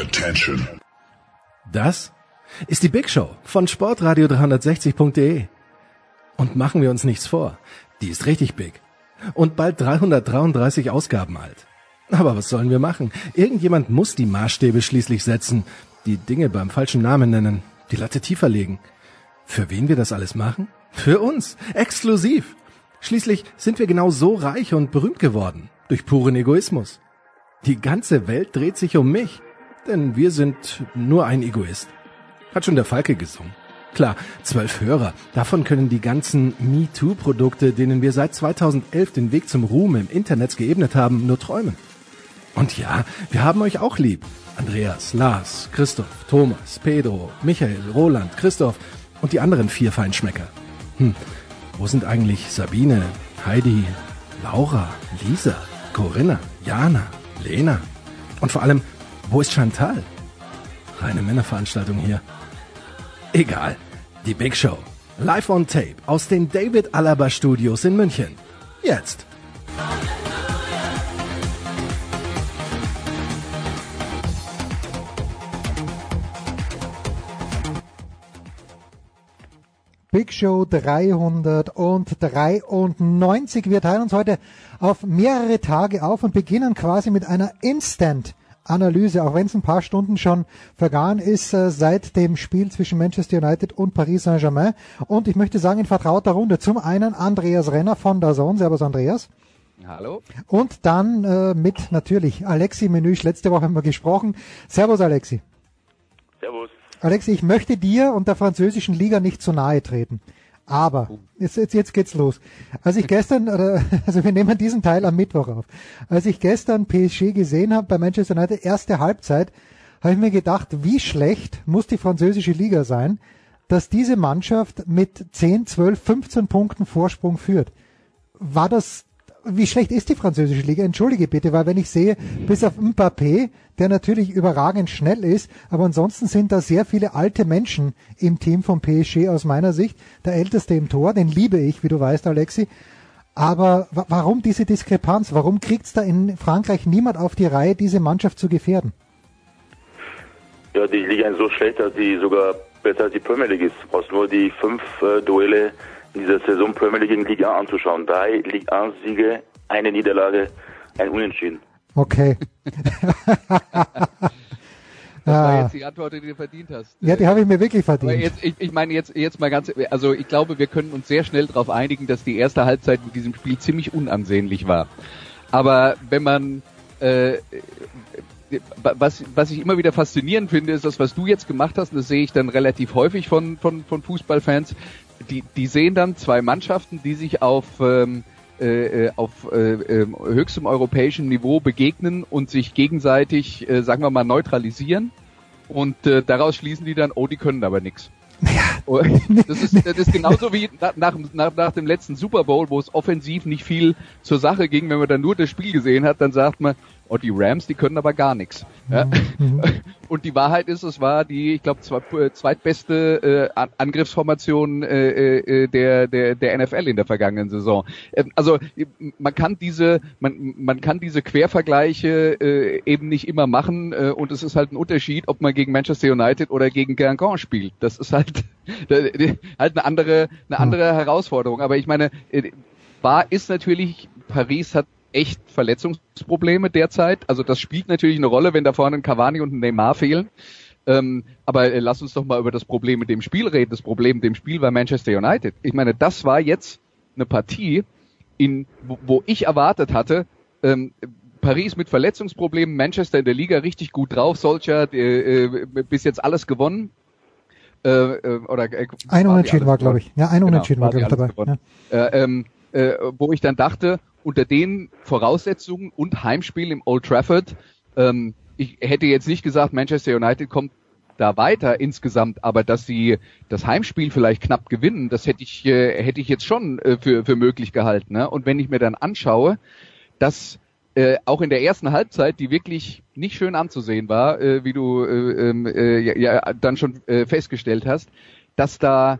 Attention. Das ist die Big Show von Sportradio 360.de. Und machen wir uns nichts vor, die ist richtig big. Und bald 333 Ausgaben alt. Aber was sollen wir machen? Irgendjemand muss die Maßstäbe schließlich setzen, die Dinge beim falschen Namen nennen, die Latte tiefer legen. Für wen wir das alles machen? Für uns, exklusiv. Schließlich sind wir genau so reich und berühmt geworden, durch puren Egoismus. Die ganze Welt dreht sich um mich, denn wir sind nur ein Egoist. Hat schon der Falke gesungen. Klar, zwölf Hörer. Davon können die ganzen MeToo-Produkte, denen wir seit 2011 den Weg zum Ruhm im Internet geebnet haben, nur träumen. Und ja, wir haben euch auch lieb. Andreas, Lars, Christoph, Thomas, Pedro, Michael, Roland, Christoph und die anderen vier Feinschmecker. Hm, wo sind eigentlich Sabine, Heidi, Laura, Lisa, Corinna, Jana, Lena? Und vor allem, wo ist Chantal? Reine Männerveranstaltung hier. Egal. Die Big Show. Live on Tape aus den David Alaba Studios in München. Jetzt. Big Show 393. Wir teilen uns heute auf mehrere Tage auf und beginnen quasi mit einer Instant Analyse, auch wenn es ein paar Stunden schon vergangen ist äh, seit dem Spiel zwischen Manchester United und Paris Saint-Germain. Und ich möchte sagen, in vertrauter Runde. Zum einen Andreas Renner von der Zone. Servus Andreas. Hallo. Und dann äh, mit natürlich Alexi Menüsch. Letzte Woche haben wir gesprochen. Servus Alexi. Servus. Alexi, ich möchte dir und der französischen Liga nicht zu nahe treten. Aber, jetzt, jetzt, jetzt geht's los. Als ich gestern, also wir nehmen diesen Teil am Mittwoch auf, als ich gestern PSG gesehen habe bei Manchester United, erste Halbzeit, habe ich mir gedacht, wie schlecht muss die französische Liga sein, dass diese Mannschaft mit 10, 12, 15 Punkten Vorsprung führt. War das wie schlecht ist die französische Liga? Entschuldige bitte, weil wenn ich sehe, bis auf Mbappé, der natürlich überragend schnell ist, aber ansonsten sind da sehr viele alte Menschen im Team von PSG aus meiner Sicht. Der älteste im Tor, den liebe ich, wie du weißt, Alexi. Aber warum diese Diskrepanz? Warum kriegt's da in Frankreich niemand auf die Reihe, diese Mannschaft zu gefährden? Ja, die Liga ist so schlecht, dass die sogar besser als die Premier League ist. Du brauchst nur die fünf äh, Duelle dieser Saison Premier League in Liga anzuschauen. Drei Liga 1 Siege, eine Niederlage, ein Unentschieden. Okay. Das war jetzt die Antwort, die du verdient hast. Ja, die habe ich mir wirklich verdient. Aber jetzt, ich, ich meine jetzt, jetzt mal ganz, also ich glaube, wir können uns sehr schnell darauf einigen, dass die erste Halbzeit mit diesem Spiel ziemlich unansehnlich war. Aber wenn man äh, was, was ich immer wieder faszinierend finde, ist das, was du jetzt gemacht hast, und das sehe ich dann relativ häufig von, von, von Fußballfans, die, die sehen dann zwei Mannschaften, die sich auf, ähm, äh, auf äh, äh, höchstem europäischen Niveau begegnen und sich gegenseitig, äh, sagen wir mal, neutralisieren. Und äh, daraus schließen die dann, oh, die können aber nichts. Ja. Das ist, das ist genauso wie nach, nach, nach dem letzten Super Bowl, wo es offensiv nicht viel zur Sache ging. Wenn man dann nur das Spiel gesehen hat, dann sagt man, oh, die Rams, die können aber gar nichts. Ja? Mhm. Und die Wahrheit ist, es war die, ich glaube, äh, zweitbeste äh, Angriffsformation äh, äh, der, der, der NFL in der vergangenen Saison. Ähm, also man kann diese, man, man kann diese Quervergleiche äh, eben nicht immer machen äh, und es ist halt ein Unterschied, ob man gegen Manchester United oder gegen Guingamp spielt. Das ist halt, halt eine andere, eine andere Herausforderung. Aber ich meine, äh, war ist natürlich, Paris hat echt Verletzungsprobleme derzeit. Also das spielt natürlich eine Rolle, wenn da vorne ein Cavani und ein Neymar fehlen. Ähm, aber äh, lass uns doch mal über das Problem mit dem Spiel reden. Das Problem mit dem Spiel war Manchester United. Ich meine, das war jetzt eine Partie, in, wo, wo ich erwartet hatte, ähm, Paris mit Verletzungsproblemen, Manchester in der Liga richtig gut drauf, Solskjaer äh, äh, bis jetzt alles gewonnen. Äh, äh oder äh, ein Unentschieden war, glaube ich. Ja, ein genau, Unentschieden war, glaube ich, dabei. Ja. Äh, ähm, äh, wo ich dann dachte, unter den Voraussetzungen und Heimspiel im Old Trafford, ähm, ich hätte jetzt nicht gesagt, Manchester United kommt da weiter insgesamt, aber dass sie das Heimspiel vielleicht knapp gewinnen, das hätte ich äh, hätte ich jetzt schon äh, für für möglich gehalten. Ne? Und wenn ich mir dann anschaue, dass äh, auch in der ersten Halbzeit, die wirklich nicht schön anzusehen war, äh, wie du äh, ähm, äh, ja, ja, dann schon äh, festgestellt hast, dass da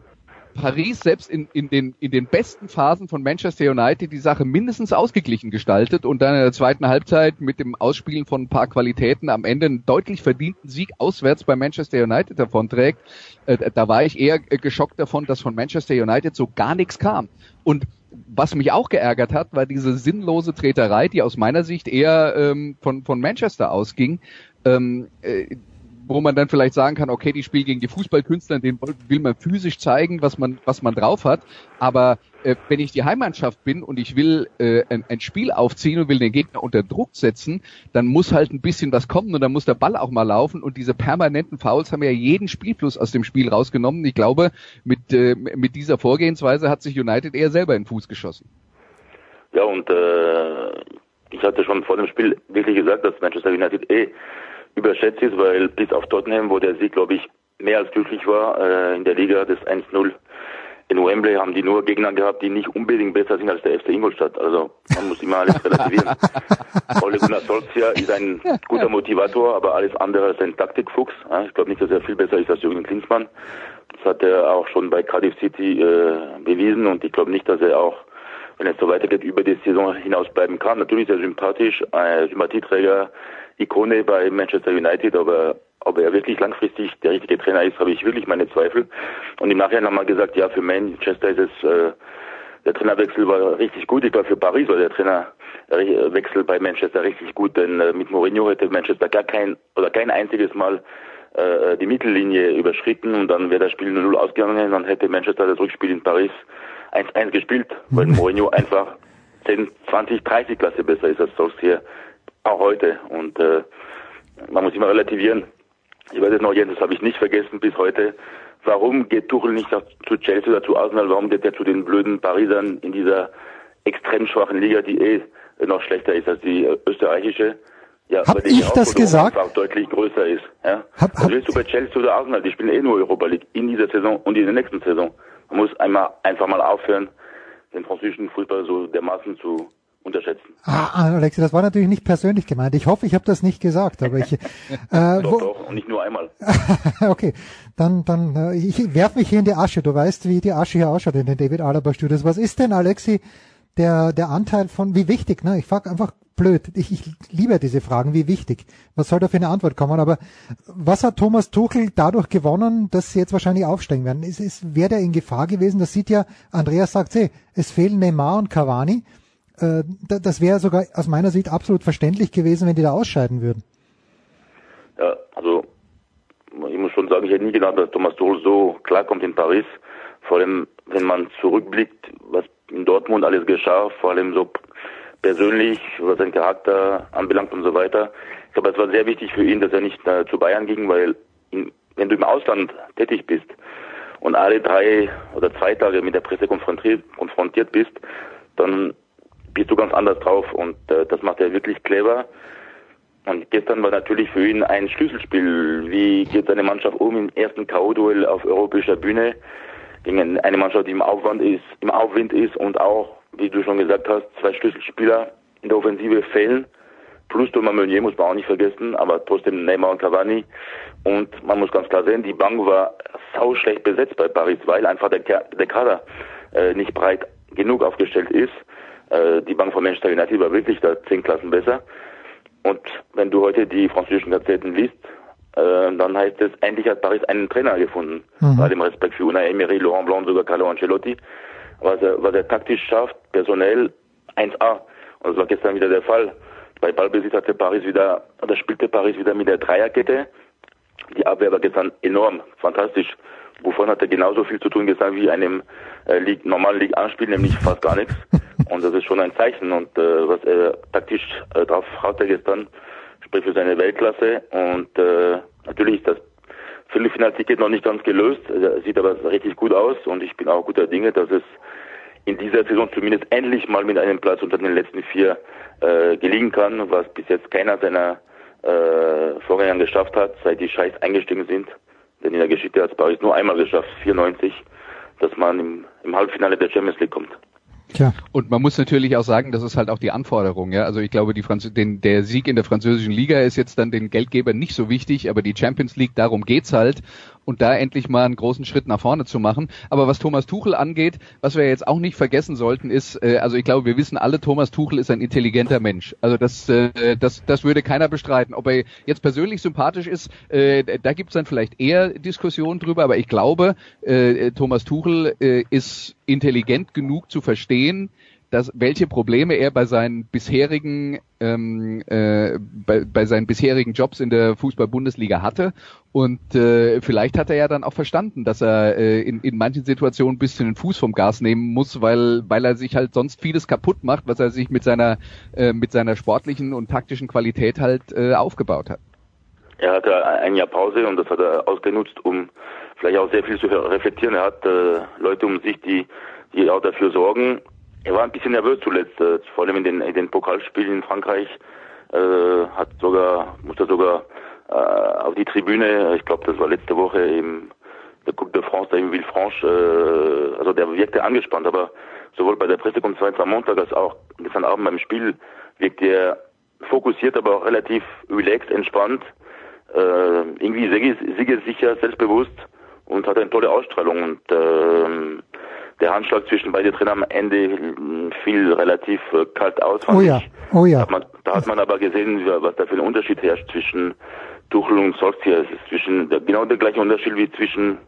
Paris selbst in, in, den, in den besten Phasen von Manchester United die Sache mindestens ausgeglichen gestaltet und dann in der zweiten Halbzeit mit dem Ausspielen von ein paar Qualitäten am Ende einen deutlich verdienten Sieg auswärts bei Manchester United davonträgt. Äh, da war ich eher äh, geschockt davon, dass von Manchester United so gar nichts kam. Und was mich auch geärgert hat, war diese sinnlose Treterei, die aus meiner Sicht eher ähm, von, von Manchester ausging. Ähm, äh, wo man dann vielleicht sagen kann, okay, die spielen gegen die Fußballkünstler, den will man physisch zeigen, was man, was man drauf hat. Aber äh, wenn ich die Heimmannschaft bin und ich will äh, ein, ein, Spiel aufziehen und will den Gegner unter Druck setzen, dann muss halt ein bisschen was kommen und dann muss der Ball auch mal laufen. Und diese permanenten Fouls haben ja jeden Spielfluss aus dem Spiel rausgenommen. Ich glaube, mit, äh, mit dieser Vorgehensweise hat sich United eher selber in den Fuß geschossen. Ja, und äh, ich hatte schon vor dem Spiel wirklich gesagt, dass Manchester United eh überschätzt ist, weil bis auf Tottenham, wo der Sieg, glaube ich, mehr als glücklich war äh, in der Liga, das 1-0 in Wembley haben die nur Gegner gehabt, die nicht unbedingt besser sind als der FC Ingolstadt. Also man muss immer alles relativieren. Ole Gunnar Solskjaer ist ein guter Motivator, aber alles andere ist ein Taktikfuchs. Ich glaube nicht, dass er viel besser ist als Jürgen Klinsmann. Das hat er auch schon bei Cardiff City äh, bewiesen und ich glaube nicht, dass er auch, wenn es so weitergeht, über die Saison hinaus bleiben kann. Natürlich ist er sympathisch, ein Sympathieträger, Ikone bei Manchester United, aber ob er wirklich langfristig der richtige Trainer ist, habe ich wirklich meine Zweifel. Und im Nachhinein haben wir gesagt, ja, für Manchester ist es, äh, der Trainerwechsel war richtig gut. Ich glaube, für Paris war der Trainerwechsel bei Manchester richtig gut, denn äh, mit Mourinho hätte Manchester gar kein oder kein einziges Mal äh, die Mittellinie überschritten und dann wäre das Spiel 0-0 ausgegangen, dann hätte Manchester das Rückspiel in Paris 1-1 gespielt, weil Mourinho einfach 10, 20, 30 Klasse besser ist als Solskjaer auch heute. Und äh, man muss immer relativieren. Ich weiß es noch, Jens, das habe ich nicht vergessen bis heute. Warum geht Tuchel nicht zu Chelsea oder zu Arsenal? Warum geht er zu den blöden Parisern in dieser extrem schwachen Liga, die eh noch schlechter ist als die österreichische? Ja, hab ich das gesagt? Einfach deutlich größer ist. Ja? Hab, hab, willst du bei Chelsea oder Arsenal? Die spielen eh nur Europa League in dieser Saison und in der nächsten Saison. Man muss einmal einfach mal aufhören, den französischen Fußball so dermaßen zu unterschätzen. Ah, ah, Alexi, das war natürlich nicht persönlich gemeint. Ich hoffe, ich habe das nicht gesagt, aber ich. Äh, doch, doch, und nicht nur einmal. okay, dann, dann, äh, ich werf mich hier in die Asche. Du weißt, wie die Asche hier ausschaut in den David Alaba Studios. Was ist denn, Alexi, der, der Anteil von, wie wichtig, ne? Ich frage einfach blöd. Ich, ich liebe diese Fragen, wie wichtig. Was soll da für eine Antwort kommen? Aber was hat Thomas Tuchel dadurch gewonnen, dass sie jetzt wahrscheinlich aufsteigen werden? Ist, ist, wäre der in Gefahr gewesen? Das sieht ja, Andreas sagt, hey, es fehlen Neymar und Cavani äh, das wäre sogar aus meiner Sicht absolut verständlich gewesen, wenn die da ausscheiden würden. Ja, also ich muss schon sagen, ich hätte nie gedacht, dass Thomas Tuchel so klarkommt in Paris. Vor allem, wenn man zurückblickt, was in Dortmund alles geschah, vor allem so persönlich, was sein Charakter anbelangt und so weiter. Ich glaube, es war sehr wichtig für ihn, dass er nicht äh, zu Bayern ging, weil ihn, wenn du im Ausland tätig bist und alle drei oder zwei Tage mit der Presse konfrontiert, konfrontiert bist, dann bist du ganz anders drauf und äh, das macht er wirklich clever. Und gestern war natürlich für ihn ein Schlüsselspiel. Wie geht seine Mannschaft um im ersten K.O.-Duell auf europäischer Bühne gegen eine Mannschaft, die im Aufwand ist, im Aufwind ist und auch, wie du schon gesagt hast, zwei Schlüsselspieler in der Offensive fehlen. Plus Thomas Meunier muss man auch nicht vergessen, aber trotzdem Neymar und Cavani. Und man muss ganz klar sehen, die Bank war sau schlecht besetzt bei Paris, weil einfach der, der Kader äh, nicht breit genug aufgestellt ist. Äh, die Bank von Manchester United war wirklich da zehn Klassen besser. Und wenn du heute die französischen Gazetten liest, äh, dann heißt es, endlich hat Paris einen Trainer gefunden. Mhm. Bei dem Respekt für Unai Emery, Laurent Blanc, sogar Carlo Ancelotti. Was er, was er taktisch schafft, personell 1A. Und das war gestern wieder der Fall. Bei Ballbesitz hatte Paris wieder, oder spielte Paris wieder mit der Dreierkette. Die Abwehr war gestern enorm, fantastisch. Buffon hatte genauso viel zu tun gestern wie einem äh, League, normalen League anspiel nämlich fast gar nichts. Und das ist schon ein Zeichen. Und äh, was er taktisch äh, drauf hatte gestern, spricht für seine Weltklasse. Und äh, natürlich ist das Viertelfinalticket noch nicht ganz gelöst, äh, sieht aber richtig gut aus. Und ich bin auch guter Dinge, dass es in dieser Saison zumindest endlich mal mit einem Platz unter den letzten vier äh, gelingen kann, was bis jetzt keiner seiner äh, Vorgänger geschafft hat, seit die Scheiß eingestiegen sind. Denn in der Geschichte hat es Paris nur einmal geschafft, 94, dass man im, im Halbfinale der Champions League kommt. Tja. Und man muss natürlich auch sagen, das ist halt auch die Anforderung. Ja? Also ich glaube, die Franz den, der Sieg in der französischen Liga ist jetzt dann den Geldgebern nicht so wichtig, aber die Champions League, darum geht's halt. Und da endlich mal einen großen Schritt nach vorne zu machen. Aber was Thomas Tuchel angeht, was wir jetzt auch nicht vergessen sollten, ist, äh, also ich glaube, wir wissen alle, Thomas Tuchel ist ein intelligenter Mensch. Also das, äh, das, das würde keiner bestreiten. Ob er jetzt persönlich sympathisch ist, äh, da gibt's dann vielleicht eher Diskussionen drüber, aber ich glaube, äh, Thomas Tuchel äh, ist intelligent genug zu verstehen, dass welche Probleme er bei seinen bisherigen ähm, äh, bei, bei seinen bisherigen Jobs in der Fußball-Bundesliga hatte und äh, vielleicht hat er ja dann auch verstanden, dass er äh, in, in manchen Situationen ein bisschen den Fuß vom Gas nehmen muss, weil weil er sich halt sonst vieles kaputt macht, was er sich mit seiner äh, mit seiner sportlichen und taktischen Qualität halt äh, aufgebaut hat. Er hatte ein Jahr Pause und das hat er ausgenutzt, um vielleicht auch sehr viel zu reflektieren. Er hat äh, Leute um sich, die die auch dafür sorgen, er war ein bisschen nervös zuletzt, äh, vor allem in den, in den Pokalspielen in Frankreich. Äh, hat sogar, musste sogar äh, auf die Tribüne, ich glaube, das war letzte Woche im der Coupe de France, da in Villefranche, äh, also der wirkte angespannt, aber sowohl bei der Pressekonferenz am Montag als auch gestern Abend beim Spiel wirkte er fokussiert, aber auch relativ relaxed, entspannt, äh, irgendwie siegesicher, selbstbewusst und hat eine tolle Ausstrahlung und äh, der Handschlag zwischen beiden Trainern am Ende fiel relativ äh, kalt aus. Oh ja, ich. oh ja. Da hat, man, da hat man aber gesehen, was da für ein Unterschied herrscht zwischen Tuchel und Solskjaer. Es ist zwischen genau der gleiche Unterschied wie zwischen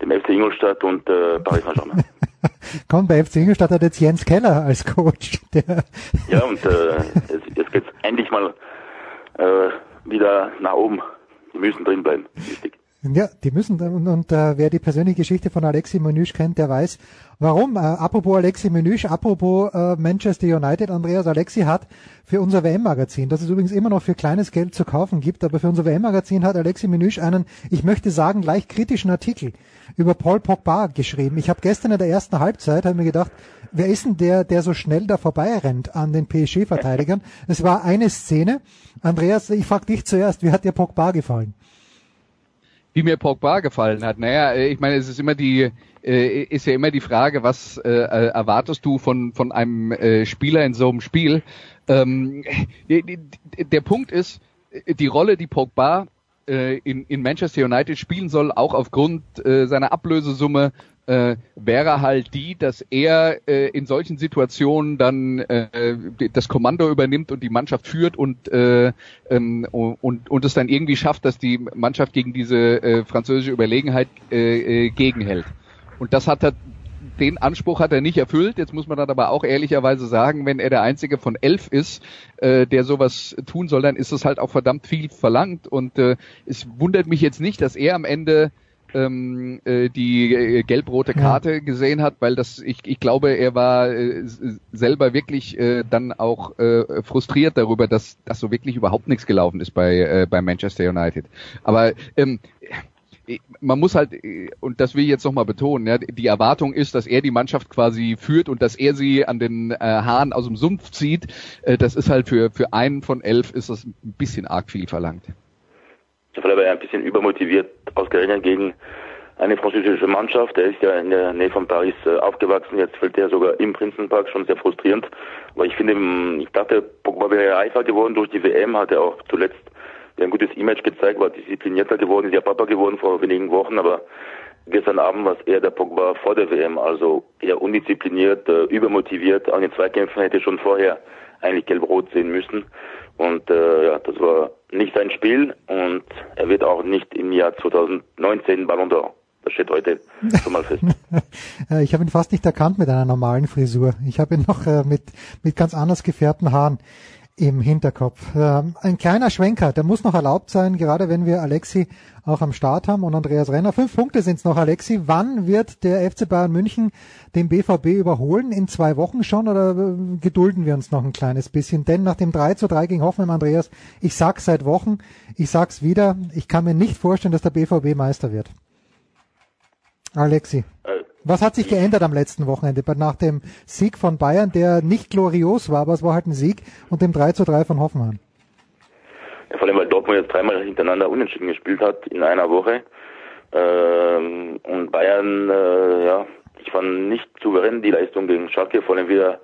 dem FC Ingolstadt und äh, Paris Saint-Germain. Komm, bei FC Ingolstadt hat jetzt Jens Keller als Coach. Ja, und äh, jetzt, jetzt geht's endlich mal äh, wieder nach oben. Die müssen drin bleiben. Wichtig. Ja, die müssen, und, und äh, wer die persönliche Geschichte von Alexi Menüsch kennt, der weiß, warum. Äh, apropos Alexi Menüsch, apropos äh, Manchester United, Andreas Alexi hat für unser WM-Magazin, das es übrigens immer noch für kleines Geld zu kaufen gibt, aber für unser WM-Magazin hat Alexi Menüsch einen, ich möchte sagen, leicht kritischen Artikel über Paul Pogba geschrieben. Ich habe gestern in der ersten Halbzeit hab mir gedacht, wer ist denn der, der so schnell da vorbeirennt an den PSG-Verteidigern? Es war eine Szene. Andreas, ich frage dich zuerst, wie hat dir Pogba gefallen? Wie mir Pogba gefallen hat. Naja, äh, ich meine, es ist immer die, äh, ist ja immer die Frage, was äh, äh, erwartest du von, von einem äh, Spieler in so einem Spiel? Ähm, die, die, der Punkt ist, die Rolle, die Pogba äh, in, in Manchester United spielen soll, auch aufgrund äh, seiner Ablösesumme, äh, wäre halt die, dass er äh, in solchen Situationen dann äh, das Kommando übernimmt und die Mannschaft führt und, äh, ähm, und, und es dann irgendwie schafft, dass die Mannschaft gegen diese äh, französische Überlegenheit äh, äh, gegenhält. Und das hat er den Anspruch hat er nicht erfüllt. Jetzt muss man dann aber auch ehrlicherweise sagen, wenn er der einzige von elf ist, äh, der sowas tun soll, dann ist es halt auch verdammt viel verlangt. Und äh, es wundert mich jetzt nicht, dass er am Ende ähm, äh, die äh, gelb-rote Karte ja. gesehen hat, weil das ich, ich glaube, er war äh, selber wirklich äh, dann auch äh, frustriert darüber, dass das so wirklich überhaupt nichts gelaufen ist bei äh, bei Manchester United. Aber ähm, man muss halt, und das will ich jetzt nochmal betonen, ja, die Erwartung ist, dass er die Mannschaft quasi führt und dass er sie an den äh, Haaren aus dem Sumpf zieht. Äh, das ist halt für, für einen von elf ist das ein bisschen arg viel verlangt. Vielleicht war er ein bisschen übermotiviert, ausgerechnet gegen eine französische Mannschaft. Er ist ja in der Nähe von Paris äh, aufgewachsen. Jetzt fällt er sogar im Prinzenpark schon sehr frustrierend. Aber ich finde, ich dachte, Pogba wäre reifer geworden durch die WM, hat er auch zuletzt ein gutes Image gezeigt, war disziplinierter geworden, ist ja Papa geworden vor wenigen Wochen, aber gestern Abend war es eher der Pogba vor der WM, also eher undiszipliniert, äh, übermotiviert. An den Zweikämpfen hätte schon vorher eigentlich gelb-rot sehen müssen. Und äh, ja, das war nicht sein Spiel und er wird auch nicht im Jahr 2019 Ballon d'Or. Das steht heute schon mal fest. Ich habe ihn fast nicht erkannt mit einer normalen Frisur. Ich habe ihn noch äh, mit, mit ganz anders gefärbten Haaren im Hinterkopf. Ähm, ein kleiner Schwenker, der muss noch erlaubt sein, gerade wenn wir Alexi auch am Start haben und Andreas Renner. Fünf Punkte sind es noch, Alexi. Wann wird der FC Bayern München den BVB überholen? In zwei Wochen schon oder äh, gedulden wir uns noch ein kleines bisschen? Denn nach dem 3 zu 3 gegen Hoffenheim, Andreas, ich sag's seit Wochen, ich sag's wieder, ich kann mir nicht vorstellen, dass der BVB Meister wird. Alexi. Was hat sich geändert am letzten Wochenende nach dem Sieg von Bayern, der nicht glorios war, aber es war halt ein Sieg und dem 3 zu 3 von Hoffenheim? Ja, vor allem, weil Dortmund jetzt dreimal hintereinander unentschieden gespielt hat in einer Woche. Ähm, und Bayern, äh, ja, ich fand nicht souverän die Leistung gegen Schalke, vor allem wieder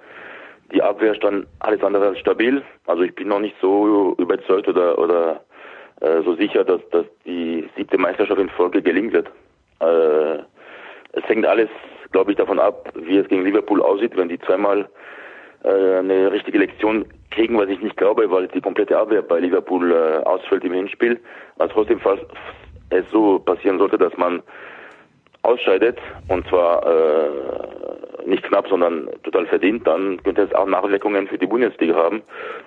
die Abwehr stand alles andere als stabil. Also ich bin noch nicht so überzeugt oder oder äh, so sicher, dass, dass die siebte Meisterschaft in Folge gelingen wird. Äh, es hängt alles, glaube ich, davon ab, wie es gegen Liverpool aussieht, wenn die zweimal äh, eine richtige Lektion kriegen, was ich nicht glaube, weil die komplette Abwehr bei Liverpool äh, ausfällt im Hinspiel. Also trotzdem, falls es so passieren sollte, dass man ausscheidet, und zwar äh, nicht knapp, sondern total verdient, dann könnte es auch Nachwirkungen für die Bundesliga haben.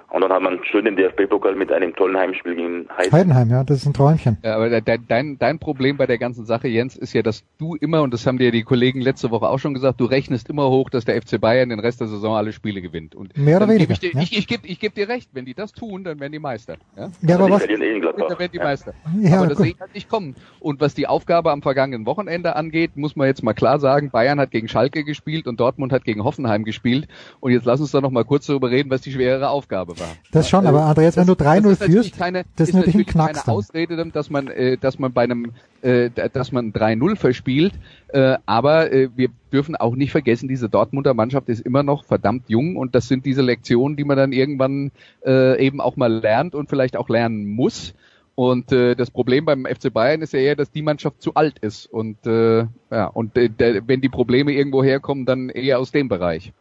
Und dann hat man schön den DFB-Pokal mit einem tollen Heimspiel gegen Heidenheim. Heidenheim, ja, das ist ein Träumchen. Ja, aber dein, dein, dein Problem bei der ganzen Sache, Jens, ist ja, dass du immer, und das haben dir die Kollegen letzte Woche auch schon gesagt, du rechnest immer hoch, dass der FC Bayern den Rest der Saison alle Spiele gewinnt. Und Mehr oder weniger. Ich, dir, ja? ich, ich, gebe ich geb dir recht, wenn die das tun, dann werden die Meister. Ja, ja aber was? Dann werden die Meister. Ja, aber das sehe ich halt nicht kommen. Und was die Aufgabe am vergangenen Wochenende angeht, muss man jetzt mal klar sagen, Bayern hat gegen Schalke gespielt und Dortmund hat gegen Hoffenheim gespielt. Und jetzt lass uns doch noch mal kurz darüber reden, was die schwerere Aufgabe war. Das schon, aber Andreas, wenn du 3-0 führst, keine, das ist natürlich ein Knacks keine Ausrede, dass man, äh, dass man bei einem, äh, dass man 3-0 verspielt. Äh, aber äh, wir dürfen auch nicht vergessen, diese Dortmunder Mannschaft ist immer noch verdammt jung und das sind diese Lektionen, die man dann irgendwann äh, eben auch mal lernt und vielleicht auch lernen muss. Und äh, das Problem beim FC Bayern ist ja eher, dass die Mannschaft zu alt ist. Und äh, ja, und äh, der, wenn die Probleme irgendwo herkommen, dann eher aus dem Bereich.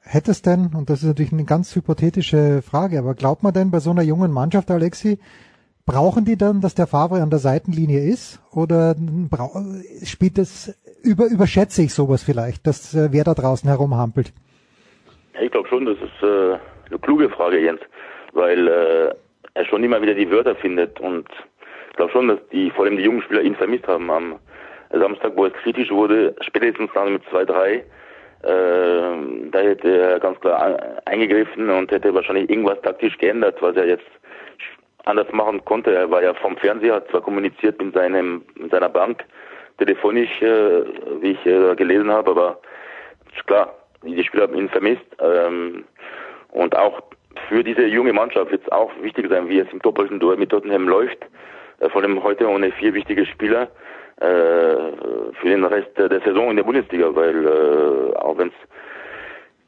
Hätte es denn, und das ist natürlich eine ganz hypothetische Frage, aber glaubt man denn bei so einer jungen Mannschaft, Alexi, brauchen die dann, dass der Favre an der Seitenlinie ist? Oder spielt es, über, überschätze ich sowas vielleicht, dass äh, wer da draußen herumhampelt? Ich glaube schon, das ist äh, eine kluge Frage, Jens, weil äh, er schon immer wieder die Wörter findet und ich glaube schon, dass die, vor allem die jungen Spieler ihn vermisst haben am Samstag, wo es kritisch wurde, spätestens dann mit 2-3, äh, da hätte er ganz klar eingegriffen und hätte wahrscheinlich irgendwas taktisch geändert, was er jetzt anders machen konnte. Er war ja vom Fernseher, hat zwar kommuniziert mit seinem, mit seiner Bank, telefonisch, äh, wie ich äh, gelesen habe, aber ist klar, die Spieler haben ihn vermisst. Ähm, und auch für diese junge Mannschaft wird es auch wichtig sein, wie es im doppelten Duell mit Tottenham läuft. Äh, vor allem heute ohne vier wichtige Spieler äh, für den Rest der Saison in der Bundesliga, weil äh, auch wenn es,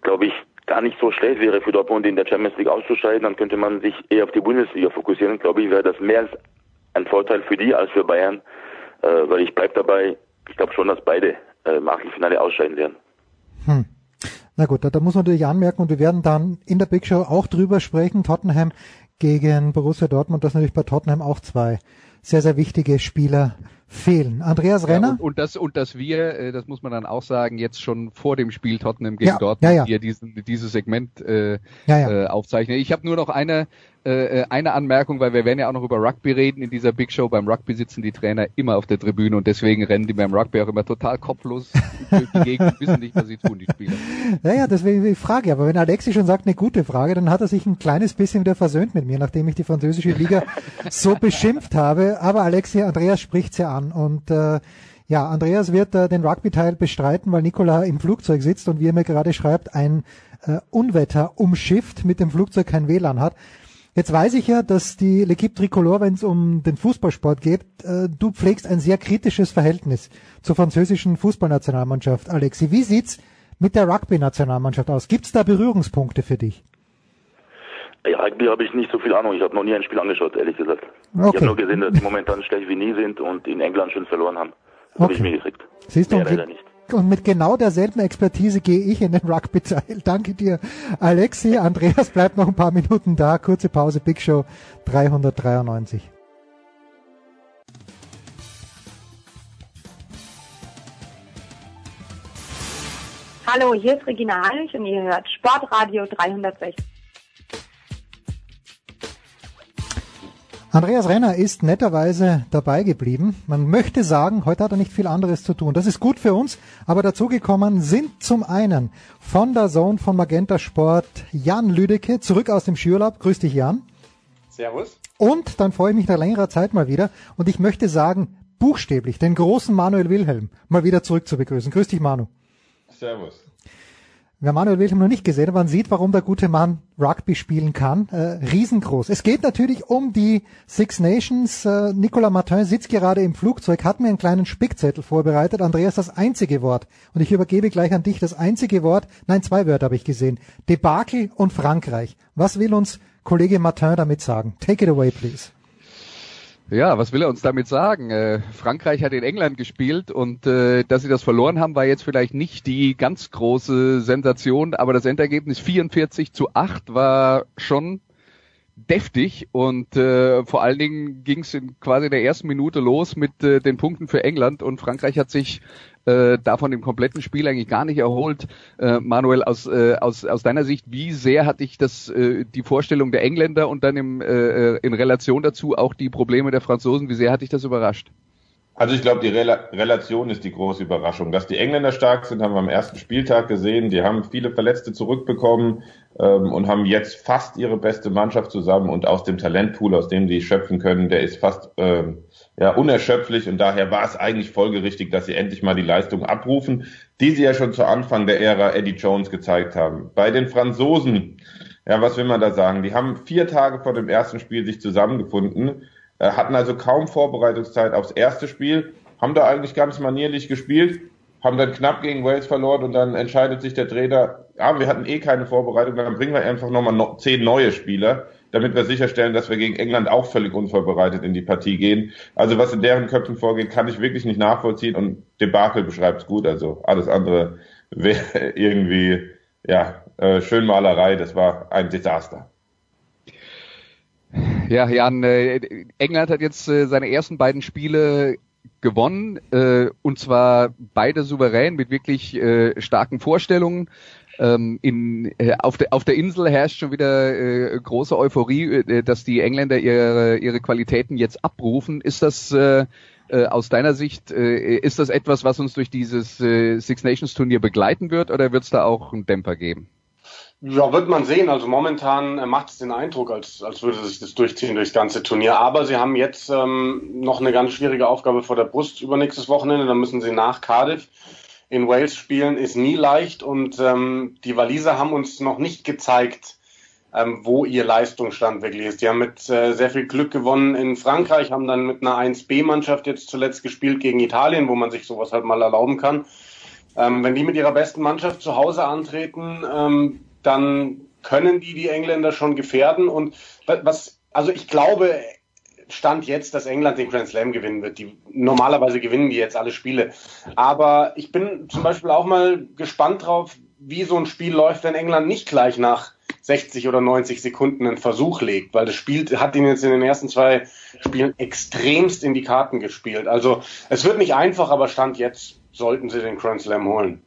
glaube ich, gar nicht so schlecht wäre für Dortmund in der Champions League auszuscheiden, dann könnte man sich eher auf die Bundesliga fokussieren. Glaube ich, wäre das mehr als ein Vorteil für die als für Bayern, äh, weil ich bleibe dabei, ich glaube schon, dass beide äh, im Achtelfinale ausscheiden werden. Hm. Na gut, da, da muss man natürlich anmerken und wir werden dann in der Big Show auch drüber sprechen. Tottenham gegen Borussia Dortmund, das natürlich bei Tottenham auch zwei sehr, sehr wichtige Spieler fehlen. Andreas Renner? Ja, und, und, das, und dass wir, äh, das muss man dann auch sagen, jetzt schon vor dem Spiel Tottenham gegen ja, Dortmund ja, hier diesen, dieses Segment äh, Äh, aufzeichnen. Ich habe nur noch eine äh, äh, eine Anmerkung, weil wir werden ja auch noch über Rugby reden in dieser Big Show. Beim Rugby sitzen die Trainer immer auf der Tribüne und deswegen rennen die beim Rugby auch immer total kopflos durch die Gegend und wissen nicht, was sie tun, die Spieler. Naja, deswegen die Frage. Aber wenn Alexi schon sagt, eine gute Frage, dann hat er sich ein kleines bisschen wieder versöhnt mit mir, nachdem ich die französische Liga so beschimpft habe. Aber Alexi, Andreas spricht's ja an und äh, ja, Andreas wird äh, den Rugby-Teil bestreiten, weil Nikola im Flugzeug sitzt und wie er mir gerade schreibt, ein äh, Unwetter umschifft, mit dem Flugzeug kein WLAN hat. Jetzt weiß ich ja, dass die L'Equipe Tricolore, wenn es um den Fußballsport geht, äh, du pflegst ein sehr kritisches Verhältnis zur französischen Fußballnationalmannschaft. Alexi, wie sieht's mit der Rugby-Nationalmannschaft aus? Gibt's da Berührungspunkte für dich? Ja, Rugby habe ich nicht so viel Ahnung. Ich habe noch nie ein Spiel angeschaut, ehrlich gesagt. Okay. Ich habe nur gesehen, dass die momentan schlecht wie nie sind und in England schon verloren haben. Okay. Habe ich mir gekriegt. Siehst du, leider nicht. Und mit genau derselben Expertise gehe ich in den Rugby-Teil. Danke dir, Alexi. Andreas bleibt noch ein paar Minuten da. Kurze Pause, Big Show 393. Hallo, hier ist Regina Heinrich und ihr hört Sportradio 360. Andreas Renner ist netterweise dabei geblieben. Man möchte sagen, heute hat er nicht viel anderes zu tun. Das ist gut für uns, aber dazugekommen sind zum einen von der Zone von Magenta Sport Jan Lüdecke, zurück aus dem Skiurlaub. Grüß dich, Jan. Servus. Und dann freue ich mich nach längerer Zeit mal wieder und ich möchte sagen, buchstäblich den großen Manuel Wilhelm mal wieder zurück zu begrüßen. Grüß dich, Manu. Servus. Wer Manuel Wilhelm noch nicht gesehen hat, man sieht, warum der gute Mann Rugby spielen kann. Äh, riesengroß. Es geht natürlich um die Six Nations. Äh, Nicolas Martin sitzt gerade im Flugzeug, hat mir einen kleinen Spickzettel vorbereitet. Andreas, das einzige Wort. Und ich übergebe gleich an dich das einzige Wort. Nein, zwei Wörter habe ich gesehen. Debakel und Frankreich. Was will uns Kollege Martin damit sagen? Take it away, please. Ja, was will er uns damit sagen? Äh, Frankreich hat in England gespielt und äh, dass sie das verloren haben, war jetzt vielleicht nicht die ganz große Sensation, aber das Endergebnis 44 zu 8 war schon deftig und äh, vor allen Dingen ging es in quasi der ersten Minute los mit äh, den Punkten für England und Frankreich hat sich äh, davon im kompletten Spiel eigentlich gar nicht erholt. Äh, Manuel, aus, äh, aus, aus deiner Sicht, wie sehr hat dich das äh, die Vorstellung der Engländer und dann im, äh, in Relation dazu auch die Probleme der Franzosen, wie sehr hat dich das überrascht? Also ich glaube, die Rel Relation ist die große Überraschung. Dass die Engländer stark sind, haben wir am ersten Spieltag gesehen. Die haben viele Verletzte zurückbekommen ähm, und haben jetzt fast ihre beste Mannschaft zusammen und aus dem Talentpool, aus dem sie schöpfen können, der ist fast ähm, ja, unerschöpflich und daher war es eigentlich folgerichtig, dass sie endlich mal die Leistung abrufen, die sie ja schon zu Anfang der Ära Eddie Jones gezeigt haben. Bei den Franzosen, ja, was will man da sagen? Die haben vier Tage vor dem ersten Spiel sich zusammengefunden äh, hatten also kaum Vorbereitungszeit aufs erste Spiel, haben da eigentlich ganz manierlich gespielt, haben dann knapp gegen Wales verloren und dann entscheidet sich der Trainer, ja, wir hatten eh keine Vorbereitung, dann bringen wir einfach nochmal no, zehn neue Spieler, damit wir sicherstellen, dass wir gegen England auch völlig unvorbereitet in die Partie gehen. Also was in deren Köpfen vorgeht, kann ich wirklich nicht nachvollziehen und Debakel beschreibt es gut, also alles andere wäre irgendwie, ja, äh, Schönmalerei, das war ein Desaster. Ja, Jan, äh, England hat jetzt äh, seine ersten beiden Spiele gewonnen äh, und zwar beide souverän mit wirklich äh, starken Vorstellungen. Ähm, in, äh, auf, der, auf der Insel herrscht schon wieder äh, große Euphorie, äh, dass die Engländer ihre, ihre Qualitäten jetzt abrufen. Ist das äh, äh, aus deiner Sicht, äh, ist das etwas, was uns durch dieses äh, Six Nations Turnier begleiten wird oder wird es da auch einen Dämpfer geben? Ja, wird man sehen. Also momentan äh, macht es den Eindruck, als, als würde sich das durchziehen durchs ganze Turnier. Aber sie haben jetzt ähm, noch eine ganz schwierige Aufgabe vor der Brust übernächstes Wochenende. Da müssen sie nach Cardiff in Wales spielen. Ist nie leicht. Und ähm, die Waliser haben uns noch nicht gezeigt, ähm, wo ihr Leistungsstand wirklich ist. Die haben mit äh, sehr viel Glück gewonnen in Frankreich, haben dann mit einer 1B-Mannschaft jetzt zuletzt gespielt gegen Italien, wo man sich sowas halt mal erlauben kann. Ähm, wenn die mit ihrer besten Mannschaft zu Hause antreten, ähm, dann können die die Engländer schon gefährden. Und was, also ich glaube, Stand jetzt, dass England den Grand Slam gewinnen wird. Die, normalerweise gewinnen die jetzt alle Spiele. Aber ich bin zum Beispiel auch mal gespannt drauf, wie so ein Spiel läuft, wenn England nicht gleich nach 60 oder 90 Sekunden einen Versuch legt, weil das Spiel hat ihn jetzt in den ersten zwei Spielen extremst in die Karten gespielt. Also es wird nicht einfach, aber Stand jetzt sollten sie den Grand Slam holen.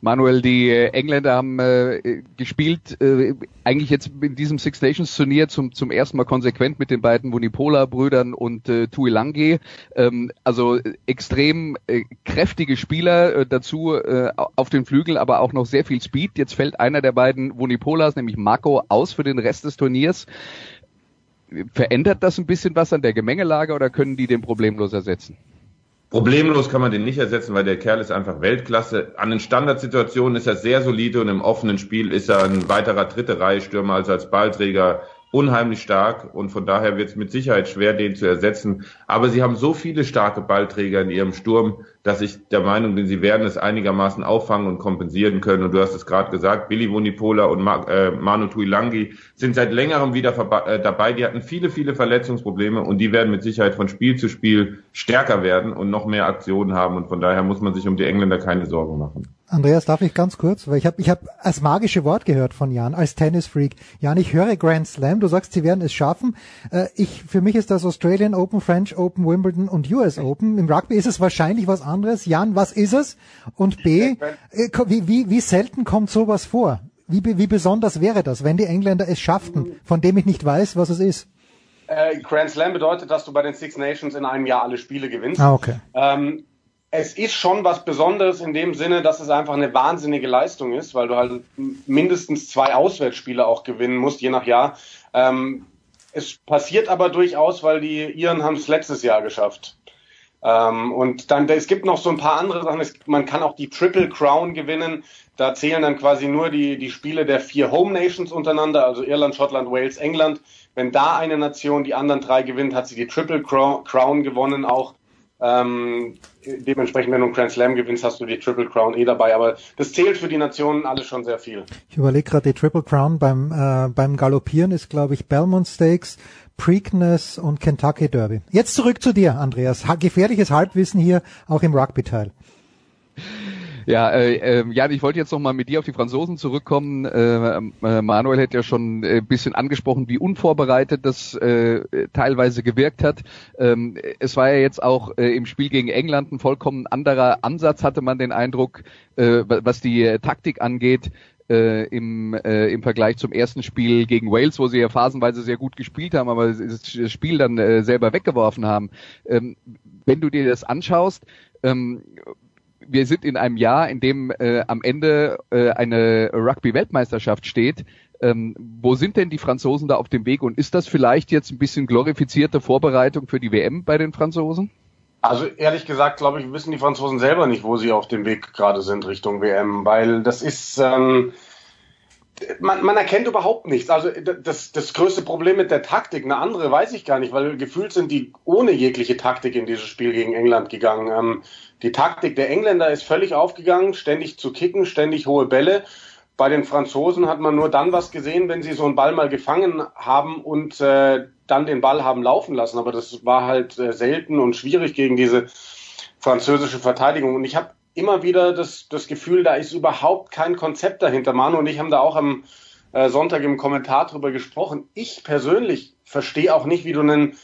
Manuel, die äh, Engländer haben äh, gespielt, äh, eigentlich jetzt in diesem Six Nations Turnier zum, zum ersten Mal konsequent mit den beiden Vunipola-Brüdern und äh, Tuilangi. Ähm, also extrem äh, kräftige Spieler äh, dazu äh, auf den Flügel, aber auch noch sehr viel Speed. Jetzt fällt einer der beiden Vunipolas, nämlich Marco, aus für den Rest des Turniers. Verändert das ein bisschen was an der Gemengelage oder können die den problemlos ersetzen? Problemlos kann man den nicht ersetzen, weil der Kerl ist einfach Weltklasse. An den Standardsituationen ist er sehr solide und im offenen Spiel ist er ein weiterer dritte Reihe Stürmer, also als Ballträger unheimlich stark und von daher wird es mit Sicherheit schwer, den zu ersetzen. Aber sie haben so viele starke Ballträger in ihrem Sturm, dass ich der Meinung bin, sie werden es einigermaßen auffangen und kompensieren können. Und du hast es gerade gesagt, Billy Wunipola und äh, Manu Tuilangi sind seit längerem wieder äh, dabei. Die hatten viele, viele Verletzungsprobleme und die werden mit Sicherheit von Spiel zu Spiel stärker werden und noch mehr Aktionen haben. Und von daher muss man sich um die Engländer keine Sorgen machen. Andreas, darf ich ganz kurz, weil ich habe ich hab das magische Wort gehört von Jan als Tennisfreak. Jan, ich höre Grand Slam, du sagst, sie werden es schaffen. Äh, ich für mich ist das Australian Open, French Open, Wimbledon und US Open. Im Rugby ist es wahrscheinlich was anderes. Jan, was ist es? Und B, äh, wie, wie, wie selten kommt sowas vor? Wie, wie besonders wäre das, wenn die Engländer es schafften, von dem ich nicht weiß, was es ist? Äh, Grand Slam bedeutet, dass du bei den Six Nations in einem Jahr alle Spiele gewinnst. Ah, okay. Ähm, es ist schon was Besonderes in dem Sinne, dass es einfach eine wahnsinnige Leistung ist, weil du halt mindestens zwei Auswärtsspiele auch gewinnen musst, je nach Jahr. Ähm, es passiert aber durchaus, weil die Iren haben es letztes Jahr geschafft. Ähm, und dann, es gibt noch so ein paar andere Sachen. Es, man kann auch die Triple Crown gewinnen. Da zählen dann quasi nur die, die Spiele der vier Home Nations untereinander, also Irland, Schottland, Wales, England. Wenn da eine Nation die anderen drei gewinnt, hat sie die Triple Crown gewonnen auch. Ähm, dementsprechend, wenn du einen Grand Slam gewinnst, hast du die Triple Crown eh dabei. Aber das zählt für die Nationen alles schon sehr viel. Ich überlege gerade, die Triple Crown beim, äh, beim Galoppieren ist, glaube ich, Belmont Stakes, Preakness und Kentucky Derby. Jetzt zurück zu dir, Andreas. Ha gefährliches Halbwissen hier, auch im Rugby-Teil. Ja, äh, äh, Jan, ich wollte jetzt noch mal mit dir auf die Franzosen zurückkommen. Äh, äh, Manuel hat ja schon ein äh, bisschen angesprochen, wie unvorbereitet das äh, teilweise gewirkt hat. Ähm, es war ja jetzt auch äh, im Spiel gegen England ein vollkommen anderer Ansatz, hatte man den Eindruck, äh, was die äh, Taktik angeht. Äh, im, äh, im Vergleich zum ersten Spiel gegen Wales, wo sie ja phasenweise sehr gut gespielt haben, aber das Spiel dann äh, selber weggeworfen haben. Ähm, wenn du dir das anschaust, ähm, wir sind in einem Jahr, in dem äh, am Ende äh, eine Rugby-Weltmeisterschaft steht. Ähm, wo sind denn die Franzosen da auf dem Weg und ist das vielleicht jetzt ein bisschen glorifizierte Vorbereitung für die WM bei den Franzosen? Also ehrlich gesagt, glaube ich, wissen die Franzosen selber nicht, wo sie auf dem Weg gerade sind Richtung WM, weil das ist ähm, man, man erkennt überhaupt nichts. Also das, das größte Problem mit der Taktik, eine andere weiß ich gar nicht, weil gefühlt sind die ohne jegliche Taktik in dieses Spiel gegen England gegangen. Ähm, die Taktik der Engländer ist völlig aufgegangen, ständig zu kicken, ständig hohe Bälle. Bei den Franzosen hat man nur dann was gesehen, wenn sie so einen Ball mal gefangen haben und äh, dann den Ball haben laufen lassen. Aber das war halt äh, selten und schwierig gegen diese französische Verteidigung. Und ich habe immer wieder das, das Gefühl, da ist überhaupt kein Konzept dahinter. Manu und ich haben da auch am äh, Sonntag im Kommentar drüber gesprochen. Ich persönlich verstehe auch nicht, wie du einen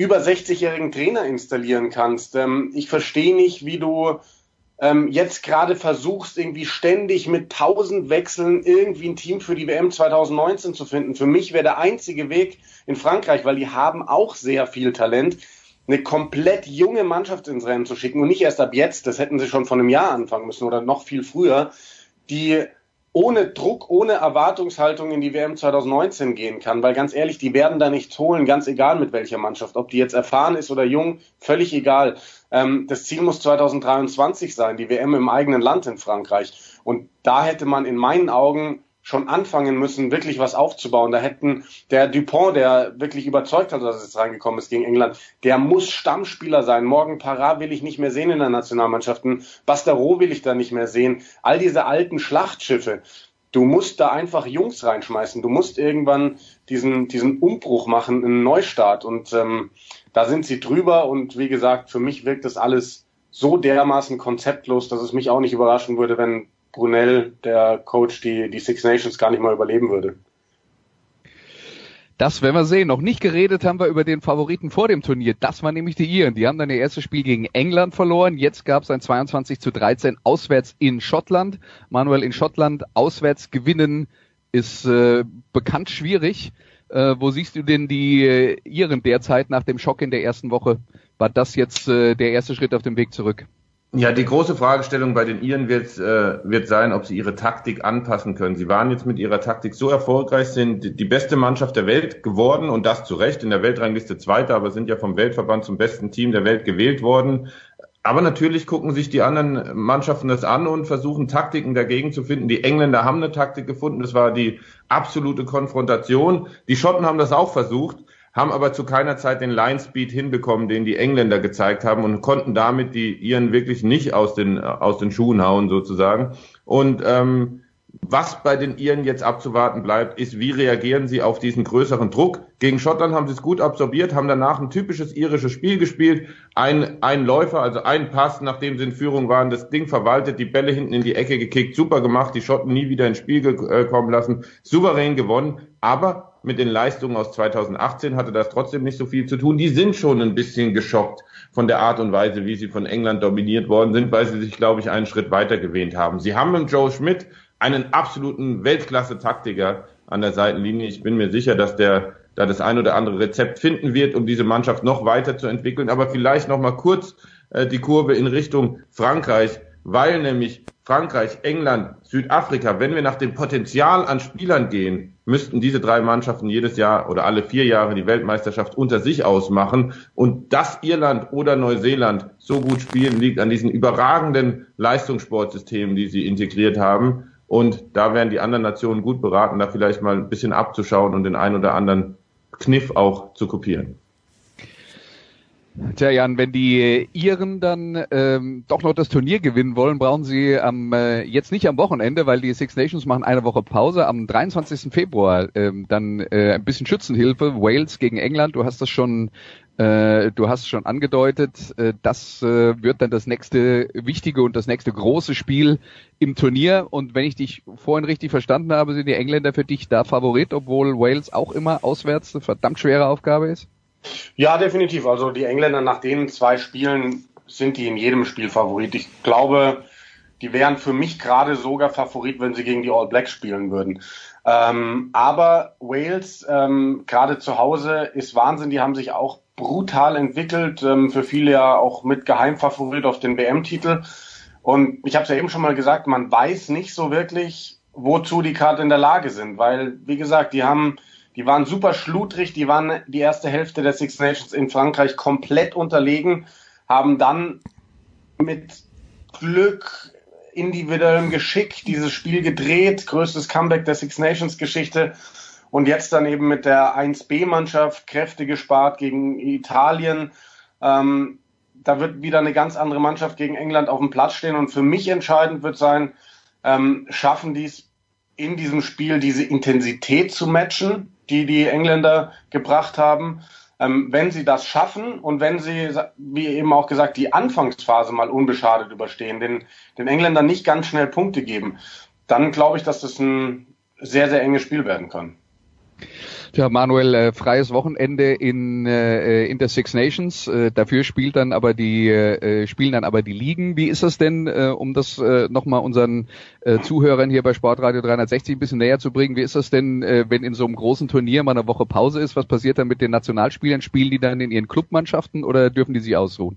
über 60-jährigen Trainer installieren kannst. Ähm, ich verstehe nicht, wie du ähm, jetzt gerade versuchst, irgendwie ständig mit tausend Wechseln irgendwie ein Team für die WM 2019 zu finden. Für mich wäre der einzige Weg in Frankreich, weil die haben auch sehr viel Talent, eine komplett junge Mannschaft ins Rennen zu schicken und nicht erst ab jetzt, das hätten sie schon von einem Jahr anfangen müssen oder noch viel früher, die ohne Druck, ohne Erwartungshaltung in die WM 2019 gehen kann, weil ganz ehrlich, die werden da nichts holen, ganz egal mit welcher Mannschaft, ob die jetzt erfahren ist oder jung, völlig egal. Ähm, das Ziel muss 2023 sein, die WM im eigenen Land in Frankreich. Und da hätte man in meinen Augen schon anfangen müssen, wirklich was aufzubauen. Da hätten der Dupont, der wirklich überzeugt hat, dass es reingekommen ist gegen England, der muss Stammspieler sein. Morgen Parra will ich nicht mehr sehen in der Nationalmannschaft. Bastero will ich da nicht mehr sehen. All diese alten Schlachtschiffe. Du musst da einfach Jungs reinschmeißen. Du musst irgendwann diesen, diesen Umbruch machen, einen Neustart. Und ähm, da sind sie drüber. Und wie gesagt, für mich wirkt das alles so dermaßen konzeptlos, dass es mich auch nicht überraschen würde, wenn Brunel, der Coach, die, die Six Nations gar nicht mal überleben würde. Das werden wir sehen. Noch nicht geredet haben wir über den Favoriten vor dem Turnier. Das waren nämlich die Iren. Die haben dann ihr erstes Spiel gegen England verloren. Jetzt gab es ein 22 zu 13 auswärts in Schottland. Manuel in Schottland auswärts gewinnen ist äh, bekannt schwierig. Äh, wo siehst du denn die äh, Iren derzeit nach dem Schock in der ersten Woche? War das jetzt äh, der erste Schritt auf dem Weg zurück? Ja, die große Fragestellung bei den Iren wird, äh, wird sein, ob sie ihre Taktik anpassen können. Sie waren jetzt mit ihrer Taktik so erfolgreich, sind die beste Mannschaft der Welt geworden und das zu Recht in der Weltrangliste Zweiter, aber sind ja vom Weltverband zum besten Team der Welt gewählt worden. Aber natürlich gucken sich die anderen Mannschaften das an und versuchen Taktiken dagegen zu finden. Die Engländer haben eine Taktik gefunden, das war die absolute Konfrontation. Die Schotten haben das auch versucht haben aber zu keiner Zeit den Line Speed hinbekommen, den die Engländer gezeigt haben und konnten damit die ihren wirklich nicht aus den aus den Schuhen hauen sozusagen. Und ähm, was bei den Iren jetzt abzuwarten bleibt, ist, wie reagieren sie auf diesen größeren Druck. Gegen Schottland haben sie es gut absorbiert, haben danach ein typisches irisches Spiel gespielt. Ein, ein Läufer, also ein Pass, nachdem sie in Führung waren, das Ding verwaltet, die Bälle hinten in die Ecke gekickt, super gemacht, die Schotten nie wieder ins Spiel äh, kommen lassen, souverän gewonnen. Aber mit den Leistungen aus 2018 hatte das trotzdem nicht so viel zu tun. Die sind schon ein bisschen geschockt von der Art und Weise, wie sie von England dominiert worden sind, weil sie sich, glaube ich, einen Schritt weiter gewähnt haben. Sie haben mit Joe Schmidt einen absoluten Weltklasse-Taktiker an der Seitenlinie. Ich bin mir sicher, dass der da das ein oder andere Rezept finden wird, um diese Mannschaft noch weiter zu entwickeln. Aber vielleicht noch mal kurz äh, die Kurve in Richtung Frankreich weil nämlich Frankreich, England, Südafrika, wenn wir nach dem Potenzial an Spielern gehen, müssten diese drei Mannschaften jedes Jahr oder alle vier Jahre die Weltmeisterschaft unter sich ausmachen. Und dass Irland oder Neuseeland so gut spielen, liegt an diesen überragenden Leistungssportsystemen, die sie integriert haben. Und da wären die anderen Nationen gut beraten, da vielleicht mal ein bisschen abzuschauen und den einen oder anderen Kniff auch zu kopieren. Tja, Jan, wenn die Iren dann ähm, doch noch das Turnier gewinnen wollen, brauchen sie am äh, jetzt nicht am Wochenende, weil die Six Nations machen eine Woche Pause am 23. Februar ähm, dann äh, ein bisschen Schützenhilfe. Wales gegen England, du hast das schon äh, du hast schon angedeutet, äh, das äh, wird dann das nächste wichtige und das nächste große Spiel im Turnier. Und wenn ich dich vorhin richtig verstanden habe, sind die Engländer für dich da Favorit, obwohl Wales auch immer auswärts eine verdammt schwere Aufgabe ist? Ja, definitiv. Also die Engländer nach den zwei Spielen sind die in jedem Spiel Favorit. Ich glaube, die wären für mich gerade sogar Favorit, wenn sie gegen die All Blacks spielen würden. Ähm, aber Wales, ähm, gerade zu Hause, ist Wahnsinn. Die haben sich auch brutal entwickelt. Ähm, für viele ja auch mit Geheimfavorit auf den WM-Titel. Und ich habe es ja eben schon mal gesagt, man weiß nicht so wirklich, wozu die gerade in der Lage sind. Weil, wie gesagt, die haben die waren super schludrig, die waren die erste Hälfte der Six Nations in Frankreich komplett unterlegen, haben dann mit Glück, individuellem Geschick dieses Spiel gedreht, größtes Comeback der Six Nations Geschichte und jetzt dann eben mit der 1B-Mannschaft Kräfte gespart gegen Italien. Ähm, da wird wieder eine ganz andere Mannschaft gegen England auf dem Platz stehen und für mich entscheidend wird sein, ähm, schaffen die es in diesem Spiel diese Intensität zu matchen, die die Engländer gebracht haben. Ähm, wenn sie das schaffen und wenn sie, wie eben auch gesagt, die Anfangsphase mal unbeschadet überstehen, den, den Engländern nicht ganz schnell Punkte geben, dann glaube ich, dass das ein sehr, sehr enges Spiel werden kann. Tja, Manuel, äh, freies Wochenende in, äh, in der Six Nations. Äh, dafür spielt dann aber die, äh, spielen dann aber die Ligen. Wie ist das denn, äh, um das äh, nochmal unseren äh, Zuhörern hier bei Sportradio 360 ein bisschen näher zu bringen? Wie ist das denn, äh, wenn in so einem großen Turnier mal eine Woche Pause ist? Was passiert dann mit den Nationalspielern? Spielen die dann in ihren Clubmannschaften oder dürfen die sich ausruhen?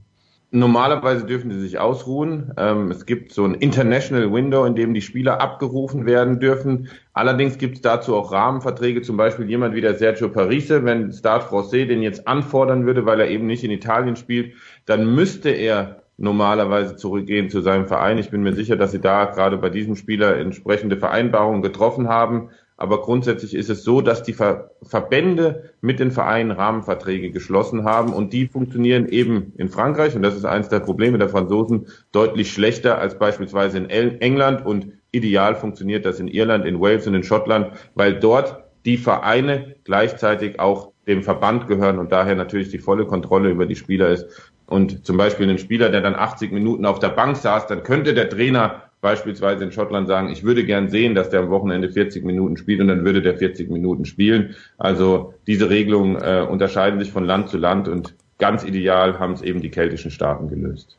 Normalerweise dürfen sie sich ausruhen. Ähm, es gibt so ein International Window, in dem die Spieler abgerufen werden dürfen. Allerdings gibt es dazu auch Rahmenverträge, zum Beispiel jemand wie der Sergio Parise, wenn Stade Francais den jetzt anfordern würde, weil er eben nicht in Italien spielt, dann müsste er normalerweise zurückgehen zu seinem Verein. Ich bin mir sicher, dass sie da gerade bei diesem Spieler entsprechende Vereinbarungen getroffen haben. Aber grundsätzlich ist es so, dass die Ver Verbände mit den Vereinen Rahmenverträge geschlossen haben und die funktionieren eben in Frankreich, und das ist eines der Probleme der Franzosen, deutlich schlechter als beispielsweise in England und ideal funktioniert das in Irland, in Wales und in Schottland, weil dort die Vereine gleichzeitig auch dem Verband gehören und daher natürlich die volle Kontrolle über die Spieler ist. Und zum Beispiel ein Spieler, der dann 80 Minuten auf der Bank saß, dann könnte der Trainer beispielsweise in Schottland sagen, ich würde gern sehen, dass der am Wochenende 40 Minuten spielt und dann würde der 40 Minuten spielen. Also diese Regelungen äh, unterscheiden sich von Land zu Land und ganz ideal haben es eben die keltischen Staaten gelöst.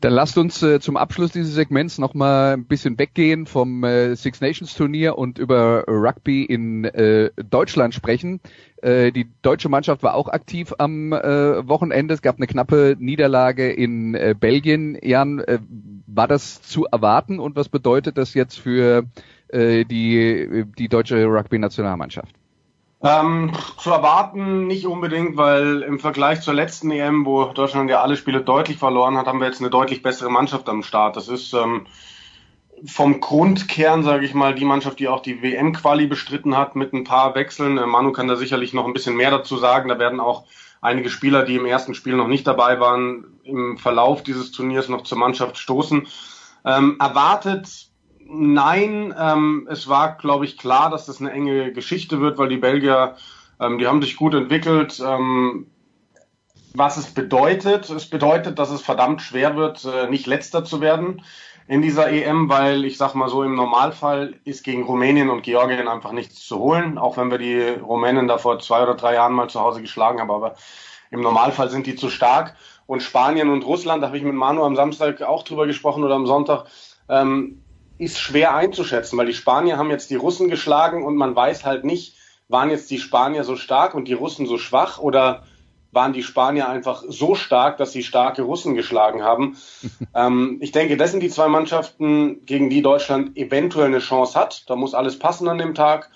Dann lasst uns äh, zum Abschluss dieses Segments nochmal ein bisschen weggehen vom äh, Six Nations Turnier und über Rugby in äh, Deutschland sprechen. Äh, die deutsche Mannschaft war auch aktiv am äh, Wochenende. Es gab eine knappe Niederlage in äh, Belgien. Jan, war das zu erwarten und was bedeutet das jetzt für die, die deutsche Rugby-Nationalmannschaft? Ähm, zu erwarten nicht unbedingt, weil im Vergleich zur letzten EM, wo Deutschland ja alle Spiele deutlich verloren hat, haben wir jetzt eine deutlich bessere Mannschaft am Start. Das ist ähm, vom Grundkern, sage ich mal, die Mannschaft, die auch die WM-Quali bestritten hat, mit ein paar Wechseln. Äh, Manu kann da sicherlich noch ein bisschen mehr dazu sagen. Da werden auch einige Spieler, die im ersten Spiel noch nicht dabei waren, im Verlauf dieses Turniers noch zur Mannschaft stoßen. Ähm, erwartet nein, ähm, es war, glaube ich, klar, dass das eine enge Geschichte wird, weil die Belgier, ähm, die haben sich gut entwickelt. Ähm, was es bedeutet, es bedeutet, dass es verdammt schwer wird, äh, nicht letzter zu werden in dieser EM, weil ich sag mal so, im Normalfall ist gegen Rumänien und Georgien einfach nichts zu holen, auch wenn wir die Rumänen da vor zwei oder drei Jahren mal zu Hause geschlagen haben, aber im Normalfall sind die zu stark. Und Spanien und Russland, da habe ich mit Manu am Samstag auch drüber gesprochen oder am Sonntag, ähm, ist schwer einzuschätzen, weil die Spanier haben jetzt die Russen geschlagen und man weiß halt nicht, waren jetzt die Spanier so stark und die Russen so schwach oder waren die Spanier einfach so stark, dass sie starke Russen geschlagen haben. ähm, ich denke, das sind die zwei Mannschaften, gegen die Deutschland eventuell eine Chance hat. Da muss alles passen an dem Tag.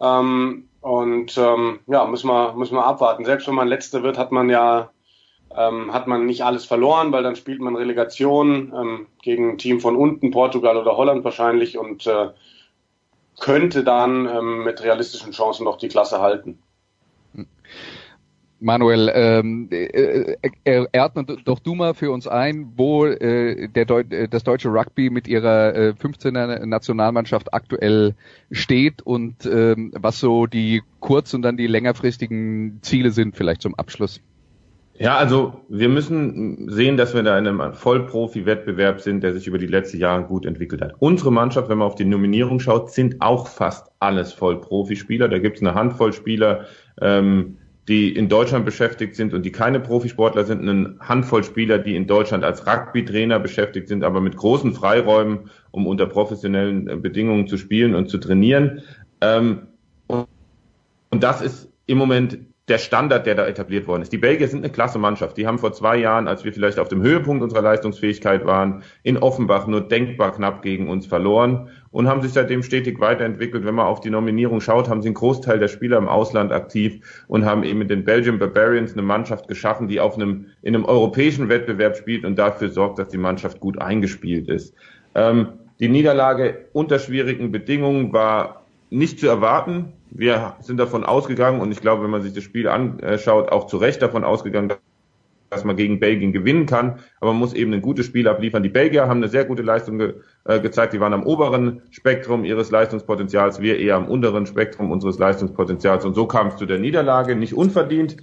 Ähm, und ähm, ja, müssen wir, müssen wir abwarten. Selbst wenn man Letzter wird, hat man ja ähm, hat man nicht alles verloren, weil dann spielt man Relegation ähm, gegen ein Team von unten, Portugal oder Holland wahrscheinlich und äh, könnte dann ähm, mit realistischen Chancen noch die Klasse halten. Manuel, ähm, äh, äh, doch du mal für uns ein, wo äh, der Deu äh, das deutsche Rugby mit ihrer äh, 15er Nationalmannschaft aktuell steht und ähm, was so die kurz- und dann die längerfristigen Ziele sind vielleicht zum Abschluss. Ja, also wir müssen sehen, dass wir da in einem Vollprofi-Wettbewerb sind, der sich über die letzten Jahre gut entwickelt hat. Unsere Mannschaft, wenn man auf die Nominierung schaut, sind auch fast alles Vollprofispieler. Da gibt es eine Handvoll Spieler, ähm, die in Deutschland beschäftigt sind und die keine Profisportler sind, eine Handvoll Spieler, die in Deutschland als Rugby-Trainer beschäftigt sind, aber mit großen Freiräumen, um unter professionellen äh, Bedingungen zu spielen und zu trainieren. Ähm, und das ist im Moment der Standard, der da etabliert worden ist. Die Belgier sind eine klasse Mannschaft. Die haben vor zwei Jahren, als wir vielleicht auf dem Höhepunkt unserer Leistungsfähigkeit waren, in Offenbach nur denkbar knapp gegen uns verloren und haben sich seitdem stetig weiterentwickelt. Wenn man auf die Nominierung schaut, haben sie einen Großteil der Spieler im Ausland aktiv und haben eben mit den Belgian Barbarians eine Mannschaft geschaffen, die auf einem, in einem europäischen Wettbewerb spielt und dafür sorgt, dass die Mannschaft gut eingespielt ist. Ähm, die Niederlage unter schwierigen Bedingungen war nicht zu erwarten wir sind davon ausgegangen und ich glaube, wenn man sich das Spiel anschaut, auch zu Recht davon ausgegangen, dass man gegen Belgien gewinnen kann. Aber man muss eben ein gutes Spiel abliefern. Die Belgier haben eine sehr gute Leistung ge äh, gezeigt. Die waren am oberen Spektrum ihres Leistungspotenzials, wir eher am unteren Spektrum unseres Leistungspotenzials. Und so kam es zu der Niederlage, nicht unverdient.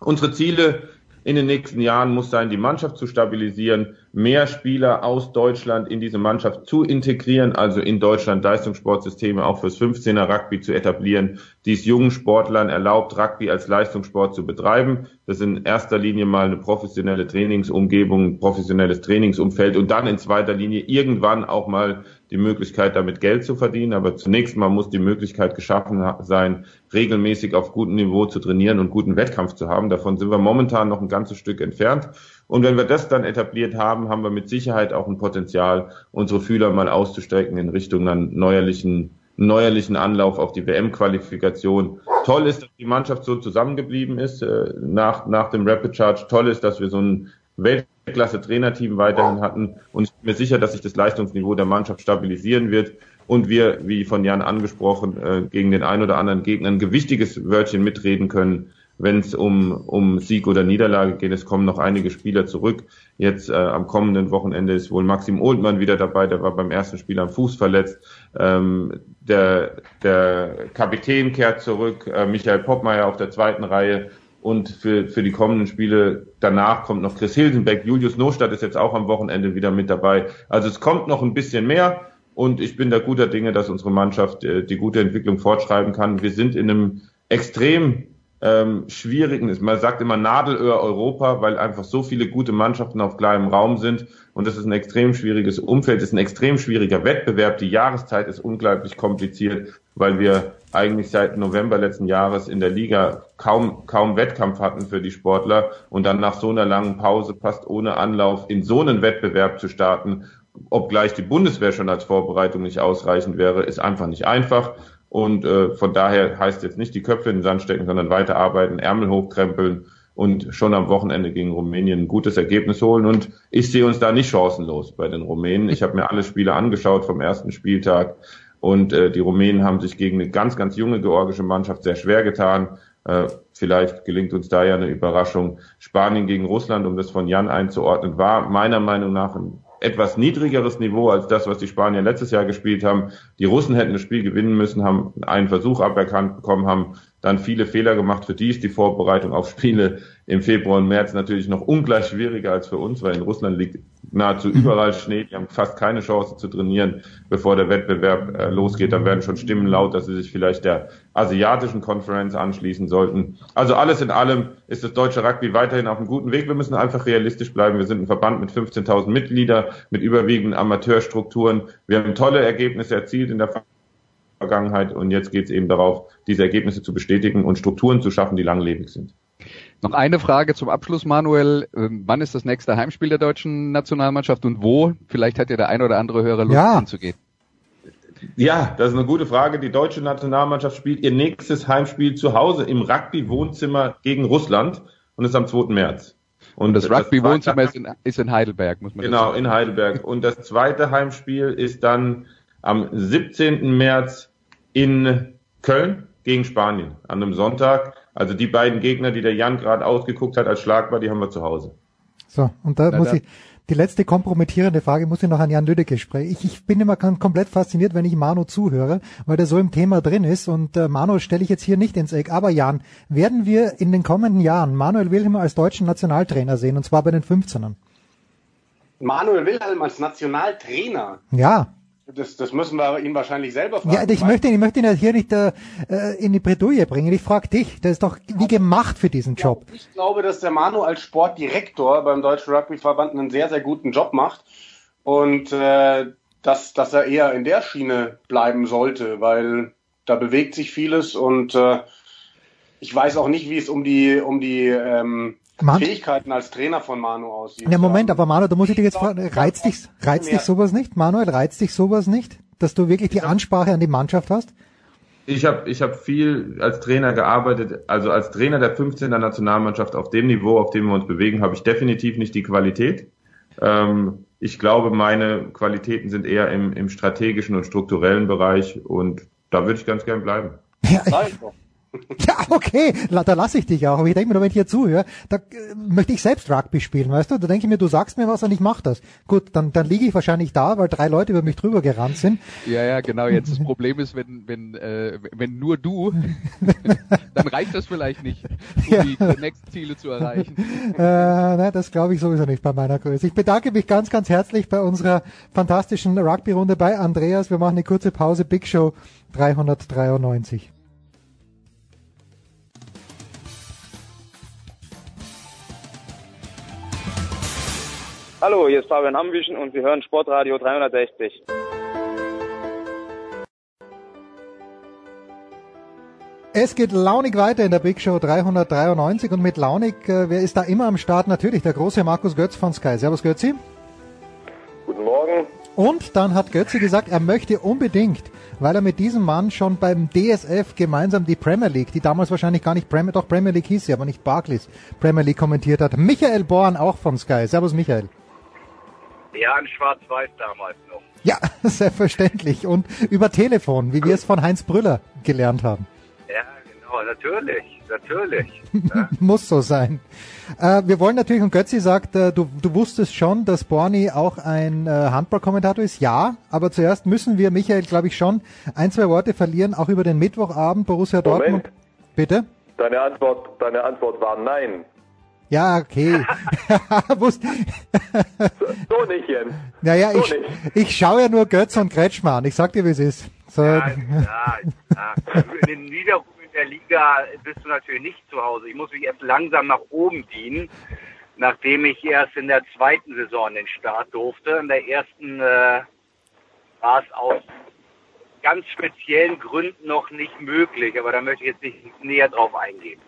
Unsere Ziele in den nächsten Jahren muss sein, die Mannschaft zu stabilisieren, mehr Spieler aus Deutschland in diese Mannschaft zu integrieren, also in Deutschland Leistungssportsysteme auch fürs 15er Rugby zu etablieren, die es jungen Sportlern erlaubt, Rugby als Leistungssport zu betreiben. Das ist in erster Linie mal eine professionelle Trainingsumgebung, professionelles Trainingsumfeld und dann in zweiter Linie irgendwann auch mal die Möglichkeit, damit Geld zu verdienen. Aber zunächst mal muss die Möglichkeit geschaffen sein, regelmäßig auf gutem Niveau zu trainieren und guten Wettkampf zu haben. Davon sind wir momentan noch ein ganzes Stück entfernt. Und wenn wir das dann etabliert haben, haben wir mit Sicherheit auch ein Potenzial, unsere Fühler mal auszustrecken in Richtung einen neuerlichen, neuerlichen Anlauf auf die WM-Qualifikation. Toll ist, dass die Mannschaft so zusammengeblieben ist äh, nach, nach dem Rapid Charge. Toll ist, dass wir so ein Weltklasse-Trainerteam weiterhin hatten. Und ich bin mir sicher, dass sich das Leistungsniveau der Mannschaft stabilisieren wird und wir, wie von Jan angesprochen, äh, gegen den einen oder anderen Gegner ein gewichtiges Wörtchen mitreden können, wenn es um, um Sieg oder Niederlage geht. Es kommen noch einige Spieler zurück. Jetzt äh, am kommenden Wochenende ist wohl Maxim Oldmann wieder dabei, der war beim ersten Spiel am Fuß verletzt. Ähm, der, der Kapitän kehrt zurück, äh, Michael Poppmeier auf der zweiten Reihe. Und für, für die kommenden Spiele danach kommt noch Chris Hilsenbeck. Julius Nostadt ist jetzt auch am Wochenende wieder mit dabei. Also es kommt noch ein bisschen mehr. Und ich bin da guter Dinge, dass unsere Mannschaft äh, die gute Entwicklung fortschreiben kann. Wir sind in einem extrem ähm, schwierigen, man sagt immer Nadelöhr Europa, weil einfach so viele gute Mannschaften auf kleinem Raum sind und das ist ein extrem schwieriges Umfeld, ist ein extrem schwieriger Wettbewerb. Die Jahreszeit ist unglaublich kompliziert, weil wir eigentlich seit November letzten Jahres in der Liga kaum, kaum Wettkampf hatten für die Sportler und dann nach so einer langen Pause fast ohne Anlauf in so einen Wettbewerb zu starten, obgleich die Bundeswehr schon als Vorbereitung nicht ausreichend wäre, ist einfach nicht einfach. Und äh, von daher heißt jetzt nicht die Köpfe in den Sand stecken, sondern weiterarbeiten, Ärmel hochkrempeln und schon am Wochenende gegen Rumänien ein gutes Ergebnis holen. Und ich sehe uns da nicht chancenlos bei den Rumänen. Ich habe mir alle Spiele angeschaut vom ersten Spieltag. Und äh, die Rumänen haben sich gegen eine ganz, ganz junge georgische Mannschaft sehr schwer getan. Äh, vielleicht gelingt uns da ja eine Überraschung. Spanien gegen Russland, um das von Jan einzuordnen, war meiner Meinung nach ein etwas niedrigeres Niveau als das, was die Spanier letztes Jahr gespielt haben. Die Russen hätten das Spiel gewinnen müssen, haben einen Versuch aberkannt bekommen, haben dann viele Fehler gemacht. Für die ist die Vorbereitung auf Spiele im Februar und März natürlich noch ungleich schwieriger als für uns, weil in Russland liegt nahezu mhm. überall Schnee. Die haben fast keine Chance zu trainieren, bevor der Wettbewerb äh, losgeht. Dann werden schon Stimmen laut, dass sie sich vielleicht der asiatischen Konferenz anschließen sollten. Also alles in allem ist das deutsche Rugby weiterhin auf einem guten Weg. Wir müssen einfach realistisch bleiben. Wir sind ein Verband mit 15.000 Mitgliedern, mit überwiegend Amateurstrukturen. Wir haben tolle Ergebnisse erzielt in der Vergangenheit und jetzt geht es eben darauf, diese Ergebnisse zu bestätigen und Strukturen zu schaffen, die langlebig sind. Noch eine Frage zum Abschluss, Manuel. Ähm, wann ist das nächste Heimspiel der deutschen Nationalmannschaft und wo? Vielleicht hat ja der ein oder andere Hörer Lust ja. hinzugehen. Ja, das ist eine gute Frage. Die deutsche Nationalmannschaft spielt ihr nächstes Heimspiel zu Hause im Rugby-Wohnzimmer gegen Russland und ist am 2. März. Und das Rugby-Wohnzimmer ist in, ist in Heidelberg, muss man Genau, in Heidelberg. Und das zweite Heimspiel ist dann am 17. März in Köln gegen Spanien an einem Sonntag. Also die beiden Gegner, die der Jan gerade ausgeguckt hat als schlagbar, die haben wir zu Hause. So, und da Na, muss da- ich, die letzte kompromittierende Frage muss ich noch an Jan Lüdecke sprechen. Ich, ich bin immer kom- komplett fasziniert, wenn ich Manu zuhöre, weil der so im Thema drin ist. Und äh, Manu stelle ich jetzt hier nicht ins Eck. Aber Jan, werden wir in den kommenden Jahren Manuel Wilhelm als deutschen Nationaltrainer sehen, und zwar bei den 15ern? Manuel Wilhelm als Nationaltrainer. Ja. Das, das müssen wir ihn wahrscheinlich selber fragen. Ja, ich möchte, ich möchte ihn ja hier nicht äh, äh, in die Bredouille bringen. Ich frage dich, der ist doch wie gemacht für diesen Job. Ich glaube, dass der Manu als Sportdirektor beim Deutschen Rugbyverband einen sehr, sehr guten Job macht und äh, dass, dass er eher in der Schiene bleiben sollte, weil da bewegt sich vieles und äh, ich weiß auch nicht, wie es um die um die ähm, Man- Fähigkeiten als Trainer von Manu aussieht. Ja, Moment, aber Manu, da muss ich dich jetzt fragen, reizt dich, reizt dich sowas nicht? Manuel, reizt dich sowas nicht? Dass du wirklich die Ansprache an die Mannschaft hast? Ich habe ich hab viel als Trainer gearbeitet, also als Trainer der 15er Nationalmannschaft auf dem Niveau, auf dem wir uns bewegen, habe ich definitiv nicht die Qualität. Ähm, ich glaube, meine Qualitäten sind eher im, im strategischen und strukturellen Bereich und da würde ich ganz gern bleiben. Ja, ich doch. Ja, okay, da lasse ich dich auch. Aber ich denke mir, nur, wenn ich hier zuhöre, da äh, möchte ich selbst Rugby spielen, weißt du? Da denke ich mir, du sagst mir was und ich mach das. Gut, dann, dann liege ich wahrscheinlich da, weil drei Leute über mich drüber gerannt sind. Ja, ja, genau. Jetzt das Problem ist, wenn, wenn, äh, wenn nur du, dann reicht das vielleicht nicht, um Ja. die nächsten Ziele zu erreichen. Äh, ne, das glaube ich sowieso nicht bei meiner Größe. Ich bedanke mich ganz, ganz herzlich bei unserer fantastischen Rugby-Runde bei Andreas. Wir machen eine kurze Pause. Big Show 393. Hallo, hier ist Fabian Ambüchen und Sie hören Sportradio 360. Es geht launig weiter in der Big Show 393 und mit launig, äh, wer ist da immer am Start? Natürlich der große Markus Götz von Sky. Servus Götzi. Guten Morgen. Und dann hat Götzi gesagt, er möchte unbedingt, weil er mit diesem Mann schon beim DSF gemeinsam die Premier League, die damals wahrscheinlich gar nicht Premier, doch Premier League hieß sie, aber nicht Barclays, Premier League kommentiert hat. Michael Born auch von Sky. Servus Michael. Ja, in Schwarz-Weiß damals noch. Ja, selbstverständlich. Und über Telefon, wie wir es von Heinz Brüller gelernt haben. Ja, genau, natürlich, natürlich. Muss so sein. Äh, wir wollen natürlich, und Götzi sagt, äh, du, du wusstest schon, dass Borny auch ein äh, Handballkommentator ist. Ja, aber zuerst müssen wir, Michael, glaube ich, schon ein, zwei Worte verlieren, auch über den Mittwochabend Borussia Dortmund. Bitte? Deine Antwort, deine Antwort war nein. Ja, okay. So nicht, Jens. naja, so ich, nicht. ich schaue ja nur Götz und Kretschmann an. Ich sag dir, wie es ist. So, Ja, ja, ja. In den Niederungen der Liga bist du natürlich nicht zu Hause. Ich muss mich erst langsam nach oben dienen, nachdem ich erst in der zweiten Saison den Start durfte. In der ersten äh, war es aus ganz speziellen Gründen noch nicht möglich, aber da möchte ich jetzt nicht näher drauf eingehen.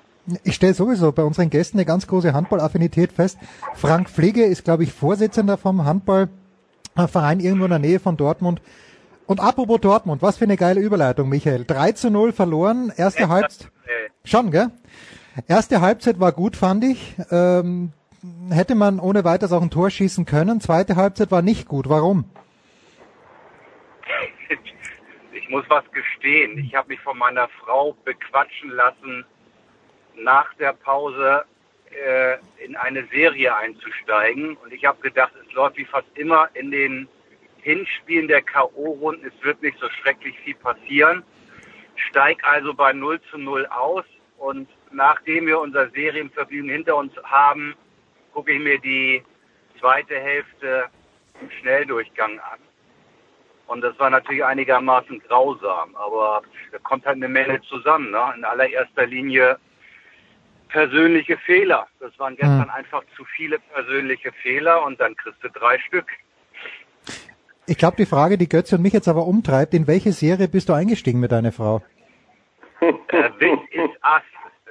Ich stelle sowieso bei unseren Gästen eine ganz große Handballaffinität fest. Frank Pflege ist, glaube ich, Vorsitzender vom Handballverein irgendwo in der Nähe von Dortmund. Und apropos Dortmund, was für eine geile Überleitung, Michael. 3 zu 0 verloren, erste Halbzeit. Schon, gell? Erste Halbzeit war gut, fand ich. Ähm, hätte man ohne weiteres auch ein Tor schießen können. Zweite Halbzeit war nicht gut. Warum? ich muss was gestehen. Ich habe mich von meiner Frau bequatschen lassen, nach der Pause äh, in eine Serie einzusteigen. Und ich habe gedacht, es läuft wie fast immer in den Hinspielen der K.O.-Runden. Es wird nicht so schrecklich viel passieren. Steig also bei 0 zu 0 aus. Und nachdem wir unser Serienvergnügen hinter uns haben, gucke ich mir die zweite Hälfte im Schnelldurchgang an. Und das war natürlich einigermaßen grausam, aber da kommt halt eine Menge zusammen. Ne? In allererster Linie persönliche Fehler. Das waren gestern einfach zu viele persönliche Fehler und dann kriegst du drei Stück. Ich glaube, die Frage, die Götze und mich jetzt aber umtreibt, in welche Serie bist du eingestiegen mit deiner Frau? Äh, This is Us.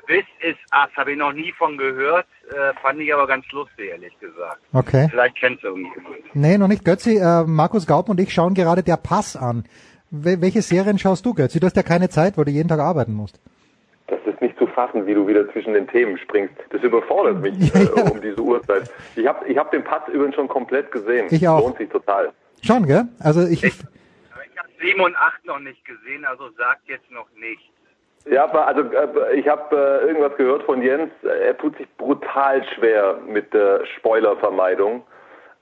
This is Us. Habe ich noch nie von gehört. Äh, fand ich aber ganz lustig, ehrlich gesagt. Okay. Vielleicht kennst du irgendjemand. Nee, noch nicht Götzi. Äh, Markus Gaub und ich schauen gerade der Pass an. Wel welche Serien schaust du, Götzi? Du hast ja keine Zeit, weil du jeden Tag arbeiten musst. Das ist nicht fassen, wie du wieder zwischen den Themen springst. Das überfordert mich Ja, äh, ja. um diese Uhrzeit. Ich habe ich hab den Pass übrigens schon komplett gesehen. Ich auch. Lohnt sich total. Schon, gell? Also ich, Ich habe 7 und 8 noch nicht gesehen, also sagt jetzt noch nichts. Ja, also äh, ich habe äh, irgendwas gehört von Jens. Er tut sich brutal schwer mit der Spoilervermeidung.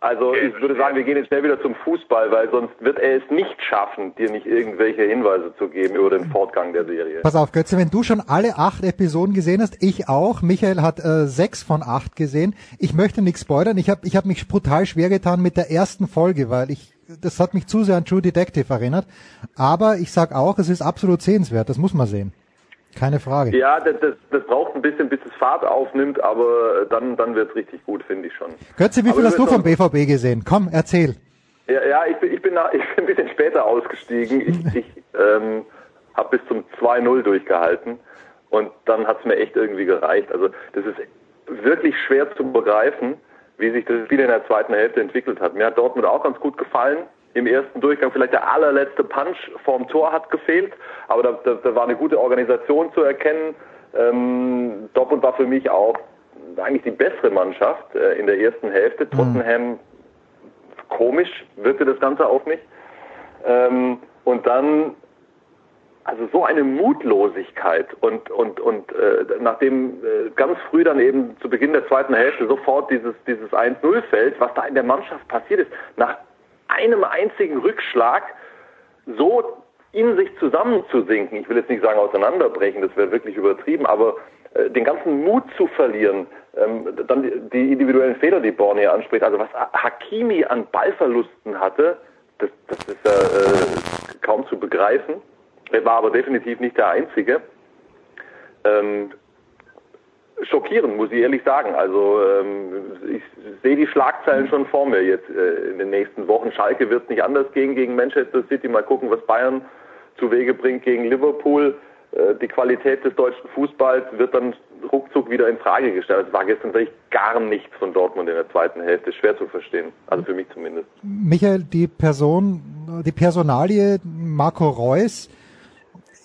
Also ich würde sagen, wir gehen jetzt schnell wieder zum Fußball, weil sonst wird er es nicht schaffen, dir nicht irgendwelche Hinweise zu geben über den Fortgang der Serie. Pass auf, Götze, wenn du schon alle acht Episoden gesehen hast, ich auch. Michael hat äh, sechs von acht gesehen. Ich möchte nichts spoilern. Ich habe ich hab mich brutal schwer getan mit der ersten Folge, weil ich das hat mich zu sehr an True Detective erinnert. Aber ich sag auch, es ist absolut sehenswert. Das muss man sehen. Keine Frage. Ja, das, das, das braucht ein bisschen, bis es Fahrt aufnimmt, aber dann, dann wird's richtig gut, finde ich schon. Götze, wie viel hast du vom BVB gesehen? Komm, erzähl. Ja, ja ich, bin, ich, bin, ich bin ein bisschen später ausgestiegen. Ich, ich ähm, habe bis zum 2-0 durchgehalten und dann hat's mir echt irgendwie gereicht. Also das ist wirklich schwer zu begreifen, wie sich das Spiel in der zweiten Hälfte entwickelt hat. Mir hat Dortmund auch ganz gut gefallen. Im ersten Durchgang vielleicht der allerletzte Punch vorm Tor hat gefehlt, aber da, da, da war eine gute Organisation zu erkennen. Ähm, Dortmund war für mich auch eigentlich die bessere Mannschaft äh, in der ersten Hälfte. Tottenham komisch wirkte das Ganze auf mich. Ähm, und dann also so eine Mutlosigkeit und und und äh, nachdem äh, ganz früh dann eben zu Beginn der zweiten Hälfte sofort dieses dieses 1-0 fällt, was da in der Mannschaft passiert ist, nach einem einzigen Rückschlag so in sich zusammenzusinken, ich will jetzt nicht sagen auseinanderbrechen, das wäre wirklich übertrieben, aber äh, den ganzen Mut zu verlieren, ähm, dann die, die individuellen Fehler, die Borne anspricht, also was Hakimi an Ballverlusten hatte, das, das ist ja äh, kaum zu begreifen. Er war aber definitiv nicht der Einzige. Ähm, schockierend, muss ich ehrlich sagen. Also ähm, ich sehe die Schlagzeilen schon vor mir jetzt äh, in den nächsten Wochen. Schalke wird nicht anders gehen gegen Manchester City. Mal gucken, was Bayern zu Wege bringt gegen Liverpool. Äh, die Qualität des deutschen Fußballs wird dann ruckzuck wieder in Frage gestellt. Es war gestern wirklich gar nichts von Dortmund in der zweiten Hälfte. Schwer zu verstehen. Also für mich zumindest. Michael, die Person, die Personalie Marco Reus,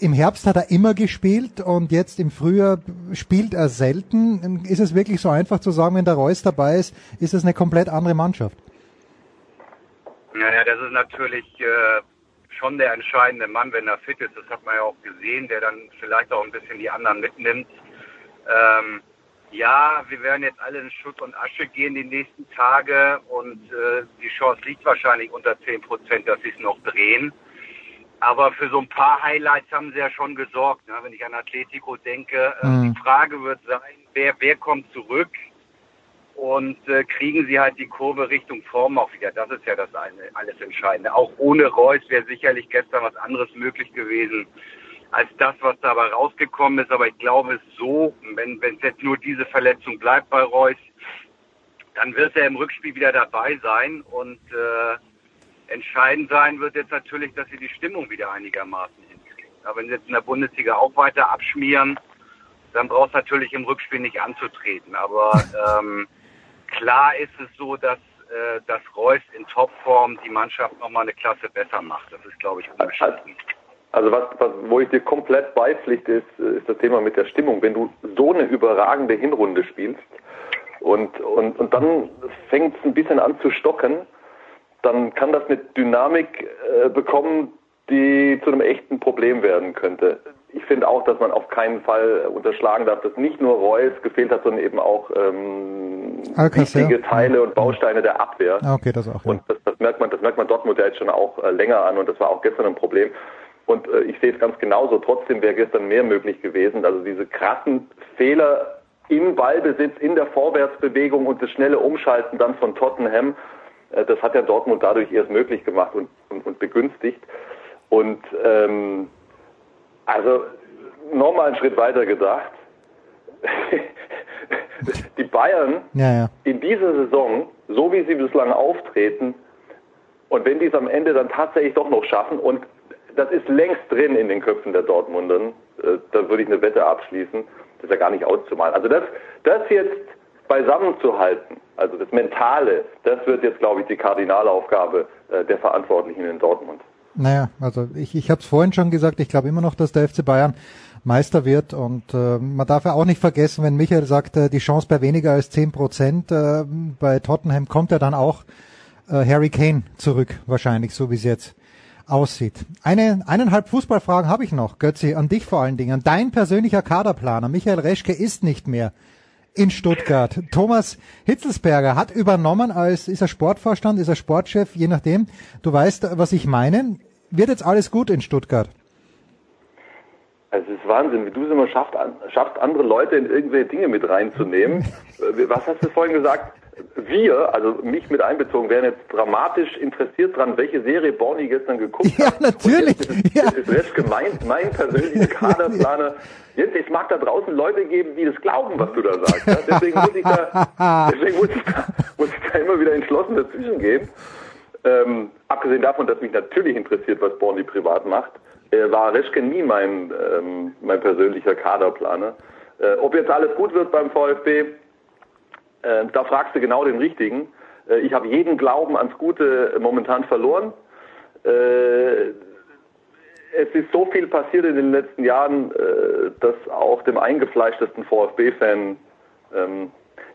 im Herbst hat er immer gespielt und jetzt im Frühjahr spielt er selten. Ist es wirklich so einfach zu sagen, wenn der Reus dabei ist, ist es eine komplett andere Mannschaft? Naja, das ist natürlich äh, schon der entscheidende Mann, wenn er fit ist. Das hat man ja auch gesehen, der dann vielleicht auch ein bisschen die anderen mitnimmt. Ähm, ja, wir werden jetzt alle in Schutt und Asche gehen die nächsten Tage und äh, die Chance liegt wahrscheinlich unter 10 Prozent, dass sie es noch drehen. Aber für so ein paar Highlights haben sie ja schon gesorgt. Ne? Wenn ich an Atletico denke, äh, Mhm. die Frage wird sein, wer, wer kommt zurück und äh, kriegen sie halt die Kurve Richtung Form auch wieder. Das ist ja das eine, alles Entscheidende. Auch ohne Reus wäre sicherlich gestern was anderes möglich gewesen als das, was dabei rausgekommen ist. Aber ich glaube so, wenn wenn es jetzt nur diese Verletzung bleibt bei Reus, dann wird er im Rückspiel wieder dabei sein und äh, entscheidend sein wird jetzt natürlich, dass sie die Stimmung wieder einigermaßen hinkriegen. Aber wenn sie jetzt in der Bundesliga auch weiter abschmieren, dann brauchst du natürlich im Rückspiel nicht anzutreten. Aber ähm, klar ist es so, dass, äh, dass Reus in Topform die Mannschaft nochmal eine Klasse besser macht. Das ist, glaube ich, unbestritten. Also was, was, wo ich dir komplett beipflichte, ist, ist das Thema mit der Stimmung. Wenn du so eine überragende Hinrunde spielst und, und, und dann fängt es ein bisschen an zu stocken, dann kann das eine Dynamik äh, bekommen, die zu einem echten Problem werden könnte. Ich finde auch, dass man auf keinen Fall unterschlagen darf, dass nicht nur Reus gefehlt hat, sondern eben auch ähm, Alcacer. wichtige Teile und Bausteine der Abwehr. Ah, okay, das auch. Ja. Und das, das merkt man, das merkt man Dortmund ja jetzt schon auch äh, länger an und das war auch gestern ein Problem. Und äh, ich sehe es ganz genauso. Trotzdem wäre gestern mehr möglich gewesen. Also diese krassen Fehler im Ballbesitz, in der Vorwärtsbewegung und das schnelle Umschalten dann von Tottenham, das hat ja Dortmund dadurch erst möglich gemacht und, und, und begünstigt. Und ähm, also nochmal einen Schritt weiter gedacht. Die Bayern Ja, ja. in dieser Saison, so wie sie bislang auftreten, und wenn die es am Ende dann tatsächlich doch noch schaffen, und das ist längst drin in den Köpfen der Dortmundern, äh, da würde ich eine Wette abschließen, das ist ja gar nicht auszumalen. Also das, das jetzt beisammen zu halten, also das Mentale, das wird jetzt, glaube ich, die Kardinalaufgabe äh, der Verantwortlichen in Dortmund. Naja, also ich, ich habe es vorhin schon gesagt, ich glaube immer noch, dass der FC Bayern Meister wird und äh, man darf ja auch nicht vergessen, wenn Michael sagt, äh, die Chance bei weniger als 10 Prozent, äh, bei Tottenham kommt ja dann auch äh, Harry Kane zurück, wahrscheinlich, so wie es jetzt aussieht. Eine, eineinhalb Fußballfragen habe ich noch, Götzi, an dich vor allen Dingen. Dein persönlicher Kaderplaner, Michael Reschke, ist nicht mehr in Stuttgart. Thomas Hitzelsberger hat übernommen als, ist er Sportvorstand, ist er Sportchef, je nachdem. Du weißt, was ich meine. Wird jetzt alles gut in Stuttgart? Also es ist Wahnsinn, wie du es immer schaffst, schaffst, andere Leute in irgendwelche Dinge mit reinzunehmen. Was hast du vorhin gesagt? Wir, also mich mit einbezogen, wären jetzt dramatisch interessiert dran, welche Serie Borny gestern geguckt ja, hat. Natürlich. Und jetzt, ja, natürlich. Jetzt gemeint, mein persönlicher Kaderplaner. Jetzt, es mag da draußen Leute geben, die das glauben, was du da sagst. Ja? Deswegen muss ich da, deswegen muss ich da, muss ich da immer wieder entschlossen dazwischen gehen. Ähm, abgesehen davon, dass mich natürlich interessiert, was Borny privat macht, äh, war Reschke nie mein, ähm, mein persönlicher Kaderplaner. Äh, ob jetzt alles gut wird beim VfB, äh, da fragst du genau den Richtigen. Äh, ich habe jeden Glauben ans Gute momentan verloren. Äh, es ist so viel passiert in den letzten Jahren, äh, dass auch dem eingefleischtesten VfB-Fan ähm,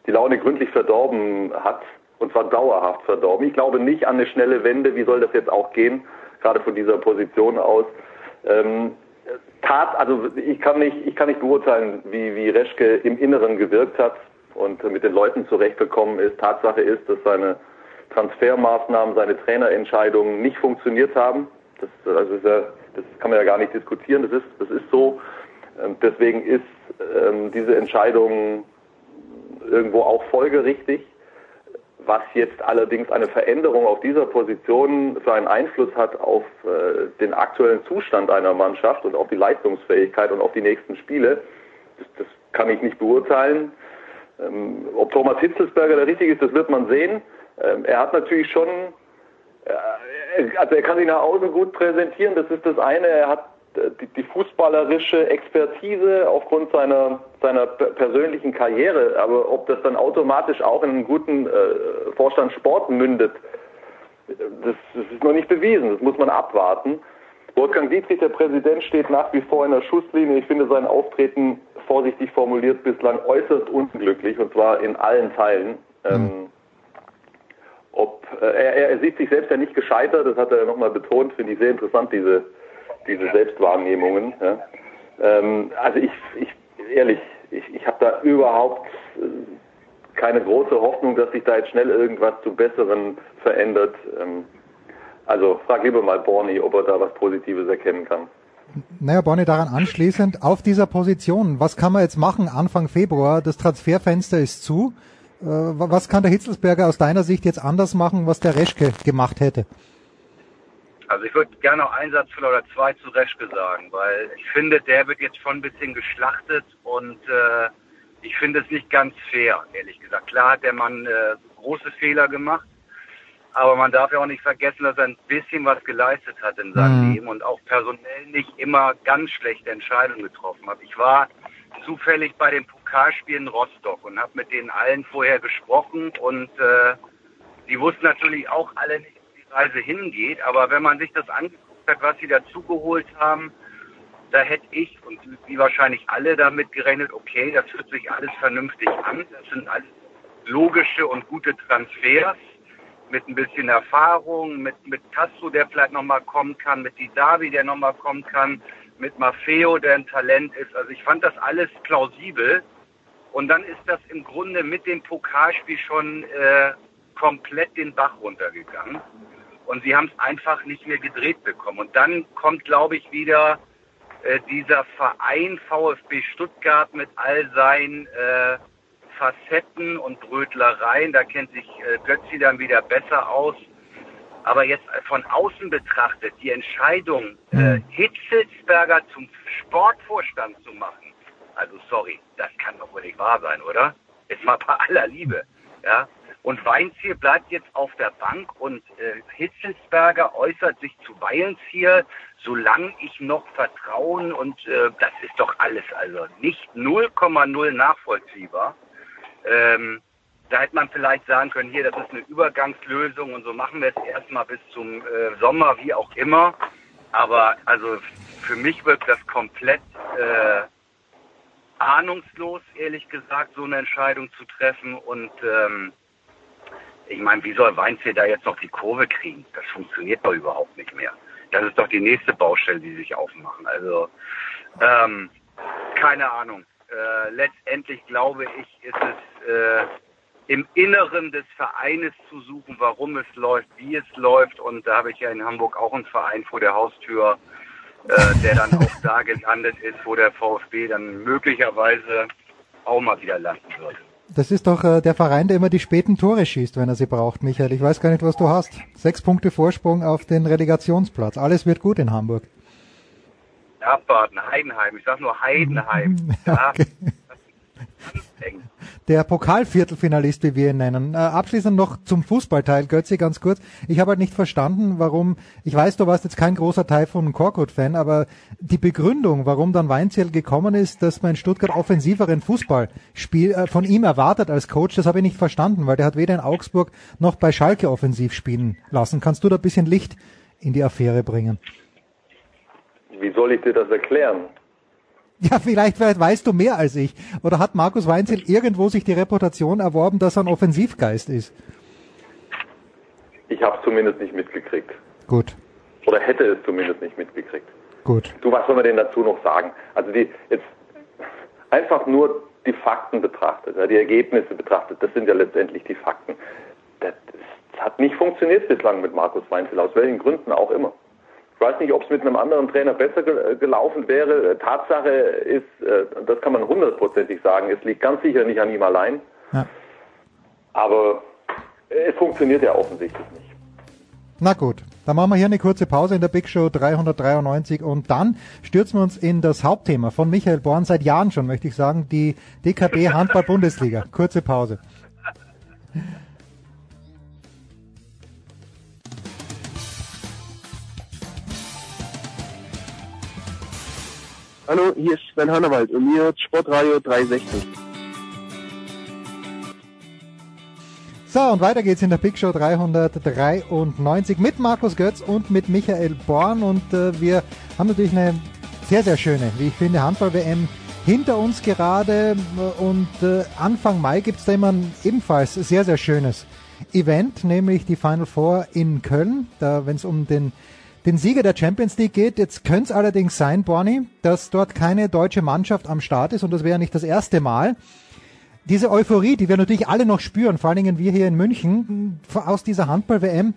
die Laune gründlich verdorben hat und zwar dauerhaft verdorben. Ich glaube nicht an eine schnelle Wende. Wie soll das jetzt auch gehen? Gerade von dieser Position aus. Ähm, tat, also ich kann nicht, ich kann nicht beurteilen, wie, wie Reschke im Inneren gewirkt hat und mit den Leuten zurechtgekommen ist. Tatsache ist, dass seine Transfermaßnahmen, seine Trainerentscheidungen nicht funktioniert haben. Das, also ja, das kann man ja gar nicht diskutieren. Das ist, das ist so. Ähm, deswegen ist ähm, diese Entscheidung irgendwo auch folgerichtig. Was jetzt allerdings eine Veränderung auf dieser Position für einen Einfluss hat auf äh, den aktuellen Zustand einer Mannschaft und auf die Leistungsfähigkeit und auf die nächsten Spiele, das, das kann ich nicht beurteilen. Ähm, ob Thomas Hitzelsberger der richtige ist, das wird man sehen. Ähm, er hat natürlich schon, äh, also er kann sich nach außen gut präsentieren, das ist das eine. Er hat äh, die, fußballerische Expertise aufgrund seiner, seiner persönlichen Karriere. Aber ob das dann automatisch auch in einen guten äh, Vorstand Sport mündet, das ist noch nicht bewiesen. Das muss man abwarten. Wolfgang Dietrich, der Präsident, steht nach wie vor in der Schusslinie. Ich finde sein Auftreten, vorsichtig formuliert, bislang äußerst unglücklich und zwar in allen Teilen. Ähm, ob, äh, er, er sieht sich selbst ja nicht gescheitert, das hat er ja nochmal betont, finde ich sehr interessant, diese, diese Selbstwahrnehmungen. Ja. Ähm, also ich, ich ehrlich, ich, ich habe da überhaupt äh, keine große Hoffnung, dass sich da jetzt schnell irgendwas zu Besseren verändert. Ähm, also frag lieber mal Borny, ob er da was Positives erkennen kann. Naja, Bonnie, daran anschließend, auf dieser Position, was kann man jetzt machen Anfang Februar? Das Transferfenster ist zu. Äh, was kann der Hitzelsberger aus deiner Sicht jetzt anders machen, was der Reschke gemacht hätte? Also ich würde gerne noch einen Satz oder zwei zu Reschke sagen, weil ich finde, der wird jetzt schon ein bisschen geschlachtet und äh, ich finde es nicht ganz fair, ehrlich gesagt. Klar hat der Mann äh, große Fehler gemacht, aber man darf ja auch nicht vergessen, dass er ein bisschen was geleistet hat in seinem mhm. Leben und auch personell nicht immer ganz schlechte Entscheidungen getroffen hat. Ich war zufällig bei den Pokalspielen Rostock und habe mit denen allen vorher gesprochen und äh, die wussten natürlich auch alle nicht, wo die Reise hingeht. Aber wenn man sich das angeguckt hat, was sie dazugeholt haben, da hätte ich und wie wahrscheinlich alle damit gerechnet, okay, das hört sich alles vernünftig an. Das sind alles logische und gute Transfers mit ein bisschen Erfahrung, mit, mit Castro, der vielleicht nochmal kommen kann, mit Didavi, der nochmal kommen kann, mit Maffeo, der ein Talent ist. Also ich fand das alles plausibel. Und dann ist das im Grunde mit dem Pokalspiel schon äh, komplett den Bach runtergegangen. Und sie haben es einfach nicht mehr gedreht bekommen. Und dann kommt, glaube ich, wieder äh, dieser Verein VfB Stuttgart mit all seinen äh, Facetten und Brötlereien. Da kennt sich äh, Götzi dann wieder besser aus. Aber jetzt von außen betrachtet, die Entscheidung, äh, hm. Hitzelsberger zum Sportvorstand zu machen, also sorry, das kann doch wohl nicht wahr sein, oder? Jetzt mal bei aller Liebe. Ja? Und Weinziel bleibt jetzt auf der Bank und äh, Hitzelsberger äußert sich zu Weinziel, solange ich noch Vertrauen und äh, das ist doch alles also nicht 0,0 nachvollziehbar. Ähm, da hätte man vielleicht sagen können, hier, das ist eine Übergangslösung und so machen wir es erstmal bis zum äh, Sommer, wie auch immer. Aber also für mich wirkt das komplett äh, ahnungslos, ehrlich gesagt, so eine Entscheidung zu treffen. Und ähm, ich meine, wie soll Weinziel da jetzt noch die Kurve kriegen? Das funktioniert doch überhaupt nicht mehr. das ist doch die nächste Baustelle, die sich aufmachen. Also ähm, keine Ahnung. Äh, letztendlich glaube ich, ist es äh, im Inneren des Vereines zu suchen, warum es läuft, wie es läuft. Und da habe ich ja in Hamburg auch einen Verein vor der Haustür, äh, der dann auch da gelandet ist, wo der VfB dann möglicherweise auch mal wieder landen wird. Das ist doch äh, der Verein, der immer die späten Tore schießt, wenn er sie braucht, Michael. Ich weiß gar nicht, was du hast. Sechs Punkte Vorsprung auf den Relegationsplatz. Alles wird gut in Hamburg. Abwarten, Heidenheim. Ich sag nur Heidenheim. Ja, okay. Der Pokalviertelfinalist, wie wir ihn nennen. Äh, abschließend noch zum Fußballteil, Götze, ganz kurz. Ich habe halt nicht verstanden, warum, ich weiß, du warst jetzt kein großer Teil von Korkut-Fan, aber die Begründung, warum dann Weinzierl gekommen ist, dass man in Stuttgart offensiveren Fußballspiel äh, von ihm erwartet als Coach, das habe ich nicht verstanden, weil der hat weder in Augsburg noch bei Schalke offensiv spielen lassen. Kannst du da ein bisschen Licht in die Affäre bringen? Wie soll ich dir das erklären? Ja, vielleicht weißt du mehr als ich. Oder hat Markus Weinzel irgendwo sich die Reputation erworben, dass er ein Offensivgeist ist? Ich habe es zumindest nicht mitgekriegt. Gut. Oder hätte es zumindest nicht mitgekriegt. Gut. Du, was soll man denn dazu noch sagen? Also die jetzt einfach nur die Fakten betrachtet, die Ergebnisse betrachtet, das sind ja letztendlich die Fakten. Das, das hat nicht funktioniert bislang mit Markus Weinzel, aus welchen Gründen auch immer. Ich weiß nicht, ob es mit einem anderen Trainer besser gelaufen wäre. Tatsache ist, äh, das kann man hundertprozentig sagen, es liegt ganz sicher nicht an ihm allein. Ja. Aber es funktioniert ja offensichtlich nicht. Na gut, dann machen wir hier eine kurze Pause in der Big Show 393 und dann stürzen wir uns in das Hauptthema von Michael Born seit Jahren schon, möchte ich sagen, die DKB Handball Bundesliga. Kurze Pause. Hallo, hier ist Sven Hannawald und mir Sportradio 360. So, und weiter geht's in der Big Show 393 mit Markus Götz und mit Michael Born. Und äh, wir haben natürlich eine sehr, sehr schöne, wie ich finde, Handball-WM hinter uns gerade. Und äh, Anfang Mai gibt's da immer ein ebenfalls sehr, sehr schönes Event, nämlich die Final Four in Köln. Da, wenn es um den den Sieger der Champions League geht. Jetzt könnte es allerdings sein, Borny, dass dort keine deutsche Mannschaft am Start ist und das wäre nicht das erste Mal. Diese Euphorie, die wir natürlich alle noch spüren, vor allen Dingen wir hier in München, aus dieser Handball-WM,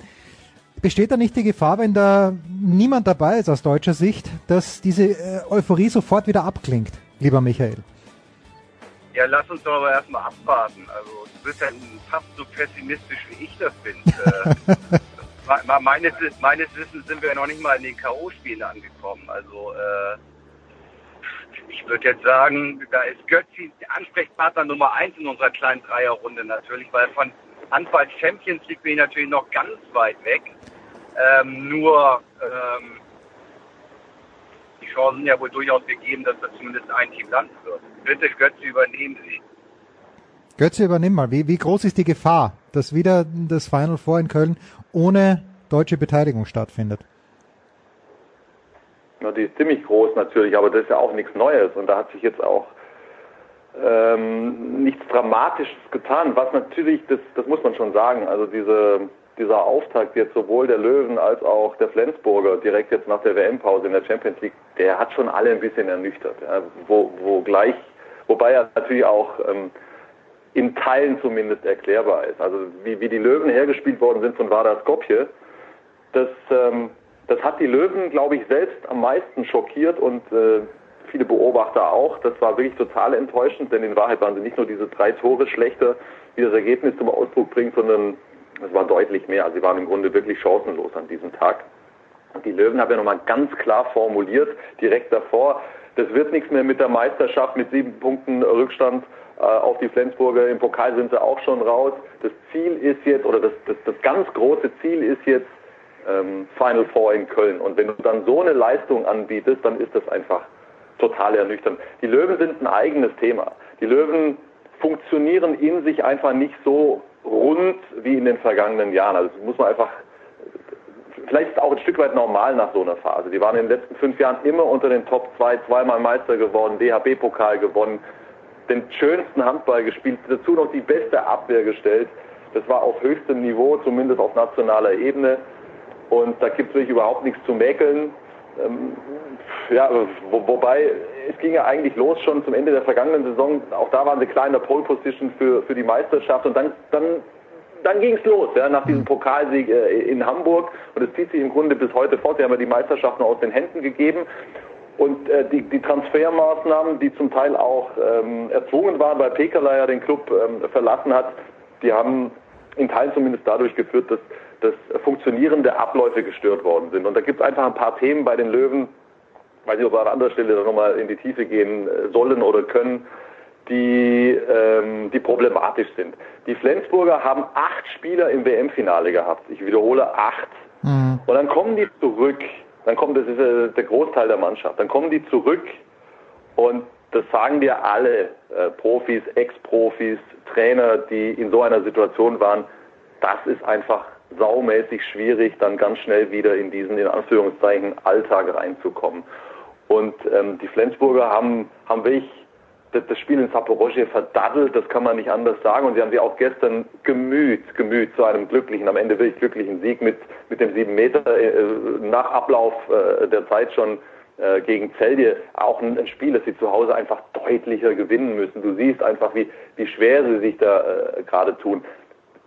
besteht da nicht die Gefahr, wenn da niemand dabei ist aus deutscher Sicht, dass diese äh, Euphorie sofort wieder abklingt, lieber Michael? Ja, lass uns doch aber erstmal abwarten. Also du bist ja fast so pessimistisch, wie ich das bin. Meines, meines Wissens sind wir noch nicht mal in den K.O.-Spielen angekommen. Also äh, ich würde jetzt sagen, da ist Götzi Ansprechpartner Nummer eins in unserer kleinen Dreierrunde natürlich, weil von Handball Champions League bin ich natürlich noch ganz weit weg. Ähm, nur ähm, die Chancen ja wohl durchaus gegeben, dass das zumindest ein Team landen wird. Bitte Götzi übernehmen Sie. Götze, übernimm mal. Wie, wie groß ist die Gefahr, dass wieder das Final Four in Köln ohne deutsche Beteiligung stattfindet? Na, die ist ziemlich groß natürlich, aber das ist ja auch nichts Neues und da hat sich jetzt auch ähm, nichts Dramatisches getan. Was natürlich, das, das muss man schon sagen, also diese, dieser Auftakt jetzt sowohl der Löwen als auch der Flensburger direkt jetzt nach der WM-Pause in der Champions League, der hat schon alle ein bisschen ernüchtert. Ja, wo, wo gleich, wobei er natürlich auch ähm, in Teilen zumindest erklärbar ist. Also wie, wie die Löwen hergespielt worden sind von Vardar Skopje, das, ähm, das hat die Löwen, glaube ich, selbst am meisten schockiert und äh, viele Beobachter auch. Das war wirklich total enttäuschend, denn in Wahrheit waren sie nicht nur diese drei Tore schlechter, wie das Ergebnis zum Ausdruck bringt, sondern es war deutlich mehr. Also sie waren im Grunde wirklich chancenlos an diesem Tag. Die Löwen haben ja nochmal ganz klar formuliert, direkt davor, das wird nichts mehr mit der Meisterschaft mit sieben Punkten Rückstand äh, auf die Flensburger. Im Pokal sind sie auch schon raus. Das Ziel ist jetzt, oder das, das, das ganz große Ziel ist jetzt ähm, Final Four in Köln. Und wenn du dann so eine Leistung anbietest, dann ist das einfach total ernüchternd. Die Löwen sind ein eigenes Thema. Die Löwen funktionieren in sich einfach nicht so rund wie in den vergangenen Jahren. Also das muss man einfach vielleicht ist auch ein Stück weit normal nach so einer Phase. Die waren in den letzten fünf Jahren immer unter den Top 2, zweimal Meister geworden, DHB-Pokal gewonnen, den schönsten Handball gespielt, dazu noch die beste Abwehr gestellt. Das war auf höchstem Niveau, zumindest auf nationaler Ebene. und da gibt es wirklich überhaupt nichts zu mäkeln. Ähm, ja, wo, wobei es ging ja eigentlich los schon zum Ende der vergangenen Saison. Auch da waren sie kleiner Pole Position für, für die Meisterschaft und dann, dann, dann ging es los, ja, nach diesem Pokalsieg äh, in Hamburg und es zieht sich im Grunde bis heute fort. Sie haben ja die Meisterschaft noch aus den Händen gegeben und äh, die, die Transfermaßnahmen, die zum Teil auch ähm, erzwungen waren, weil Pekala ja den Club ähm, verlassen hat, die haben in Teilen zumindest dadurch geführt, dass, dass funktionierende Abläufe gestört worden sind. Und da gibt es einfach ein paar Themen bei den Löwen, weiß nicht, ob wir an anderer Stelle nochmal in die Tiefe gehen äh, sollen oder können, die, ähm, die problematisch sind. Die Flensburger haben acht Spieler im WM-Finale gehabt. Ich wiederhole, acht. Mhm. Und dann kommen die zurück dann kommt, das ist äh, der Großteil der Mannschaft, dann kommen die zurück und das sagen dir alle äh, Profis, Ex-Profis, Trainer, die in so einer Situation waren, das ist einfach saumäßig schwierig, dann ganz schnell wieder in diesen, in Anführungszeichen, Alltag reinzukommen. Und ähm, die Flensburger haben, haben wirklich das Spiel in Saporosche verdaddelt, das kann man nicht anders sagen. Und sie haben sich auch gestern gemüht, gemüht zu einem glücklichen, am Ende wirklich glücklichen Sieg mit, mit dem sieben Meter äh, nach Ablauf äh, der Zeit schon äh, gegen Zeldje. Auch ein, ein, Spiel, das sie zu Hause einfach deutlicher gewinnen müssen. Du siehst einfach, wie, wie schwer sie sich da äh, gerade tun.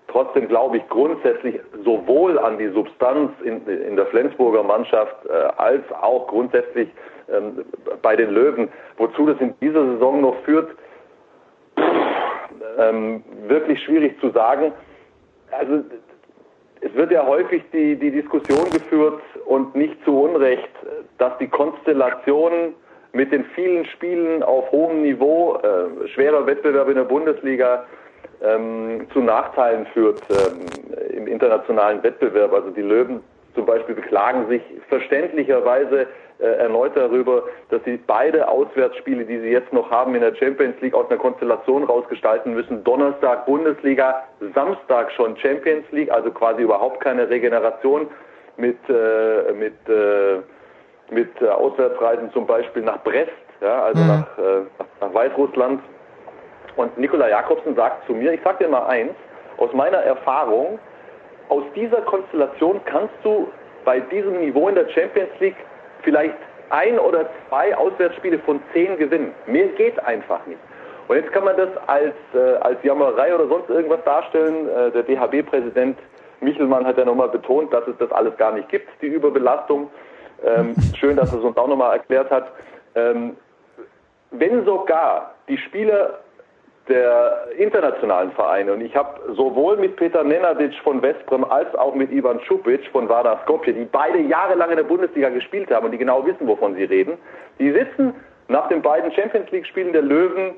Trotzdem glaube ich grundsätzlich sowohl an die Substanz in, in der Flensburger Mannschaft äh, als auch grundsätzlich ähm, bei den Löwen. Wozu das in dieser Saison noch führt, ähm, wirklich schwierig zu sagen. Also es wird ja häufig die, die Diskussion geführt und nicht zu Unrecht, dass die Konstellation mit den vielen Spielen auf hohem Niveau, äh, schwerer Wettbewerb in der Bundesliga, ähm, zu Nachteilen führt ähm, im internationalen Wettbewerb. Also die Löwen zum Beispiel beklagen sich verständlicherweise erneut darüber, dass sie beide Auswärtsspiele, die sie jetzt noch haben in der Champions League, aus einer Konstellation rausgestalten müssen. Donnerstag Bundesliga, Samstag schon Champions League, also quasi überhaupt keine Regeneration mit, äh, mit, äh, mit äh, Auswärtsreisen zum Beispiel nach Brest, ja, also mhm. nach, äh, nach Weißrussland. Und Nikola Jakobsen sagt zu mir, ich sag dir mal eins, aus meiner Erfahrung, aus dieser Konstellation kannst du bei diesem Niveau in der Champions League vielleicht ein oder zwei Auswärtsspiele von zehn gewinnen. Mehr geht einfach nicht. Und jetzt kann man das als, äh, als Jammerei oder sonst irgendwas darstellen. Äh, der DHB-Präsident Michelmann hat ja nochmal betont, dass es das alles gar nicht gibt, die Überbelastung. Ähm, schön, dass er es uns auch nochmal erklärt hat. Ähm, wenn sogar die Spieler der internationalen Vereine. Und ich habe sowohl mit Peter Nenadic von Westbrem als auch mit Ivan Čupic von Vardar Skopje, die beide jahrelang in der Bundesliga gespielt haben und die genau wissen, wovon sie reden, die sitzen nach den beiden Champions League-Spielen der Löwen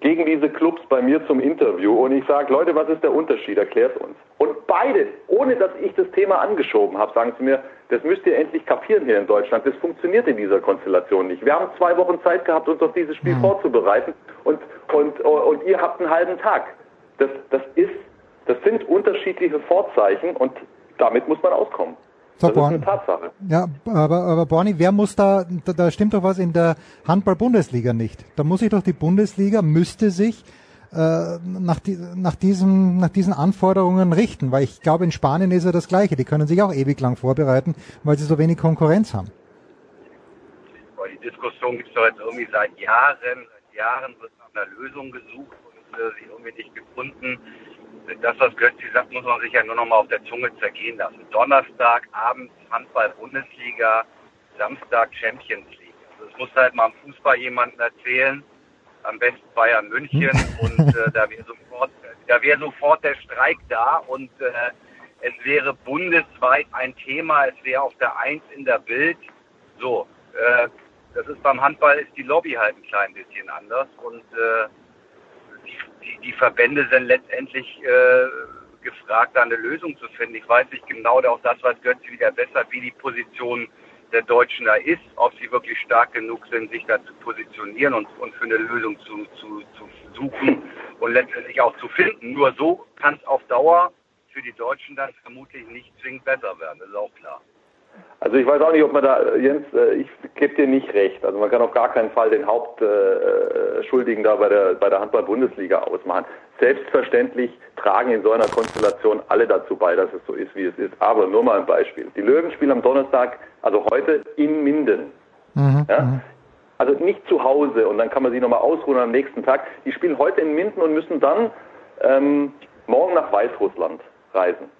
gegen diese Clubs bei mir zum Interview und ich sage, Leute, was ist der Unterschied? Erklärt uns. Und beide, ohne dass ich das Thema angeschoben habe, sagen sie mir, das müsst ihr endlich kapieren hier in Deutschland. Das funktioniert in dieser Konstellation nicht. Wir haben zwei Wochen Zeit gehabt, uns auf dieses Spiel vorzubereiten und, und, und ihr habt einen halben Tag. Das, das ist, das sind unterschiedliche Vorzeichen und damit muss man auskommen. So, das Born, ist eine Tatsache. Ja, aber, aber Borni, wer muss da, da, da stimmt doch was in der Handball-Bundesliga nicht. Da muss sich doch die Bundesliga, müsste sich äh, nach, die, nach, diesem, nach diesen Anforderungen richten, weil ich glaube, in Spanien ist ja das Gleiche. Die können sich auch ewig lang vorbereiten, weil sie so wenig Konkurrenz haben. Die Diskussion gibt es doch jetzt irgendwie seit Jahren. Seit Jahren wird nach einer Lösung gesucht und äh, sie irgendwie nicht gefunden das, was Götzi sagt, muss man sich ja nur noch mal auf der Zunge zergehen lassen. Donnerstag, abends Handball-Bundesliga, Samstag Champions League. Also das muss halt mal am Fußball jemandem erzählen, am besten Bayern München und äh, da wäre sofort, da wäre sofort der Streik da und äh, es wäre bundesweit ein Thema, es wäre auf der Eins in der Bild. So, äh, das ist beim Handball ist die Lobby halt ein klein bisschen anders und äh, die, die Verbände sind letztendlich äh, gefragt, da eine Lösung zu finden. Ich weiß nicht genau, auch das weiß Götze wieder besser, wie die Position der Deutschen da ist, ob sie wirklich stark genug sind, sich da zu positionieren und, und für eine Lösung zu, zu, zu suchen und letztendlich auch zu finden. Nur so kann es auf Dauer für die Deutschen dann vermutlich nicht zwingend besser werden, das ist auch klar. Also ich weiß auch nicht, ob man da, Jens, äh, ich gebe dir nicht recht. Also man kann auf gar keinen Fall den Hauptschuldigen da bei der, bei der Handball-Bundesliga ausmachen. Selbstverständlich tragen in so einer Konstellation alle dazu bei, dass es so ist, wie es ist. Aber nur mal ein Beispiel. Die Löwen spielen am Donnerstag, also heute in Minden. Mhm. Ja? Also nicht zu Hause und dann kann man sich nochmal ausruhen am nächsten Tag. Die spielen heute in Minden und müssen dann ähm, morgen nach Weißrussland reisen.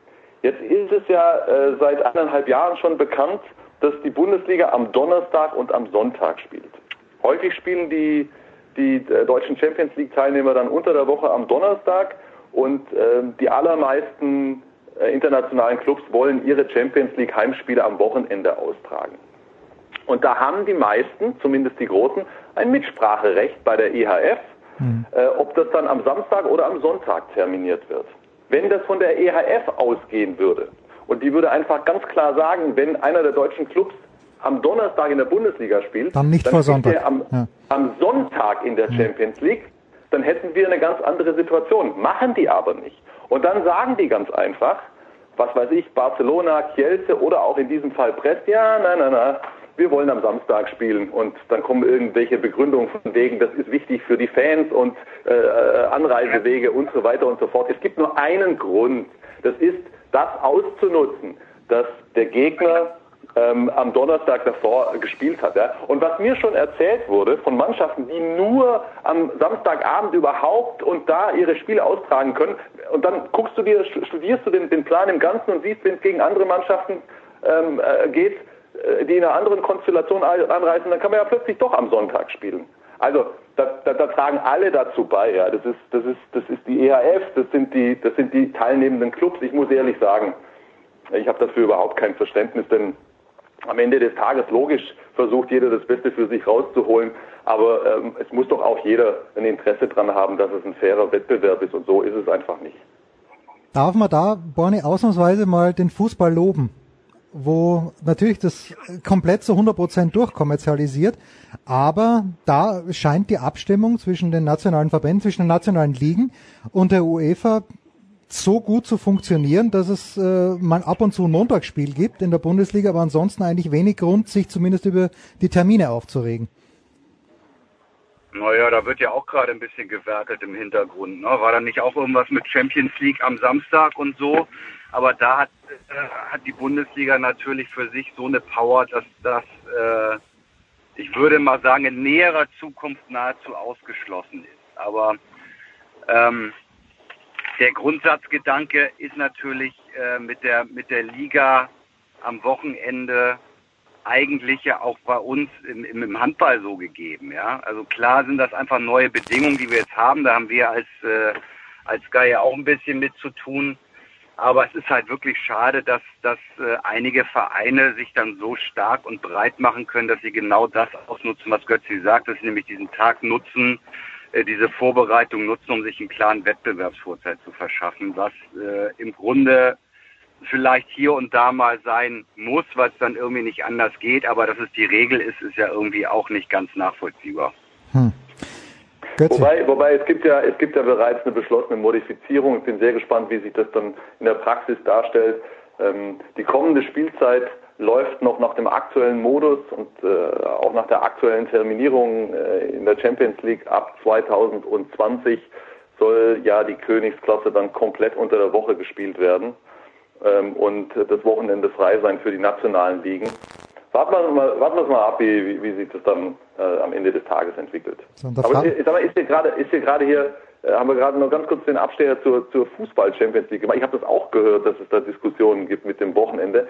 Jetzt ist es ja äh, seit eineinhalb Jahren schon bekannt, dass die Bundesliga am Donnerstag und am Sonntag spielt. Häufig spielen die, die äh, deutschen Champions League Teilnehmer dann unter der Woche am Donnerstag und äh, die allermeisten äh, internationalen Clubs wollen ihre Champions League Heimspiele am Wochenende austragen. Und da haben die meisten, zumindest die Großen, ein Mitspracherecht bei der EHF, äh, ob das dann am Samstag oder am Sonntag terminiert wird. Wenn das von der EHF ausgehen würde, und die würde einfach ganz klar sagen, wenn einer der deutschen Clubs am Donnerstag in der Bundesliga spielt, Dann nicht vor spielt Sonntag. am, Ja. am Sonntag in der Champions League, dann hätten wir eine ganz andere Situation. Machen die aber nicht. Und dann sagen die ganz einfach, was weiß ich, Barcelona, Kielce oder auch in diesem Fall Brest, ja, nein, nein, nein, wir wollen am Samstag spielen und dann kommen irgendwelche Begründungen von wegen, das ist wichtig für die Fans und äh, äh, Anreisewege und so weiter und so fort. Es gibt nur einen Grund, das ist, das auszunutzen, dass der Gegner ähm, am Donnerstag davor gespielt hat. Ja? Und was mir schon erzählt wurde von Mannschaften, die nur am Samstagabend überhaupt und da ihre Spiele austragen können, und dann guckst du dir, studierst du den, den Plan im Ganzen und siehst, wenn es gegen andere Mannschaften ähm, äh, geht, die in einer anderen Konstellation anreisen, dann kann man ja plötzlich doch am Sonntag spielen. Also da, da, da tragen alle dazu bei. Ja, das ist das ist das ist die EHF, das sind die das sind die teilnehmenden Clubs. Ich muss ehrlich sagen, ich habe dafür überhaupt kein Verständnis, denn am Ende des Tages logisch versucht jeder das Beste für sich rauszuholen, aber ähm, es muss doch auch jeder ein Interesse dran haben, dass es ein fairer Wettbewerb ist und so ist es einfach nicht. Darf man da, Borni, ausnahmsweise mal den Fußball loben? Wo natürlich das komplett zu 100% durchkommerzialisiert, aber da scheint die Abstimmung zwischen den nationalen Verbänden, zwischen den nationalen Ligen und der UEFA so gut zu funktionieren, dass es äh, mal ab und zu ein Montagsspiel gibt in der Bundesliga, aber ansonsten eigentlich wenig Grund, sich zumindest über die Termine aufzuregen. Naja, da wird ja auch gerade ein bisschen gewerkelt im Hintergrund. Ne? War da nicht auch irgendwas mit Champions League am Samstag und so? Aber da hat, äh, hat die Bundesliga natürlich für sich so eine Power, dass das, äh, ich würde mal sagen, in näherer Zukunft nahezu ausgeschlossen ist. Aber ähm, der Grundsatzgedanke ist natürlich äh, mit der mit der Liga am Wochenende eigentlich ja auch bei uns im, im, Handball so gegeben, ja. Also klar sind das einfach neue Bedingungen, die wir jetzt haben. Da haben wir als äh, als Sky ja auch ein bisschen mit zu tun. Aber es ist halt wirklich schade, dass, dass äh, einige Vereine sich dann so stark und breit machen können, dass sie genau das ausnutzen, was Götzi sagt, dass sie nämlich diesen Tag nutzen, äh, diese Vorbereitung nutzen, um sich einen klaren Wettbewerbsvorteil zu verschaffen, was äh, im Grunde vielleicht hier und da mal sein muss, weil es dann irgendwie nicht anders geht, aber dass es die Regel ist, ist ja irgendwie auch nicht ganz nachvollziehbar. Götze. Wobei, wobei es gibt ja es gibt ja bereits eine beschlossene Modifizierung. Ich bin sehr gespannt, wie sich das dann in der Praxis darstellt. Ähm, die kommende Spielzeit läuft noch nach dem aktuellen Modus und äh, auch nach der aktuellen Terminierung äh, in der Champions League ab 2020 soll ja die Königsklasse dann komplett unter der Woche gespielt werden ähm, und das Wochenende frei sein für die nationalen Ligen. Warten wir mal, warten wir mal ab, wie, wie, wie sich das dann äh, am Ende des Tages entwickelt. Aber ich sag mal, ist hier gerade, ist hier gerade hier, äh, haben wir gerade noch ganz kurz den Abstecher zur, zur Fußball Champions League gemacht. Ich habe das auch gehört, dass es da Diskussionen gibt mit dem Wochenende.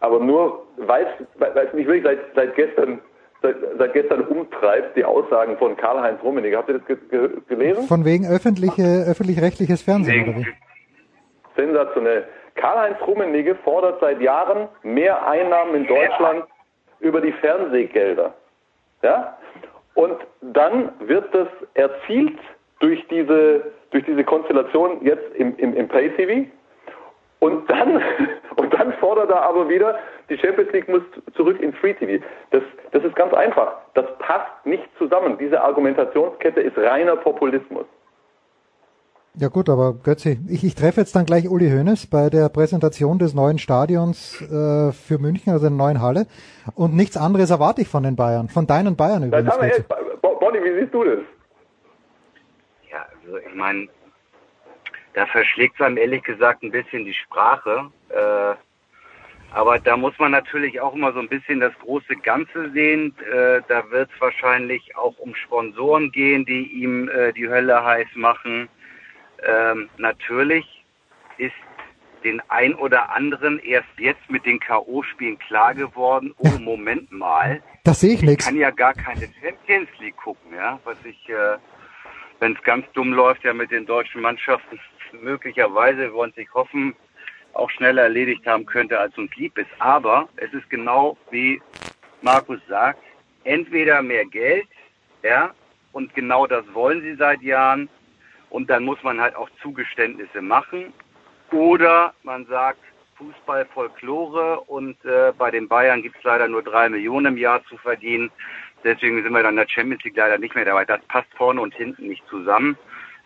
Aber nur, weil es mich wirklich seit, seit gestern seit, seit gestern umtreibt, die Aussagen von Karl-Heinz Rummenigge. Habt ihr das ge ge gelesen? Von wegen öffentliche, öffentlich-rechtliches Fernsehen, oder wie? Sensationell. Karl-Heinz Rummenigge fordert seit Jahren mehr Einnahmen in Deutschland über die Fernsehgelder. Ja? Und dann wird das erzielt durch diese, durch diese Konstellation jetzt im, im, im Pay-TV. Und dann, und dann fordert er aber wieder, die Champions League muss zurück in Free TV. Das, das ist ganz einfach. Das passt nicht zusammen. Diese Argumentationskette ist reiner Populismus. Ja gut, aber Götzi, ich, ich treffe jetzt dann gleich Uli Hoeneß bei der Präsentation des neuen Stadions äh, für München, also der neuen Halle. Und nichts anderes erwarte ich von den Bayern, von deinen Bayern übrigens. Jetzt haben wir jetzt, Bonnie, wie siehst du das? Ja, also ich meine, da verschlägt es einem ehrlich gesagt ein bisschen die Sprache. Äh, aber da muss man natürlich auch immer so ein bisschen das große Ganze sehen. Äh, da wird es wahrscheinlich auch um Sponsoren gehen, die ihm äh, die Hölle heiß machen. Ähm, natürlich ist den ein oder anderen erst jetzt mit den K.O.-Spielen klar geworden, oh, Moment mal. Das sehe ich nichts. Ich kann ja gar keine Champions League gucken, ja, was ich, äh, wenn es ganz dumm läuft, ja mit den deutschen Mannschaften möglicherweise, wollen es nicht hoffen, auch schneller erledigt haben könnte, als uns lieb ist. Aber es ist genau wie Markus sagt, entweder mehr Geld, ja, und genau das wollen sie seit Jahren, und dann muss man halt auch Zugeständnisse machen. Oder man sagt, Fußball Folklore und äh, bei den Bayern gibt es leider nur drei Millionen im Jahr zu verdienen. Deswegen sind wir dann in der Champions League leider nicht mehr dabei. Das passt vorne und hinten nicht zusammen.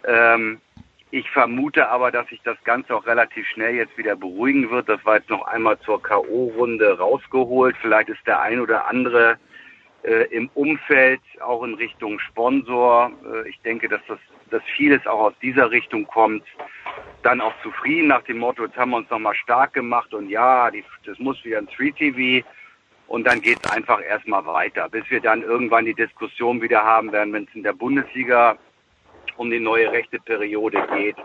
Ähm, ich vermute aber, dass sich das Ganze auch relativ schnell jetzt wieder beruhigen wird. Das war jetzt noch einmal zur K.O.-Runde rausgeholt. Vielleicht ist der ein oder andere äh, im Umfeld auch in Richtung Sponsor. Äh, ich denke, dass das dass vieles auch aus dieser Richtung kommt. Dann auch zufrieden nach dem Motto, jetzt haben wir uns nochmal stark gemacht und ja, die, das muss wieder ein 3TV. Und dann geht es einfach erstmal weiter, bis wir dann irgendwann die Diskussion wieder haben werden, wenn es in der Bundesliga um die neue rechte Periode geht,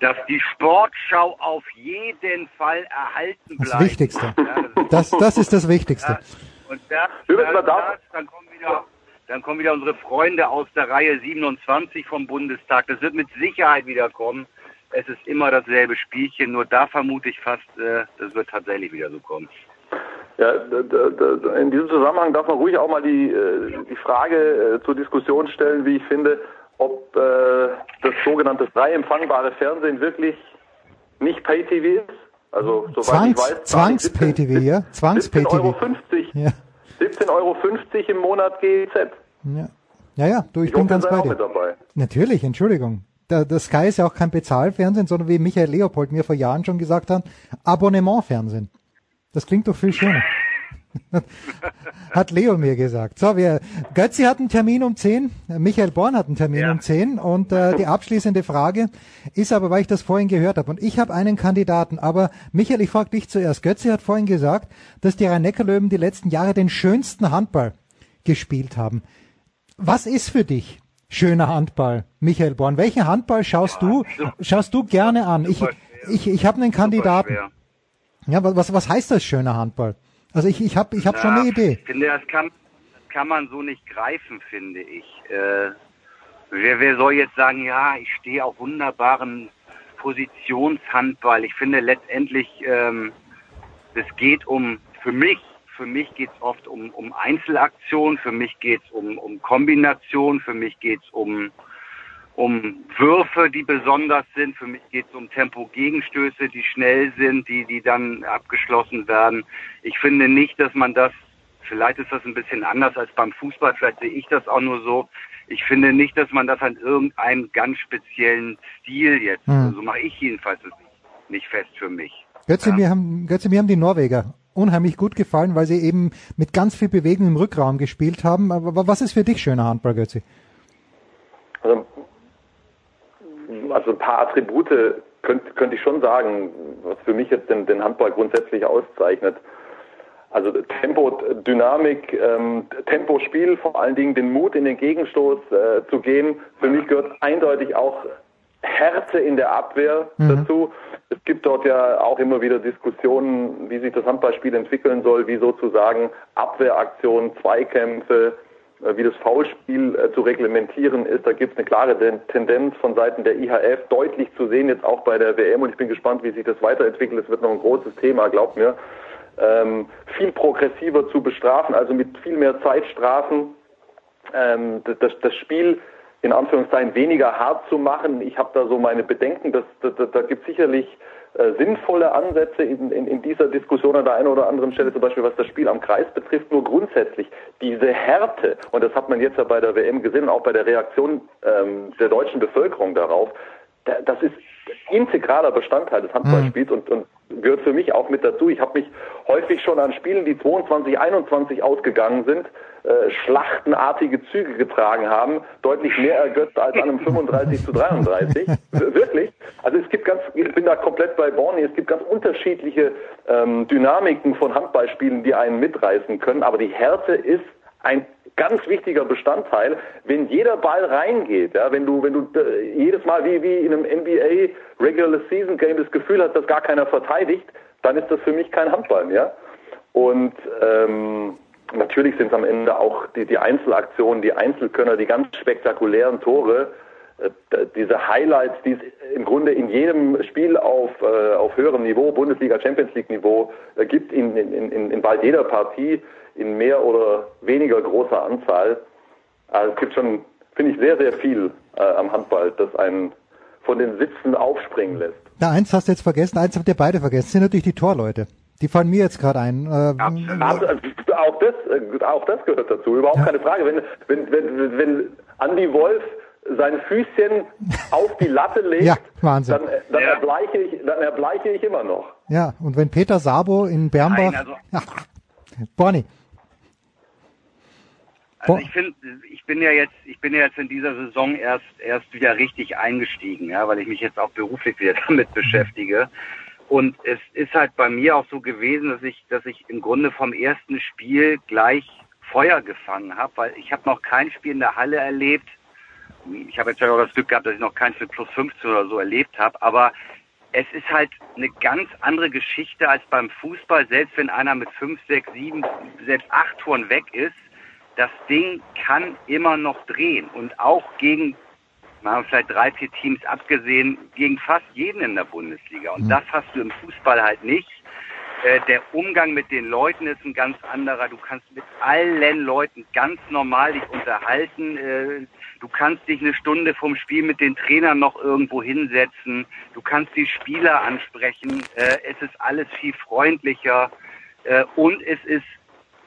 dass die Sportschau auf jeden Fall erhalten bleibt. Das Wichtigste. Ja, das, das, das, ist das Wichtigste. Ja, und das, das, das, dann kommen wieder dann kommen wieder unsere Freunde aus der Reihe 27 vom Bundestag. Das wird mit Sicherheit wieder kommen. Es ist immer dasselbe Spielchen, nur da vermute ich fast, äh, das wird tatsächlich wieder so kommen. Ja, in diesem Zusammenhang darf man ruhig auch mal die, äh, die Frage äh, zur Diskussion stellen, wie ich finde, ob das sogenannte frei empfangbare Fernsehen wirklich nicht Pay-TV ist. Also, soweit Zwangs, ich weiß, Zwangs-Pay-TV, ja? Zwangs-Pay-TV. 17,50 Euro. Ja. 17,50 Euro im Monat GEZ. Ja, ja, ja du, ich, ich bin ganz bei dir. Natürlich, Entschuldigung. Der, der Sky ist ja auch kein Bezahlfernsehen, sondern wie Michael Leopold mir vor Jahren schon gesagt hat, Abonnementfernsehen. Das klingt doch viel schöner. hat Leo mir gesagt. So, wir, Götzi hat einen Termin um 10, Michael Born hat einen Termin ja. um 10 und äh, die abschließende Frage ist aber, weil ich das vorhin gehört habe und ich habe einen Kandidaten, aber Michael, ich frage dich zuerst. Götzi hat vorhin gesagt, dass die Rhein-Neckar-Löwen die letzten Jahre den schönsten Handball gespielt haben. Was ist für dich schöner Handball, Michael Born? Welchen Handball schaust ja, du, schaust du gerne an? Ich, ich, ich habe einen Kandidaten. Ja, was, was heißt das schöner Handball? Also ich, ich habe ich hab ja, schon eine Idee. Ich finde, das kann, das kann man so nicht greifen, finde ich. Äh, wer, wer soll jetzt sagen, ja, ich stehe auf wunderbaren Positionshandball. Ich finde letztendlich, ähm, es geht um, für mich für mich geht es oft um, um Einzelaktionen, für mich geht es um, um Kombination, für mich geht es um, um Würfe, die besonders sind, für mich geht es um Tempo-Gegenstöße, die schnell sind, die, die dann abgeschlossen werden. Ich finde nicht, dass man das, vielleicht ist das ein bisschen anders als beim Fußball, vielleicht sehe ich das auch nur so, ich finde nicht, dass man das an irgendeinem ganz speziellen Stil jetzt, hm. so mache ich jedenfalls nicht fest für mich. Götze, ja? wir haben, Götze, mir haben die Norweger unheimlich gut gefallen, weil sie eben mit ganz viel Bewegung im Rückraum gespielt haben. Aber was ist für dich schöner Handball, Götzi? Also, also ein paar Attribute könnte könnt ich schon sagen, was für mich jetzt den, den Handball grundsätzlich auszeichnet. Also Tempo, Dynamik, ähm, Tempospiel, vor allen Dingen den Mut in den Gegenstoß äh, zu gehen. Für mich gehört eindeutig auch Härte in der Abwehr mhm. dazu. Es gibt dort ja auch immer wieder Diskussionen, wie sich das Handballspiel entwickeln soll, wie sozusagen Abwehraktionen, Zweikämpfe, äh, wie das Foulspiel äh, zu reglementieren ist. Da gibt es eine klare Tendenz von Seiten der IHF deutlich zu sehen, jetzt auch bei der WM. Und ich bin gespannt, wie sich das weiterentwickelt. Es wird noch ein großes Thema, glaubt mir. Ähm, viel progressiver zu bestrafen, also mit viel mehr Zeitstrafen. Ähm, das, das Spiel in Anführungszeichen weniger hart zu machen. Ich habe da so meine Bedenken, dass, da, da, da gibt sicherlich äh, sinnvolle Ansätze in, in, in dieser Diskussion an der einen oder anderen Stelle, zum Beispiel was das Spiel am Kreis betrifft, nur grundsätzlich diese Härte, und das hat man jetzt ja bei der WM gesehen, auch bei der Reaktion ähm, der deutschen Bevölkerung darauf, das ist integraler Bestandteil des Handballspiels und, und gehört für mich auch mit dazu. Ich habe mich häufig schon an Spielen, die 22, 21 ausgegangen sind, äh, schlachtenartige Züge getragen haben, deutlich mehr ergötzt als an einem 35 zu 33. Wirklich. Also es gibt ganz, ich bin da komplett bei Borny, es gibt ganz unterschiedliche ähm, Dynamiken von Handballspielen, die einen mitreißen können, aber die Härte ist ein ganz wichtiger Bestandteil, wenn jeder Ball reingeht, ja, wenn du, wenn du äh, jedes Mal wie, wie in einem NBA Regular Season Game das Gefühl hast, dass gar keiner verteidigt, dann ist das für mich kein Handball mehr. Und ähm, natürlich sind es am Ende auch die, die Einzelaktionen, die Einzelkönner, die ganz spektakulären Tore, äh, diese Highlights, die es im Grunde in jedem Spiel auf, äh, auf höherem Niveau, Bundesliga, Champions League Niveau äh, gibt, in, in, in, in bald jeder Partie in mehr oder weniger großer Anzahl. Also es gibt schon, finde ich, sehr, sehr viel äh, am Handball, das einen von den Sitzen aufspringen lässt. Na, eins hast du jetzt vergessen, eins habt ihr beide vergessen, das sind natürlich die Torleute. Die fallen mir jetzt gerade ein. Ähm, also, auch, das, äh, auch das gehört dazu, überhaupt ja. keine Frage. Wenn, wenn, wenn, wenn Andy Wolf sein Füßchen auf die Latte legt, ja, Wahnsinn. dann, dann, ja. erbleiche ich, dann erbleiche ich immer noch. Ja, und wenn Peter Sabo in Bernbach... Nein, also. Bonnie. Also ich finde, ich bin ja jetzt, ich bin ja jetzt in dieser Saison erst erst wieder richtig eingestiegen, ja, weil ich mich jetzt auch beruflich wieder damit beschäftige. Und es ist halt bei mir auch so gewesen, dass ich, dass ich im Grunde vom ersten Spiel gleich Feuer gefangen habe, weil ich habe noch kein Spiel in der Halle erlebt. Ich habe jetzt auch das Glück gehabt, dass ich noch keins mit plus 15 oder so erlebt habe, aber es ist halt eine ganz andere Geschichte als beim Fußball, selbst wenn einer mit fünf, sechs, sieben, selbst acht Toren weg ist das Ding kann immer noch drehen. Und auch gegen, mal vielleicht drei, vier Teams abgesehen, gegen fast jeden in der Bundesliga. Und mhm. das hast du im Fußball halt nicht. Äh, der Umgang mit den Leuten ist ein ganz anderer. Du kannst mit allen Leuten ganz normal dich unterhalten. Äh, du kannst dich eine Stunde vom Spiel mit den Trainern noch irgendwo hinsetzen. Du kannst die Spieler ansprechen. Äh, es ist alles viel freundlicher. Und es ist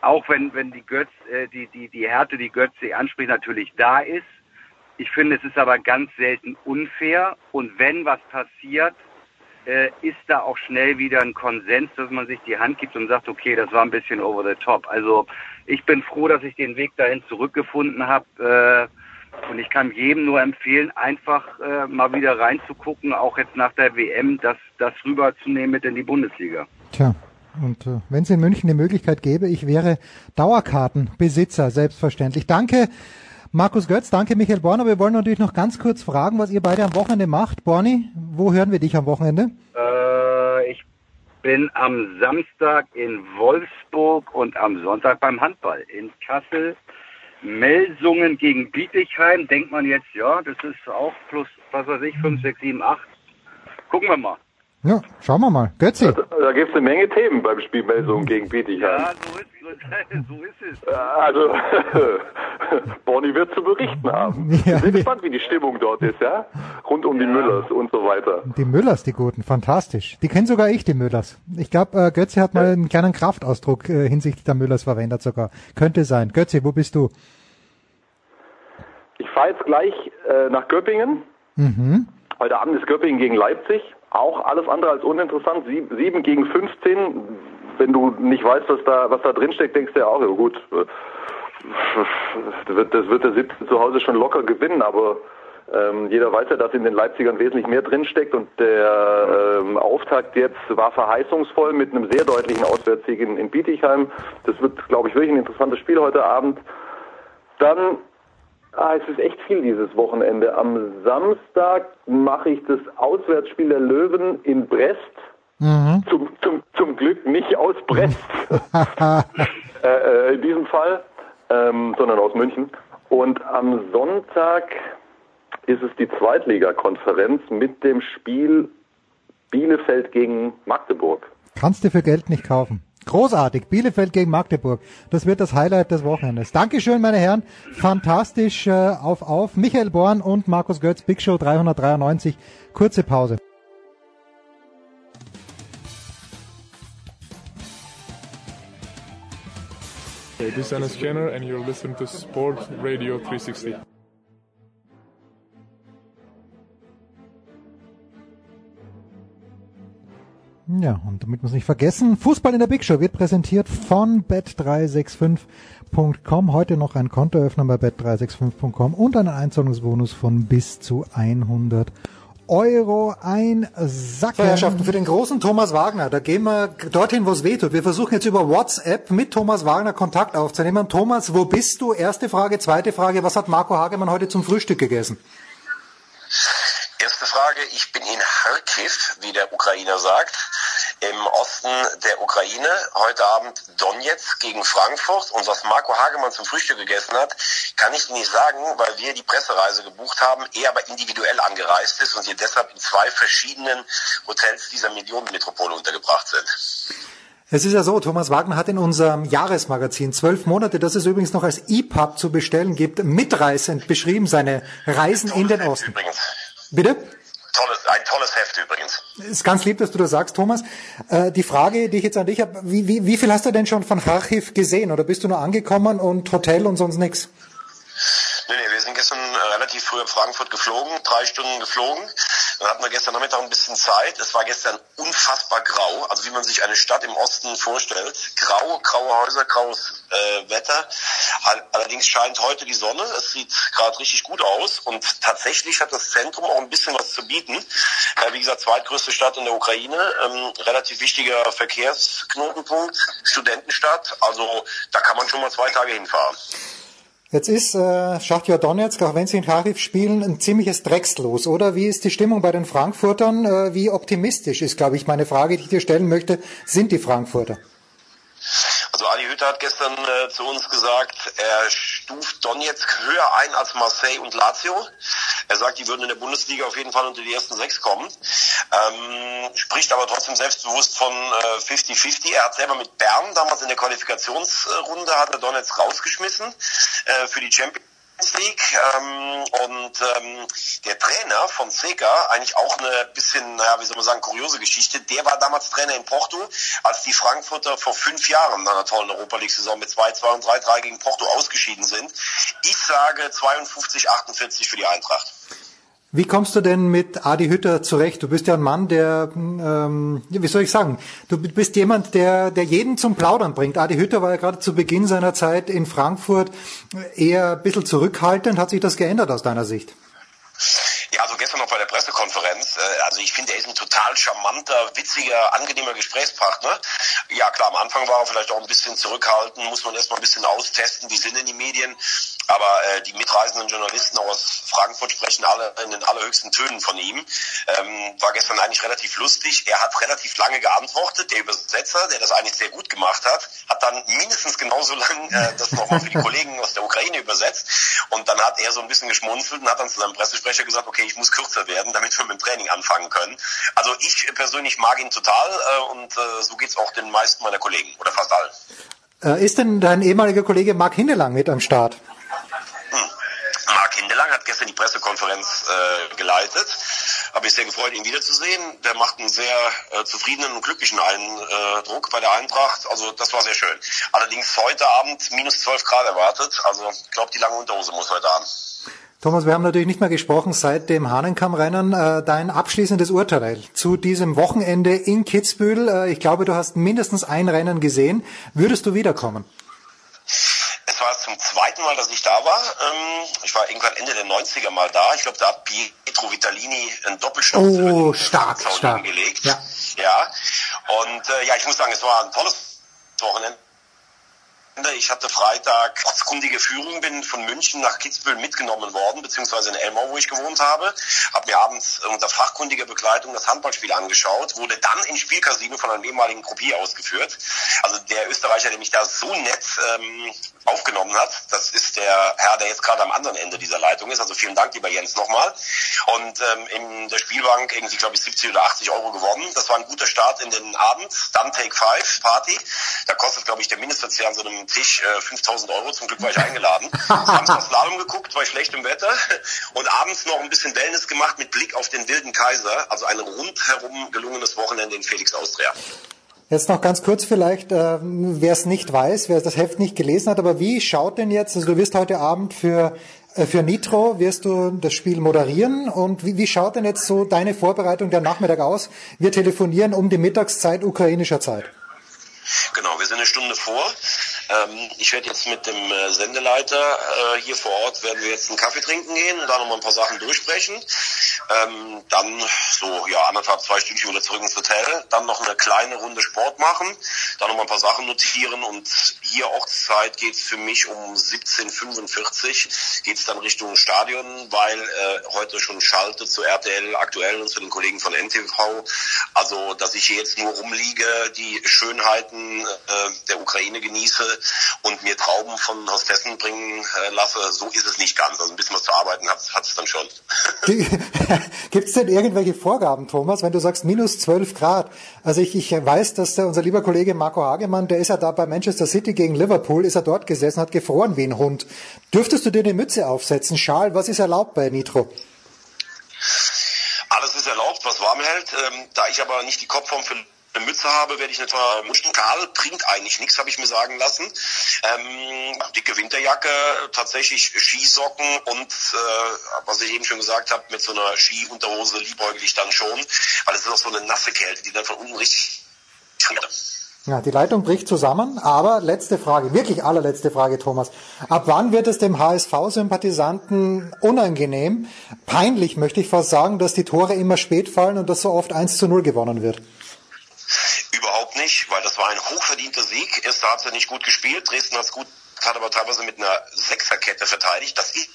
auch wenn, wenn die Götz, die, die, die Härte, die Götze anspricht, natürlich da ist. Ich finde, es ist aber ganz selten unfair. Und wenn was passiert, äh, ist da auch schnell wieder ein Konsens, dass man sich die Hand gibt und sagt, okay, das war ein bisschen over the top. Also ich bin froh, dass ich den Weg dahin zurückgefunden habe. Äh, und ich kann jedem nur empfehlen, einfach äh, mal wieder reinzugucken, auch jetzt nach der WM, das, das rüberzunehmen mit in die Bundesliga. Tja, und äh, wenn es in München eine Möglichkeit gäbe, ich wäre Dauerkartenbesitzer, selbstverständlich. Danke, Markus Götz, danke, Michael Borner. Wir wollen natürlich noch ganz kurz fragen, was ihr beide am Wochenende macht. Borni, wo hören wir dich am Wochenende? Äh, ich bin am Samstag in Wolfsburg und am Sonntag beim Handball in Kassel. Melsungen gegen Bietigheim, denkt man jetzt, ja, das ist auch plus, was weiß ich, 5, 6, 7, 8. Gucken wir mal. Ja, schauen wir mal. Götzi. Da, da gibt es eine Menge Themen beim Spiel Melsung gegen Bietigheim. Ja, so ist, so ist es. Also, Bonnie wird zu berichten haben. Ja, ich bin gespannt, wie die Stimmung dort ist, ja? Rund um ja. die Müllers und so weiter. Die Müllers, die Guten, fantastisch. Die kennen sogar ich, die Müllers. Ich glaube, äh, Götzi hat mal einen kleinen Kraftausdruck äh, hinsichtlich der Müllers verwendet sogar. Könnte sein. Götzi, wo bist du? Ich fahre jetzt gleich äh, nach Göppingen. Mhm. Heute Abend ist Göppingen gegen Leipzig auch alles andere als uninteressant. Sieben gegen 15. Wenn du nicht weißt, was da, was da drin steckt, denkst du ja auch, ja gut, das wird, das wird der 17 zu Hause schon locker gewinnen, aber ähm, jeder weiß ja, dass in den Leipzigern wesentlich mehr drinsteckt und der ähm, Auftakt jetzt war verheißungsvoll mit einem sehr deutlichen Auswärtssieg in, in Bietigheim. Das wird, glaube ich, wirklich ein interessantes Spiel heute Abend. Dann Ah, es ist echt viel dieses Wochenende. Am Samstag mache ich das Auswärtsspiel der Löwen in Brest. Mhm. Zum, zum, zum Glück nicht aus Brest. äh, äh, in diesem Fall, ähm, sondern aus München. Und am Sonntag ist es die Zweitligakonferenz mit dem Spiel Bielefeld gegen Magdeburg. Kannst du für Geld nicht kaufen. Großartig. Bielefeld gegen Magdeburg. Das wird das Highlight des Wochenendes. Dankeschön, meine Herren. Fantastisch äh, auf auf. Michael Born und Markus Götz, Big Show 393. Kurze Pause. Hey, this is Anna Scanner and you're listening to Sport Radio 360. Ja, und damit muss nicht vergessen, Fußball in der Big Show wird präsentiert von bet365.com. Heute noch ein Kontoöffner bei bet365.com und einen Einzahlungsbonus von bis zu 100 Euro ein Sack. So, Herrschaften, für den großen Thomas Wagner, da gehen wir dorthin, wo es weh tut. Wir versuchen jetzt über WhatsApp mit Thomas Wagner Kontakt aufzunehmen. Thomas, wo bist du? Erste Frage. Zweite Frage, was hat Marco Hagemann heute zum Frühstück gegessen? Erste Frage, ich bin in Kharkiv, wie der Ukrainer sagt, im Osten der Ukraine. Heute Abend Donetsk gegen Frankfurt. Und was Marco Hagemann zum Frühstück gegessen hat, kann ich nicht sagen, weil wir die Pressereise gebucht haben, er aber individuell angereist ist und hier deshalb in zwei verschiedenen Hotels dieser Millionenmetropole untergebracht sind. Es ist ja so, Thomas Wagner hat in unserem Jahresmagazin zwölf Monate, das es übrigens noch als EPUB zu bestellen gibt, mitreißend beschrieben, seine Reisen in den Osten. Übrigens. Bitte? Tolles, ein tolles Heft übrigens. Ist ganz lieb, dass du das sagst, Thomas. Äh, die Frage, die ich jetzt an dich habe, wie, wie, wie viel hast du denn schon von Kharkiv gesehen? Oder bist du nur angekommen und Hotel und sonst nichts? Nee, nee, wir sind gestern relativ früh in Frankfurt geflogen, drei Stunden geflogen. Dann hatten wir gestern Nachmittag ein bisschen Zeit. Es war gestern unfassbar grau, also wie man sich eine Stadt im Osten vorstellt. Grau, graue Häuser, graues äh, Wetter. Allerdings scheint heute die Sonne. Es sieht gerade richtig gut aus und tatsächlich hat das Zentrum auch ein bisschen was zu bieten. Äh, wie gesagt, zweitgrößte Stadt in der Ukraine, ähm, relativ wichtiger Verkehrsknotenpunkt, Studentenstadt. Also da kann man schon mal zwei Tage hinfahren. Jetzt ist äh, Schachtja Donetsk, auch wenn sie in Kharkiv spielen, ein ziemliches Dreckslos, oder? Wie ist die Stimmung bei den Frankfurtern? Äh, wie optimistisch ist, glaube ich, meine Frage, die ich dir stellen möchte, sind die Frankfurter? Also Adi Hütter hat gestern äh, zu uns gesagt, er stuft Donetsk höher ein als Marseille und Lazio. Er sagt, die würden in der Bundesliga auf jeden Fall unter die ersten sechs kommen. Ähm, spricht aber trotzdem selbstbewusst von 50-50. Äh, er hat selber mit Bern damals in der Qualifikationsrunde hat er Donetsk rausgeschmissen äh, für die Champions League ähm, und ähm, der Trainer von Seca, eigentlich auch eine bisschen, naja, wie soll man sagen, kuriose Geschichte, der war damals Trainer in Porto, als die Frankfurter vor fünf Jahren in einer tollen Europa League-Saison mit 2, 2 und 3, 3 gegen Porto ausgeschieden sind. Ich sage 52, 48 für die Eintracht. Wie kommst du denn mit Adi Hütter zurecht? Du bist ja ein Mann, der, ähm, wie soll ich sagen, du bist jemand, der, der jeden zum Plaudern bringt. Adi Hütter war ja gerade zu Beginn seiner Zeit in Frankfurt eher ein bisschen zurückhaltend. Hat sich das geändert aus deiner Sicht? Ja, also gestern noch bei der Pressekonferenz. Äh, also ich finde, er ist ein total charmanter, witziger, angenehmer Gesprächspartner. Ja klar, am Anfang war er vielleicht auch ein bisschen zurückhaltend, muss man erstmal ein bisschen austesten, wie sind denn die Medien. Aber äh, die mitreisenden Journalisten aus Frankfurt sprechen alle in den allerhöchsten Tönen von ihm. Ähm, war gestern eigentlich relativ lustig. Er hat relativ lange geantwortet. Der Übersetzer, der das eigentlich sehr gut gemacht hat, hat dann mindestens genauso lang äh, das nochmal für die Kollegen aus der Ukraine übersetzt. Und dann hat er so ein bisschen geschmunzelt und hat dann zu seinem Pressesprecher gesagt, okay, ich muss kürzer werden, damit wir mit dem Training anfangen können. Also ich persönlich mag ihn total äh, und äh, so geht's auch den meisten meiner Kollegen oder fast allen. Äh, ist denn dein ehemaliger Kollege Marc Hindelang mit am Start? Marc Hindelang hat gestern die Pressekonferenz äh, geleitet. Habe ich sehr gefreut, ihn wiederzusehen. Der macht einen sehr äh, zufriedenen und glücklichen Eindruck bei der Eintracht. Also das war sehr schön. Allerdings heute Abend minus 12 Grad erwartet. Also ich glaube, die lange Unterhose muss heute an. Thomas, wir haben natürlich nicht mehr gesprochen seit dem Hahnenkammrennen. Äh, dein abschließendes Urteil zu diesem Wochenende in Kitzbühel. Äh, ich glaube, du hast mindestens ein Rennen gesehen. Würdest du wiederkommen? Es war zum zweiten Mal, dass ich da war. Ähm, ich war irgendwann Ende der 90er mal da. Ich glaube, da hat Pietro Vitalini einen Doppelstock oh, stark, stark. gelegt. Ja. ja. Und äh, ja, ich muss sagen, es war ein tolles Wochenende. Ich hatte Freitag ortskundige Führung, bin von München nach Kitzbühel mitgenommen worden, beziehungsweise in Elmau, wo ich gewohnt habe. Habe mir abends unter fachkundiger Begleitung das Handballspiel angeschaut, wurde dann in Spielcasino von einem ehemaligen Gruppier ausgeführt. Also der Österreicher, der mich da so nett ähm, aufgenommen hat, das ist der Herr, der jetzt gerade am anderen Ende dieser Leitung ist. Also vielen Dank, lieber Jens, nochmal. Und ähm, in der Spielbank irgendwie, glaube ich, 70 oder 80 Euro gewonnen. Das war ein guter Start in den Abend. Dann Take Five Party. Da kostet, glaube ich, der Mindestverzehr an so einem Tisch äh, 5000 Euro. Zum Glück war ich eingeladen. Samstag Slalom geguckt bei schlechtem Wetter und abends noch ein bisschen Wellness gemacht mit Blick auf den wilden Kaiser. Also ein rundherum gelungenes Wochenende in Felix Austria. Jetzt noch ganz kurz vielleicht, äh, wer es nicht weiß, wer das Heft nicht gelesen hat, aber wie schaut denn jetzt, also du wirst heute Abend für Äh, Für Nitro wirst du das Spiel moderieren und wie, wie schaut denn jetzt so deine Vorbereitung der Nachmittag aus? Wir telefonieren um die Mittagszeit ukrainischer Zeit. Genau, wir sind eine Stunde vor. Ähm, ich werde jetzt mit dem äh, Sendeleiter äh, hier vor Ort, werden wir jetzt einen Kaffee trinken gehen und da nochmal ein paar Sachen durchsprechen. Ähm, dann so ja anderthalb, zwei Stündchen wieder zurück ins Hotel. Dann noch eine kleine Runde Sport machen. Dann nochmal ein paar Sachen notieren und hier Ortszeit geht's für mich um 17.45 geht's dann Richtung Stadion, weil äh, heute schon schalte zu RTL aktuell und zu den Kollegen von NTV. Also, dass ich hier jetzt nur rumliege, die Schönheiten äh, der Ukraine genieße und mir Trauben von Hostessen bringen äh, lasse, so ist es nicht ganz. Also ein bisschen was zu arbeiten hat es dann schon. Gibt es denn irgendwelche Vorgaben, Thomas, wenn du sagst minus 12 Grad? Also ich, ich weiß, dass der, unser lieber Kollege Marco Hagemann, der ist ja da bei Manchester City gegen Liverpool, ist er dort gesessen, hat gefroren wie ein Hund. Dürftest du dir eine Mütze aufsetzen? Schal, was ist erlaubt bei Nitro? Alles ist erlaubt, was warm hält. Ähm, da ich aber nicht die Kopfform für eine Mütze habe, werde ich nicht muschen. Karl bringt eigentlich nichts, habe ich mir sagen lassen. Ähm, dicke Winterjacke, tatsächlich Skisocken und äh, was ich eben schon gesagt habe, mit so einer Skiunterhose liebäugel ich dann schon, weil es ist auch so eine nasse Kälte, die dann von unten richtig ja, die Leitung bricht zusammen, aber letzte Frage, wirklich allerletzte Frage, Thomas. Ab wann wird es dem HSV-Sympathisanten unangenehm, peinlich möchte ich fast sagen, dass die Tore immer spät fallen und dass so oft 1 zu 0 gewonnen wird? Überhaupt nicht, weil das war ein hochverdienter Sieg. Erste Halbzeit nicht gut gespielt. Dresden hat es gut, hat aber teilweise mit einer Sechserkette verteidigt. Das ist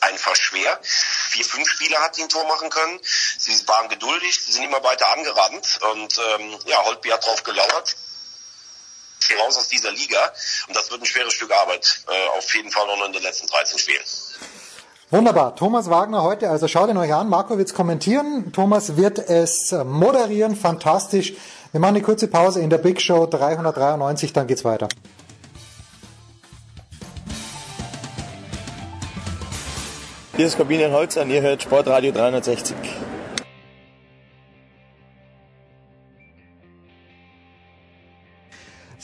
einfach schwer. Vier, fünf Spieler hat die ein Tor machen können. Sie waren geduldig, sie sind immer weiter angerannt und ähm, ja, Holtby hat drauf gelauert. Raus aus dieser Liga und das wird ein schweres Stück Arbeit, äh, auf jeden Fall noch in den letzten 13 Spielen. Wunderbar. Thomas Wagner heute, also schaut ihn euch an. Marco wird's kommentieren. Thomas wird es moderieren. Fantastisch. Wir machen eine kurze Pause in der Big Show 393, dann geht's weiter. Hier ist Corbinian Holzer und ihr hört Sportradio 360.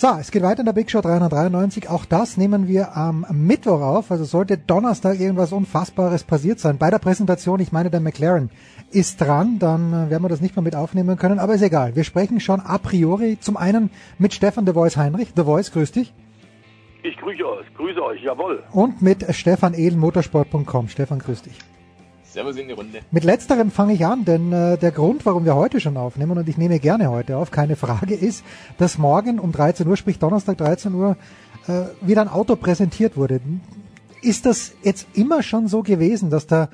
So, es geht weiter in der Big Show 393. Auch das nehmen wir am Mittwoch auf. Also sollte Donnerstag irgendwas Unfassbares passiert sein. Bei der Präsentation, ich meine, der McLaren ist dran, dann äh, werden wir das nicht mehr mit aufnehmen können. Aber ist egal. Wir sprechen schon a priori zum einen mit Stefan The Voice Heinrich. The Voice, grüß dich. Ich grüße euch, grüße euch, jawohl. Und mit Stefan Edel, motorsport.com. Stefan, grüß dich. Servus in die Runde. Mit letzterem fange ich an, denn äh, der Grund, warum wir heute schon aufnehmen, und ich nehme gerne heute auf, keine Frage, ist, dass morgen um 13 Uhr, sprich Donnerstag 13 Uhr, äh, wieder ein Auto präsentiert wurde. Ist das jetzt immer schon so gewesen, dass da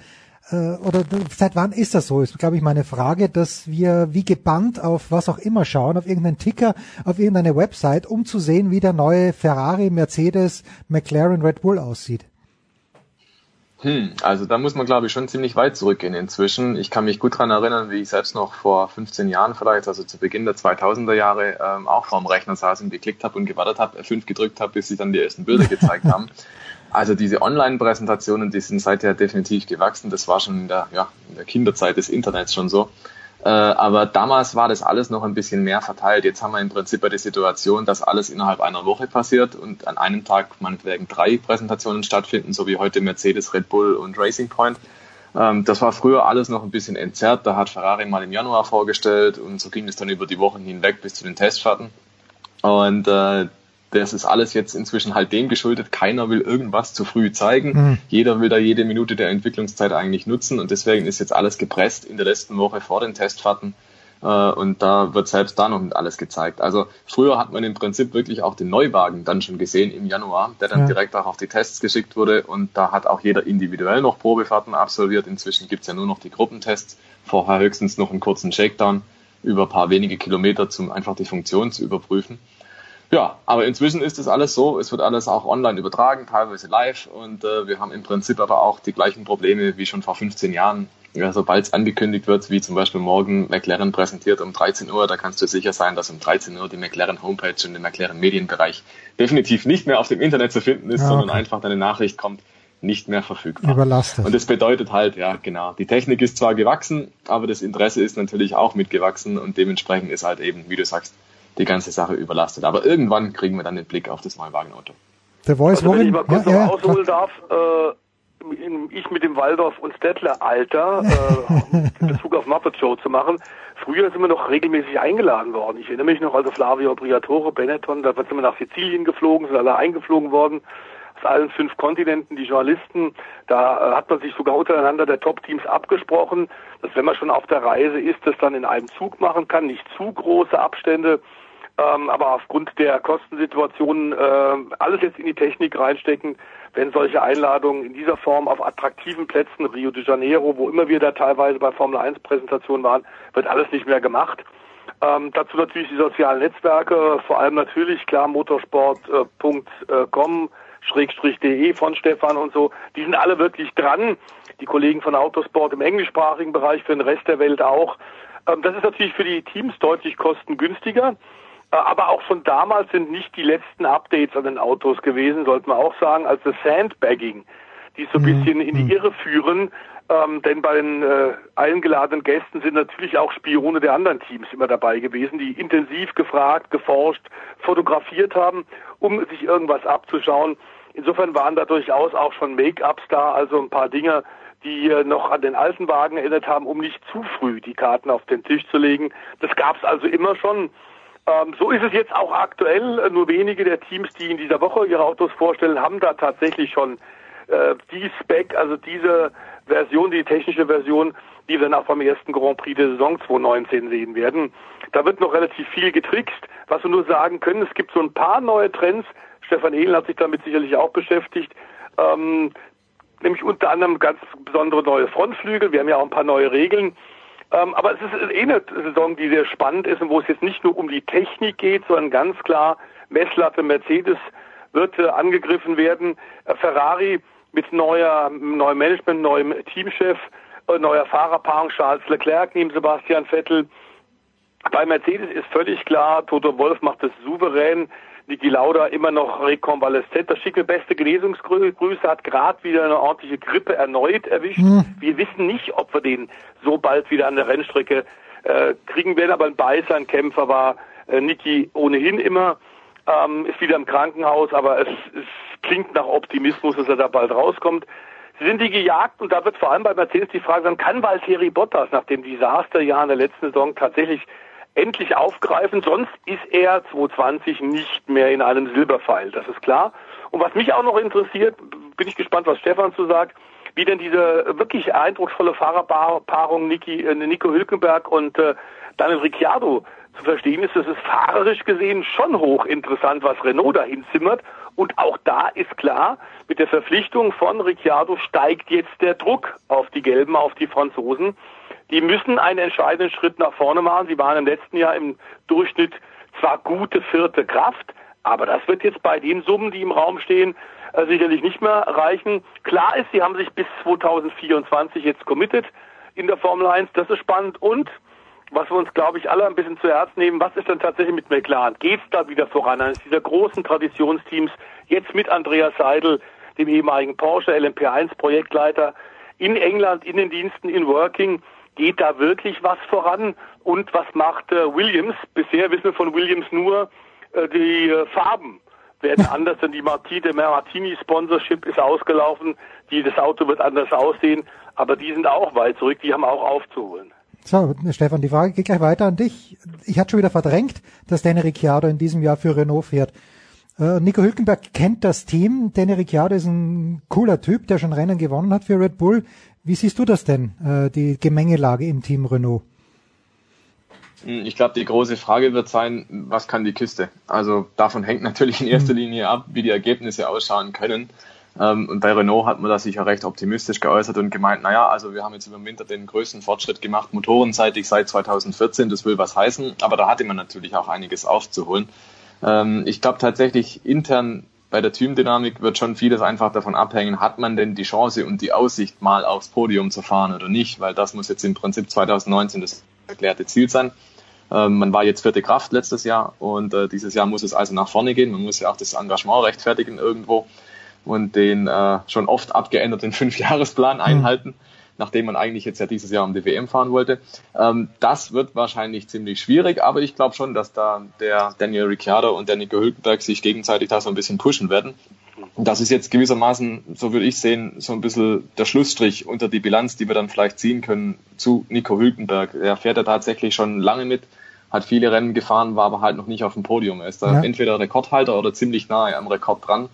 äh, oder seit wann ist das so? Ist, glaube ich, meine Frage, dass wir wie gebannt auf was auch immer schauen, auf irgendeinen Ticker, auf irgendeine Website, um zu sehen, wie der neue Ferrari, Mercedes, McLaren, Red Bull aussieht. Hm, also da muss man, glaube ich, schon ziemlich weit zurückgehen inzwischen. Ich kann mich gut dran erinnern, wie ich selbst noch vor 15 Jahren vielleicht, also zu Beginn der 2000er Jahre, ähm, auch vorm Rechner saß und geklickt habe und gewartet habe, F5 gedrückt habe, bis sich dann die ersten Bilder gezeigt haben. Also diese Online-Präsentationen, die sind seither definitiv gewachsen. Das war schon in der, ja, in der Kinderzeit des Internets schon so. Äh, aber damals war das alles noch ein bisschen mehr verteilt. Jetzt haben wir im Prinzip die Situation, dass alles innerhalb einer Woche passiert und an einem Tag meinetwegen drei Präsentationen stattfinden, so wie heute Mercedes, Red Bull und Racing Point. Ähm, das war früher alles noch ein bisschen entzerrt. Da hat Ferrari mal im Januar vorgestellt und so ging es dann über die Wochen hinweg bis zu den Testfahrten. Und äh, das ist alles jetzt inzwischen halt dem geschuldet, keiner will irgendwas zu früh zeigen. Mhm. Jeder will da jede Minute der Entwicklungszeit eigentlich nutzen und deswegen ist jetzt alles gepresst in der letzten Woche vor den Testfahrten. Äh, und da wird selbst da noch nicht alles gezeigt. Also früher hat man im Prinzip wirklich auch den Neuwagen dann schon gesehen im Januar, der dann ja. direkt auch auf die Tests geschickt wurde und da hat auch jeder individuell noch Probefahrten absolviert. Inzwischen gibt's ja nur noch die Gruppentests, vorher höchstens noch einen kurzen Shakedown über ein paar wenige Kilometer, zum einfach die Funktion zu überprüfen. Ja, aber inzwischen ist das alles so. Es wird alles auch online übertragen, teilweise live. Und äh, wir haben im Prinzip aber auch die gleichen Probleme wie schon vor 15 Jahren. Ja, Sobald es angekündigt wird, wie zum Beispiel morgen McLaren präsentiert um 13 Uhr, da kannst du sicher sein, dass um 13 Uhr die McLaren Homepage und der McLaren Medienbereich definitiv nicht mehr auf dem Internet zu finden ist, ja, okay. sondern einfach deine Nachricht kommt nicht mehr verfügbar. Überlastet. Und das bedeutet halt, ja, genau, die Technik ist zwar gewachsen, aber das Interesse ist natürlich auch mitgewachsen und dementsprechend ist halt eben, wie du sagst, die ganze Sache überlastet. Aber irgendwann kriegen wir dann den Blick auf das neue Wagenauto. Der Voice also, wenn ich mal kurz ja, noch ja, ausholen darf, äh, ich mit dem Waldorf und Stettler Alter äh, in Bezug auf Muppet Show zu machen. Früher sind wir noch regelmäßig eingeladen worden. Ich erinnere mich noch, also Flavio Briatore, Benetton, da sind wir nach Sizilien geflogen, sind alle eingeflogen worden aus allen fünf Kontinenten, die Journalisten. Da äh, hat man sich sogar untereinander der Top-Teams abgesprochen, dass wenn man schon auf der Reise ist, das dann in einem Zug machen kann, nicht zu große Abstände. Ähm, aber aufgrund der Kostensituation äh, alles jetzt in die Technik reinstecken, wenn solche Einladungen in dieser Form auf attraktiven Plätzen, Rio de Janeiro, wo immer wir da teilweise bei Formel 1 Präsentationen waren, wird alles nicht mehr gemacht. Ähm, dazu natürlich die sozialen Netzwerke, vor allem natürlich klar motorsport.com, äh, Schrägstrich de von Stefan und so. Die sind alle wirklich dran. Die Kollegen von Autosport im englischsprachigen Bereich, für den Rest der Welt auch. Ähm, das ist natürlich für die Teams deutlich kostengünstiger. Äh, aber auch von damals sind nicht die letzten Updates an den Autos gewesen, sollte man auch sagen, als das Sandbagging, die so ein mhm. bisschen in die mhm. Irre führen. Ähm, denn bei den äh, eingeladenen Gästen sind natürlich auch Spione der anderen Teams immer dabei gewesen, die intensiv gefragt, geforscht, fotografiert haben, um sich irgendwas abzuschauen. Insofern waren da durchaus auch schon Make-ups da, also ein paar Dinge, die noch an den alten Wagen erinnert haben, um nicht zu früh die Karten auf den Tisch zu legen. Das gab es also immer schon. Ähm, so ist es jetzt auch aktuell. Nur wenige der Teams, die in dieser Woche ihre Autos vorstellen, haben da tatsächlich schon äh, die Spec, also diese Version, die technische Version, die wir dann auch beim ersten Grand Prix der Saison 2019 sehen werden. Da wird noch relativ viel getrickst. Was wir nur sagen können, es gibt so ein paar neue Trends. Stefan Ehlen hat sich damit sicherlich auch beschäftigt. Ähm, nämlich unter anderem ganz besondere neue Frontflügel. Wir haben ja auch ein paar neue Regeln. Ähm, aber es ist eh eine Saison, die sehr spannend ist und wo es jetzt nicht nur um die Technik geht, sondern ganz klar Messlatte Mercedes wird äh, angegriffen werden. Äh, Ferrari mit neuer, neuem Management, neuem Teamchef, äh, neuer Fahrerpaarung Charles Leclerc neben Sebastian Vettel. Bei Mercedes ist völlig klar, Toto Wolf macht es souverän. Niki Lauda immer noch rekonvaleszent. Das schicke beste Genesungsgrüße hat gerade wieder eine ordentliche Grippe erneut erwischt. Mhm. Wir wissen nicht, ob wir den so bald wieder an der Rennstrecke äh, kriegen werden, aber ein Beißer, ein Kämpfer war äh, Niki ohnehin immer. Ähm, ist wieder im Krankenhaus, aber es, es klingt nach Optimismus, dass er da bald rauskommt. Sie sind die gejagt und da wird vor allem bei Mercedes die Frage sein, kann Valtteri Bottas nach dem Desasterjahr in der letzten Saison tatsächlich endlich aufgreifen, sonst ist er 2020 nicht mehr in einem Silberpfeil, das ist klar. Und was mich auch noch interessiert, bin ich gespannt, was Stefan zu sagt, wie denn diese wirklich eindrucksvolle Fahrerpaarung Niki, äh, Nico Hülkenberg und äh, Daniel Ricciardo zu verstehen ist. Das ist fahrerisch gesehen schon hochinteressant, was Renault da hinzimmert. Und auch da ist klar, mit der Verpflichtung von Ricciardo steigt jetzt der Druck auf die Gelben, auf die Franzosen. Die müssen einen entscheidenden Schritt nach vorne machen. Sie waren im letzten Jahr im Durchschnitt zwar gute vierte Kraft, aber das wird jetzt bei den Summen, die im Raum stehen, äh, sicherlich nicht mehr reichen. Klar ist, sie haben sich bis 2024 jetzt committed in der Formel 1. Das ist spannend. Und was wir uns, glaube ich, alle ein bisschen zu Herzen nehmen, was ist denn tatsächlich mit McLaren? Geht es da wieder voran? Eines dieser großen Traditionsteams, jetzt mit Andreas Seidel, dem ehemaligen Porsche LMP1 Projektleiter, in England, in den Diensten, in Working, geht da wirklich was voran? Und was macht äh, Williams? Bisher wissen wir von Williams nur, äh, die äh, Farben werden anders, denn die Martini, der Martini Sponsorship ist ausgelaufen, die, das Auto wird anders aussehen, aber die sind auch weit zurück, die haben auch aufzuholen. So, Stefan, die Frage geht gleich weiter an dich. Ich hatte schon wieder verdrängt, dass Danny Ricciardo in diesem Jahr für Renault fährt. Äh, Nico Hülkenberg kennt das Team. Danny Ricciardo ist ein cooler Typ, der schon Rennen gewonnen hat für Red Bull. Wie siehst du das denn, äh, die Gemengelage im Team Renault? Hm, ich glaube, die große Frage wird sein, was kann die Kiste? Also davon hängt natürlich in erster hm. Linie ab, wie die Ergebnisse ausschauen können. Ähm, und bei Renault hat man da sicher recht optimistisch geäußert und gemeint, naja, also wir haben jetzt über den Winter den größten Fortschritt gemacht, motorenseitig seit 2014, das will was heißen, aber da hatte man natürlich auch einiges aufzuholen. Ähm, ich glaube tatsächlich intern bei der Teamdynamik wird schon vieles einfach davon abhängen, hat man denn die Chance und die Aussicht, mal aufs Podium zu fahren oder nicht, weil das muss jetzt im Prinzip 2019 das erklärte Ziel sein. Ähm, man war jetzt vierte Kraft letztes Jahr und äh, dieses Jahr muss es also nach vorne gehen. Man muss ja auch das Engagement rechtfertigen irgendwo und den äh, schon oft abgeänderten Fünfjahresplan einhalten. Mhm nachdem man eigentlich jetzt ja dieses Jahr um die WM fahren wollte. Ähm, das wird wahrscheinlich ziemlich schwierig, aber ich glaube schon, dass da der Daniel Ricciardo und der Nico Hülkenberg sich gegenseitig da so ein bisschen pushen werden. das ist jetzt gewissermaßen, so würde ich sehen, so ein bisschen der Schlussstrich unter die Bilanz, die wir dann vielleicht ziehen können zu Nico Hülkenberg. Er fährt ja tatsächlich schon lange mit, hat viele Rennen gefahren, war aber halt noch nicht auf dem Podium. Er ist da Ja. entweder Rekordhalter oder ziemlich nahe am Rekord dran.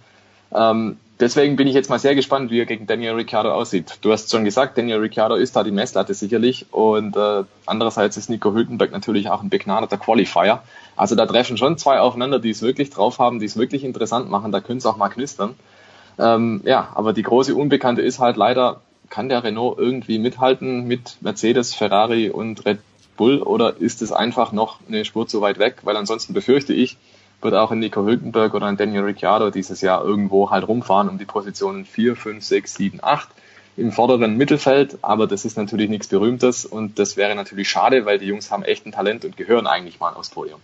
Ähm, deswegen bin ich jetzt mal sehr gespannt, wie er gegen Daniel Ricciardo aussieht. Du hast schon gesagt, Daniel Ricciardo ist da die Messlatte sicherlich und äh, andererseits ist Nico Hülkenberg natürlich auch ein begnadeter Qualifier. Also da treffen schon zwei aufeinander, die es wirklich drauf haben, die es wirklich interessant machen. Da könnte es auch mal knistern. Ähm, ja, aber die große Unbekannte ist halt leider, kann der Renault irgendwie mithalten mit Mercedes, Ferrari und Red Bull oder ist es einfach noch eine Spur zu weit weg? Weil ansonsten befürchte ich, wird auch ein Nico Hülkenberg oder ein Daniel Ricciardo dieses Jahr irgendwo halt rumfahren um die Positionen 4, 5, 6, 7, 8 im vorderen Mittelfeld, aber das ist natürlich nichts Berühmtes und das wäre natürlich schade, weil die Jungs haben echt ein Talent und gehören eigentlich mal aufs Podium.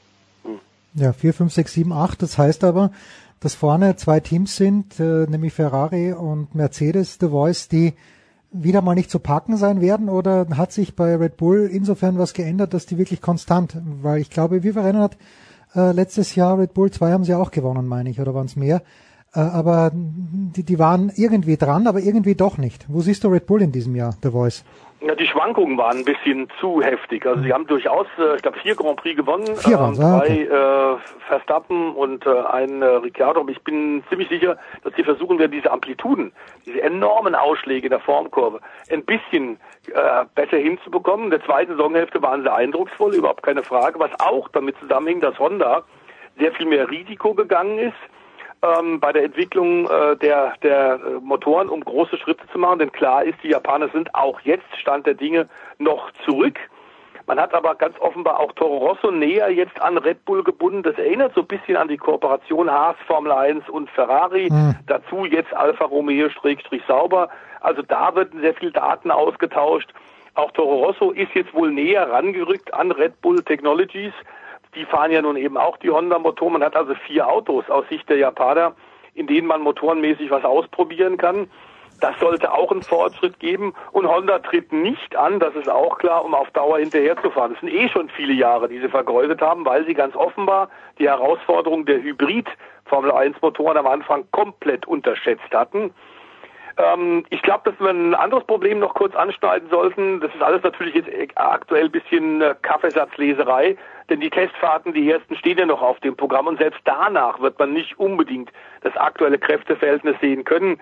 Ja, 4, 5, 6, 7, 8. Das heißt aber, dass vorne zwei Teams sind, äh, nämlich Ferrari und Mercedes, The Voice, die wieder mal nicht zu packen sein werden oder hat sich bei Red Bull insofern was geändert, dass die wirklich konstant, weil ich glaube, wie Rennen hat äh, letztes Jahr Red Bull, zwei haben sie auch gewonnen, meine ich, oder waren es mehr? Äh, aber die, die waren irgendwie dran, aber irgendwie doch nicht. Wo siehst du Red Bull in diesem Jahr, The Voice? Ja, die Schwankungen waren ein bisschen zu heftig. Also sie haben durchaus, äh, ich glaube, vier Grand Prix gewonnen, Vier ähm, waren's, ah, zwei okay. äh, Verstappen und äh, ein äh, Ricciardo. Aber ich bin ziemlich sicher, dass sie versuchen werden, diese Amplituden, diese enormen Ausschläge in der Formkurve, ein bisschen äh, besser hinzubekommen. In der zweiten Saisonhälfte waren sie eindrucksvoll, überhaupt keine Frage. Was auch damit zusammenhing, dass Honda sehr viel mehr Risiko gegangen ist ähm, bei der Entwicklung äh, der, der äh, Motoren, um große Schritte zu machen. Denn klar ist, die Japaner sind auch jetzt, Stand der Dinge, noch zurück. Man hat aber ganz offenbar auch Toro Rosso näher jetzt an Red Bull gebunden. Das erinnert so ein bisschen an die Kooperation Haas, Formel 1 und Ferrari. Hm. Dazu jetzt Alfa Romeo Schrägstrich sauber. Also da wird sehr viel Daten ausgetauscht. Auch Toro Rosso ist jetzt wohl näher rangerückt an Red Bull Technologies. Die fahren ja nun eben auch die Honda-Motoren. Man hat also vier Autos aus Sicht der Japaner, in denen man motorenmäßig was ausprobieren kann. Das sollte auch einen Fortschritt geben. Und Honda tritt nicht an, das ist auch klar, um auf Dauer hinterherzufahren. Es sind eh schon viele Jahre, die sie vergeudet haben, weil sie ganz offenbar die Herausforderung der Hybrid-Formel-1-Motoren am Anfang komplett unterschätzt hatten. Ähm, ich glaube, dass wir ein anderes Problem noch kurz anschneiden sollten. Das ist alles natürlich jetzt aktuell ein bisschen äh, Kaffeesatzleserei, denn die Testfahrten, die ersten stehen ja noch auf dem Programm und selbst danach wird man nicht unbedingt das aktuelle Kräfteverhältnis sehen können.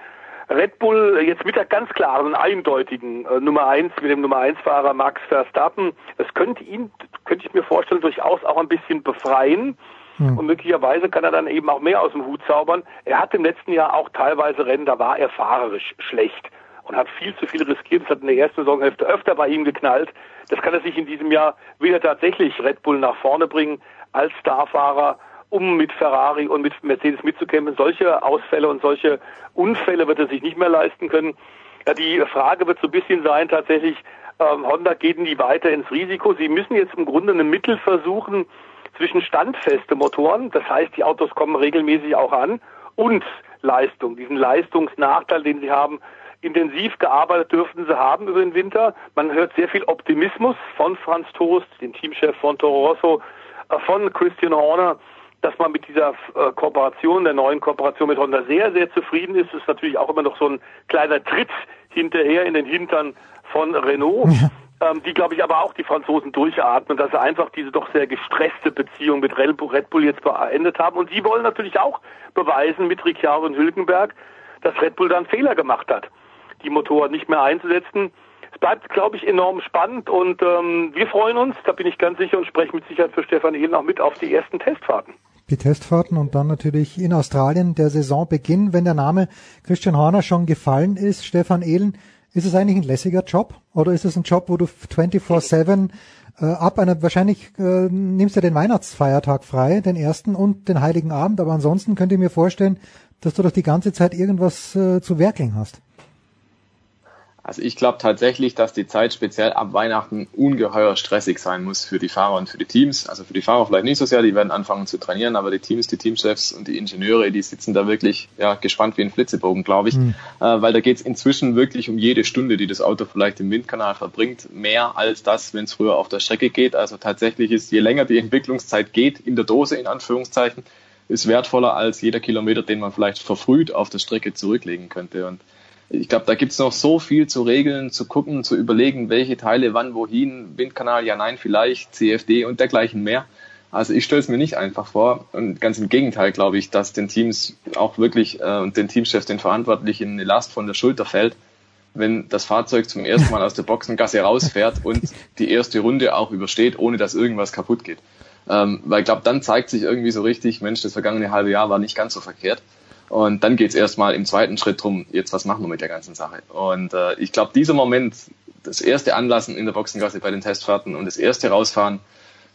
Red Bull jetzt mit der ganz klaren, eindeutigen äh, Nummer eins mit dem Nummer eins Fahrer Max Verstappen, das könnte ihn, könnte ich mir vorstellen, durchaus auch ein bisschen befreien. Und möglicherweise kann er dann eben auch mehr aus dem Hut zaubern. Er hat im letzten Jahr auch teilweise Rennen, da war er fahrerisch schlecht und hat viel zu viel riskiert. Das hat in der ersten Saisonhälfte öfter bei ihm geknallt. Das kann er sich in diesem Jahr wieder tatsächlich Red Bull nach vorne bringen als Starfahrer, um mit Ferrari und mit Mercedes mitzukämpfen. Solche Ausfälle und solche Unfälle wird er sich nicht mehr leisten können. Ja, die Frage wird so ein bisschen sein, tatsächlich, ähm, Honda geht nie weiter ins Risiko. Sie müssen jetzt im Grunde ein Mittel versuchen, zwischen standfeste Motoren, das heißt, die Autos kommen regelmäßig auch an, und Leistung, diesen Leistungsnachteil, den sie haben. Intensiv gearbeitet dürften sie haben über den Winter. Man hört sehr viel Optimismus von Franz Toast, dem Teamchef von Toro Rosso, äh, von Christian Horner, dass man mit dieser äh, Kooperation, der neuen Kooperation mit Honda sehr, sehr zufrieden ist. Das ist natürlich auch immer noch so ein kleiner Tritt hinterher in den Hintern von Renault ähm, die, glaube ich, aber auch die Franzosen durchatmen, dass sie einfach diese doch sehr gestresste Beziehung mit Red Bull, jetzt beendet haben. Und sie wollen natürlich auch beweisen mit Ricciardo und Hülkenberg, dass Red Bull da einen Fehler gemacht hat, die Motoren nicht mehr einzusetzen. Es bleibt, glaube ich, enorm spannend und ähm, wir freuen uns, da bin ich ganz sicher und spreche mit Sicherheit für Stefan Ehlen auch mit auf die ersten Testfahrten. Die Testfahrten und dann natürlich in Australien der Saisonbeginn, wenn der Name Christian Horner schon gefallen ist, Stefan Ehlen, ist es eigentlich ein lässiger Job oder ist es ein Job, wo du 24/7 äh, ab einer wahrscheinlich äh, nimmst du den Weihnachtsfeiertag frei, den ersten und den Heiligen Abend, aber ansonsten könnt ihr mir vorstellen, dass du doch die ganze Zeit irgendwas äh, zu werkeln hast. Also ich glaube tatsächlich, dass die Zeit speziell ab Weihnachten ungeheuer stressig sein muss für die Fahrer und für die Teams. Also für die Fahrer vielleicht nicht so sehr, die werden anfangen zu trainieren, aber die Teams, die Teamchefs und die Ingenieure, die sitzen da wirklich ja, gespannt wie ein Flitzebogen, glaube ich. Hm. Äh, weil da geht es inzwischen wirklich um jede Stunde, die das Auto vielleicht im Windkanal verbringt, mehr als das, wenn es früher auf der Strecke geht. Also tatsächlich ist, je länger die Entwicklungszeit geht, in der Dose in Anführungszeichen, ist wertvoller als jeder Kilometer, den man vielleicht verfrüht auf der Strecke zurücklegen könnte. Und ich glaube, da gibt's noch so viel zu regeln, zu gucken, zu überlegen, welche Teile wann wohin, Windkanal, ja, nein, vielleicht, CFD und dergleichen mehr. Also ich stelle es mir nicht einfach vor und ganz im Gegenteil glaube ich, dass den Teams auch wirklich äh, und den Teamchefs, den Verantwortlichen eine Last von der Schulter fällt, wenn das Fahrzeug zum ersten Mal aus der Boxengasse rausfährt und die erste Runde auch übersteht, ohne dass irgendwas kaputt geht. Ähm, weil ich glaube, dann zeigt sich irgendwie so richtig, Mensch, das vergangene halbe Jahr war nicht ganz so verkehrt. Und dann geht's erstmal im zweiten Schritt drum, jetzt was machen wir mit der ganzen Sache. Und äh, ich glaube, dieser Moment, das erste Anlassen in der Boxengasse bei den Testfahrten und das erste Rausfahren,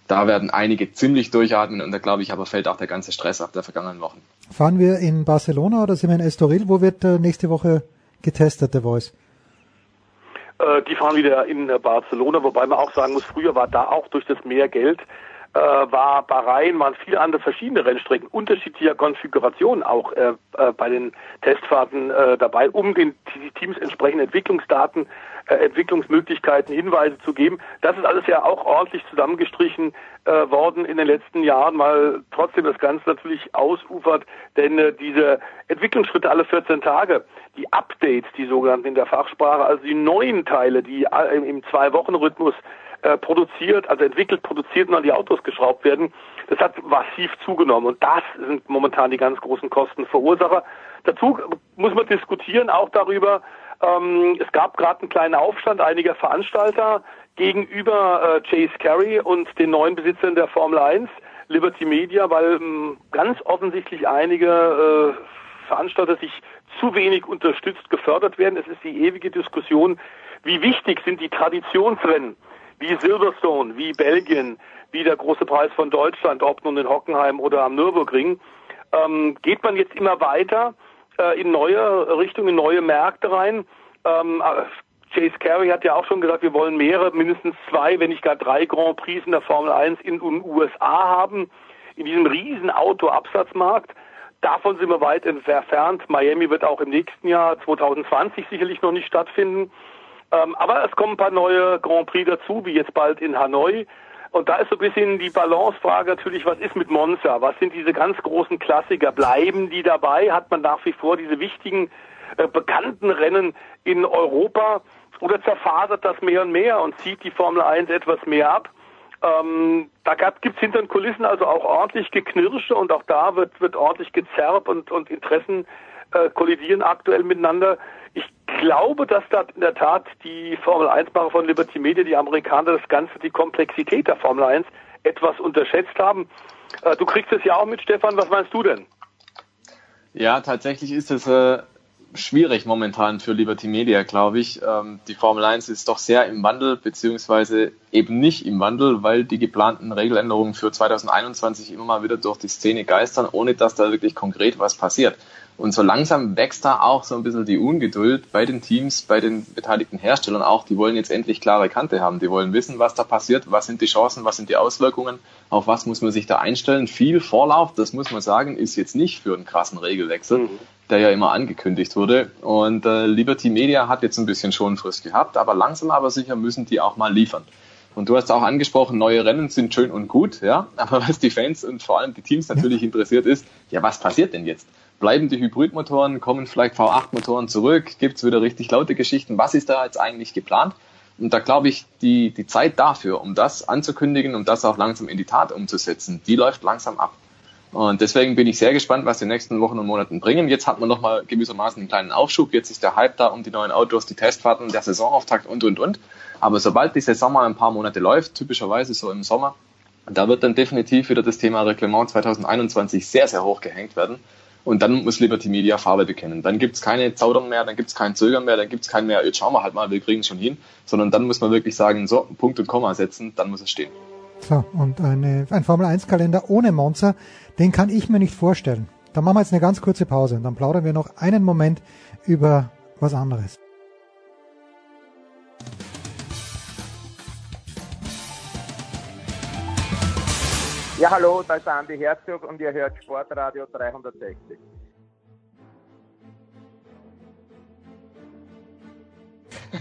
da werden einige ziemlich durchatmen und da glaube ich aber fällt auch der ganze Stress ab der vergangenen Wochen. Fahren wir in Barcelona oder sind wir in Estoril? Wo wird äh, nächste Woche getestet, der Voice? Äh, die fahren wieder in äh, Barcelona, wobei man auch sagen muss, früher war da auch durch das mehr Geld äh, war Bahrain, waren viele andere verschiedene Rennstrecken unterschiedlicher Konfiguration auch äh, äh, bei den Testfahrten äh, dabei, um den Teams entsprechende Entwicklungsdaten, äh, Entwicklungsmöglichkeiten, Hinweise zu geben. Das ist alles ja auch ordentlich zusammengestrichen äh, worden in den letzten Jahren, weil trotzdem das Ganze natürlich ausufert, denn äh, diese Entwicklungsschritte alle 14 Tage, die Updates, die sogenannten in der Fachsprache, also die neuen Teile, die äh, im Zwei-Wochen-Rhythmus äh, produziert, also entwickelt, produziert und an die Autos geschraubt werden. Das hat massiv zugenommen und das sind momentan die ganz großen Kostenverursacher. Dazu muss man diskutieren auch darüber, ähm, es gab gerade einen kleinen Aufstand einiger Veranstalter gegenüber äh, Chase Carey und den neuen Besitzern der Formel 1, Liberty Media, weil ähm, ganz offensichtlich einige äh, Veranstalter sich zu wenig unterstützt gefördert werden. Es ist die ewige Diskussion, wie wichtig sind die Traditionsrennen wie Silverstone, wie Belgien, wie der große Preis von Deutschland, ob nun in Hockenheim oder am Nürburgring, ähm, geht man jetzt immer weiter äh, in neue Richtungen, in neue Märkte rein. Ähm, äh, Chase Carey hat ja auch schon gesagt, wir wollen mehrere, mindestens zwei, wenn nicht gar drei Grand Prix in der Formel 1 in den USA haben, in diesem riesen Auto-Absatzmarkt. Davon sind wir weit entfernt. Miami wird auch im nächsten Jahr 2020 sicherlich noch nicht stattfinden. Ähm, aber es kommen ein paar neue Grand Prix dazu, wie jetzt bald in Hanoi. Und da ist so ein bisschen die Balancefrage natürlich, was ist mit Monza? Was sind diese ganz großen Klassiker? Bleiben die dabei? Hat man nach wie vor diese wichtigen, äh, bekannten Rennen in Europa? Oder zerfasert das mehr und mehr und zieht die Formel 1 etwas mehr ab? Ähm, da gibt es hinter den Kulissen also auch ordentlich Geknirsche und auch da wird, wird ordentlich gezerrt und, und Interessen äh, kollidieren aktuell miteinander. Ich glaube, dass da in der Tat die Formel 1-Macher von Liberty Media, die Amerikaner, das Ganze, die Komplexität der Formel 1 etwas unterschätzt haben. Äh, du kriegst es ja auch mit, Stefan. Was meinst du denn? Ja, tatsächlich ist es äh, schwierig momentan für Liberty Media, glaube ich. Ähm, die Formel 1 ist doch sehr im Wandel, beziehungsweise eben nicht im Wandel, weil die geplanten Regeländerungen für 2021 immer mal wieder durch die Szene geistern, ohne dass da wirklich konkret was passiert. Und so langsam wächst da auch so ein bisschen die Ungeduld bei den Teams, bei den beteiligten Herstellern auch. Die wollen jetzt endlich klare Kante haben. Die wollen wissen, was da passiert, was sind die Chancen, was sind die Auswirkungen, auf was muss man sich da einstellen. Viel Vorlauf, das muss man sagen, ist jetzt nicht für einen krassen Regelwechsel, mhm. der ja immer angekündigt wurde. Und äh, Liberty Media hat jetzt ein bisschen Schonfrist gehabt, aber langsam aber sicher müssen die auch mal liefern. Und du hast auch angesprochen, neue Rennen sind schön und gut, ja. Aber was die Fans und vor allem die Teams natürlich interessiert ist, ja, was passiert denn jetzt? Bleiben die Hybridmotoren, kommen vielleicht V8-Motoren zurück, gibt es wieder richtig laute Geschichten, was ist da jetzt eigentlich geplant? Und da glaube ich, die, die Zeit dafür, um das anzukündigen, um das auch langsam in die Tat umzusetzen, die läuft langsam ab. Und deswegen bin ich sehr gespannt, was die nächsten Wochen und Monaten bringen. Jetzt hat man nochmal gewissermaßen einen kleinen Aufschub. Jetzt ist der Hype da um die neuen Autos, die Testfahrten, der Saisonauftakt und, und, und. Aber sobald die Saison mal ein paar Monate läuft, typischerweise so im Sommer, da wird dann definitiv wieder das Thema Reglement 2021 sehr, sehr hoch gehängt werden. Und dann muss Liberty Media Farbe bekennen. Dann gibt's keine Zaudern mehr, dann gibt's kein Zögern mehr, dann gibt's kein mehr, jetzt schauen wir halt mal, wir kriegen es schon hin, sondern dann muss man wirklich sagen, so, Punkt und Komma setzen, dann muss es stehen. So, und eine, ein Formel-1-Kalender ohne Monster, den kann ich mir nicht vorstellen. Dann machen wir jetzt eine ganz kurze Pause und dann plaudern wir noch einen Moment über was anderes. Ja, hallo, da ist Andi Herzog und ihr hört Sportradio 360.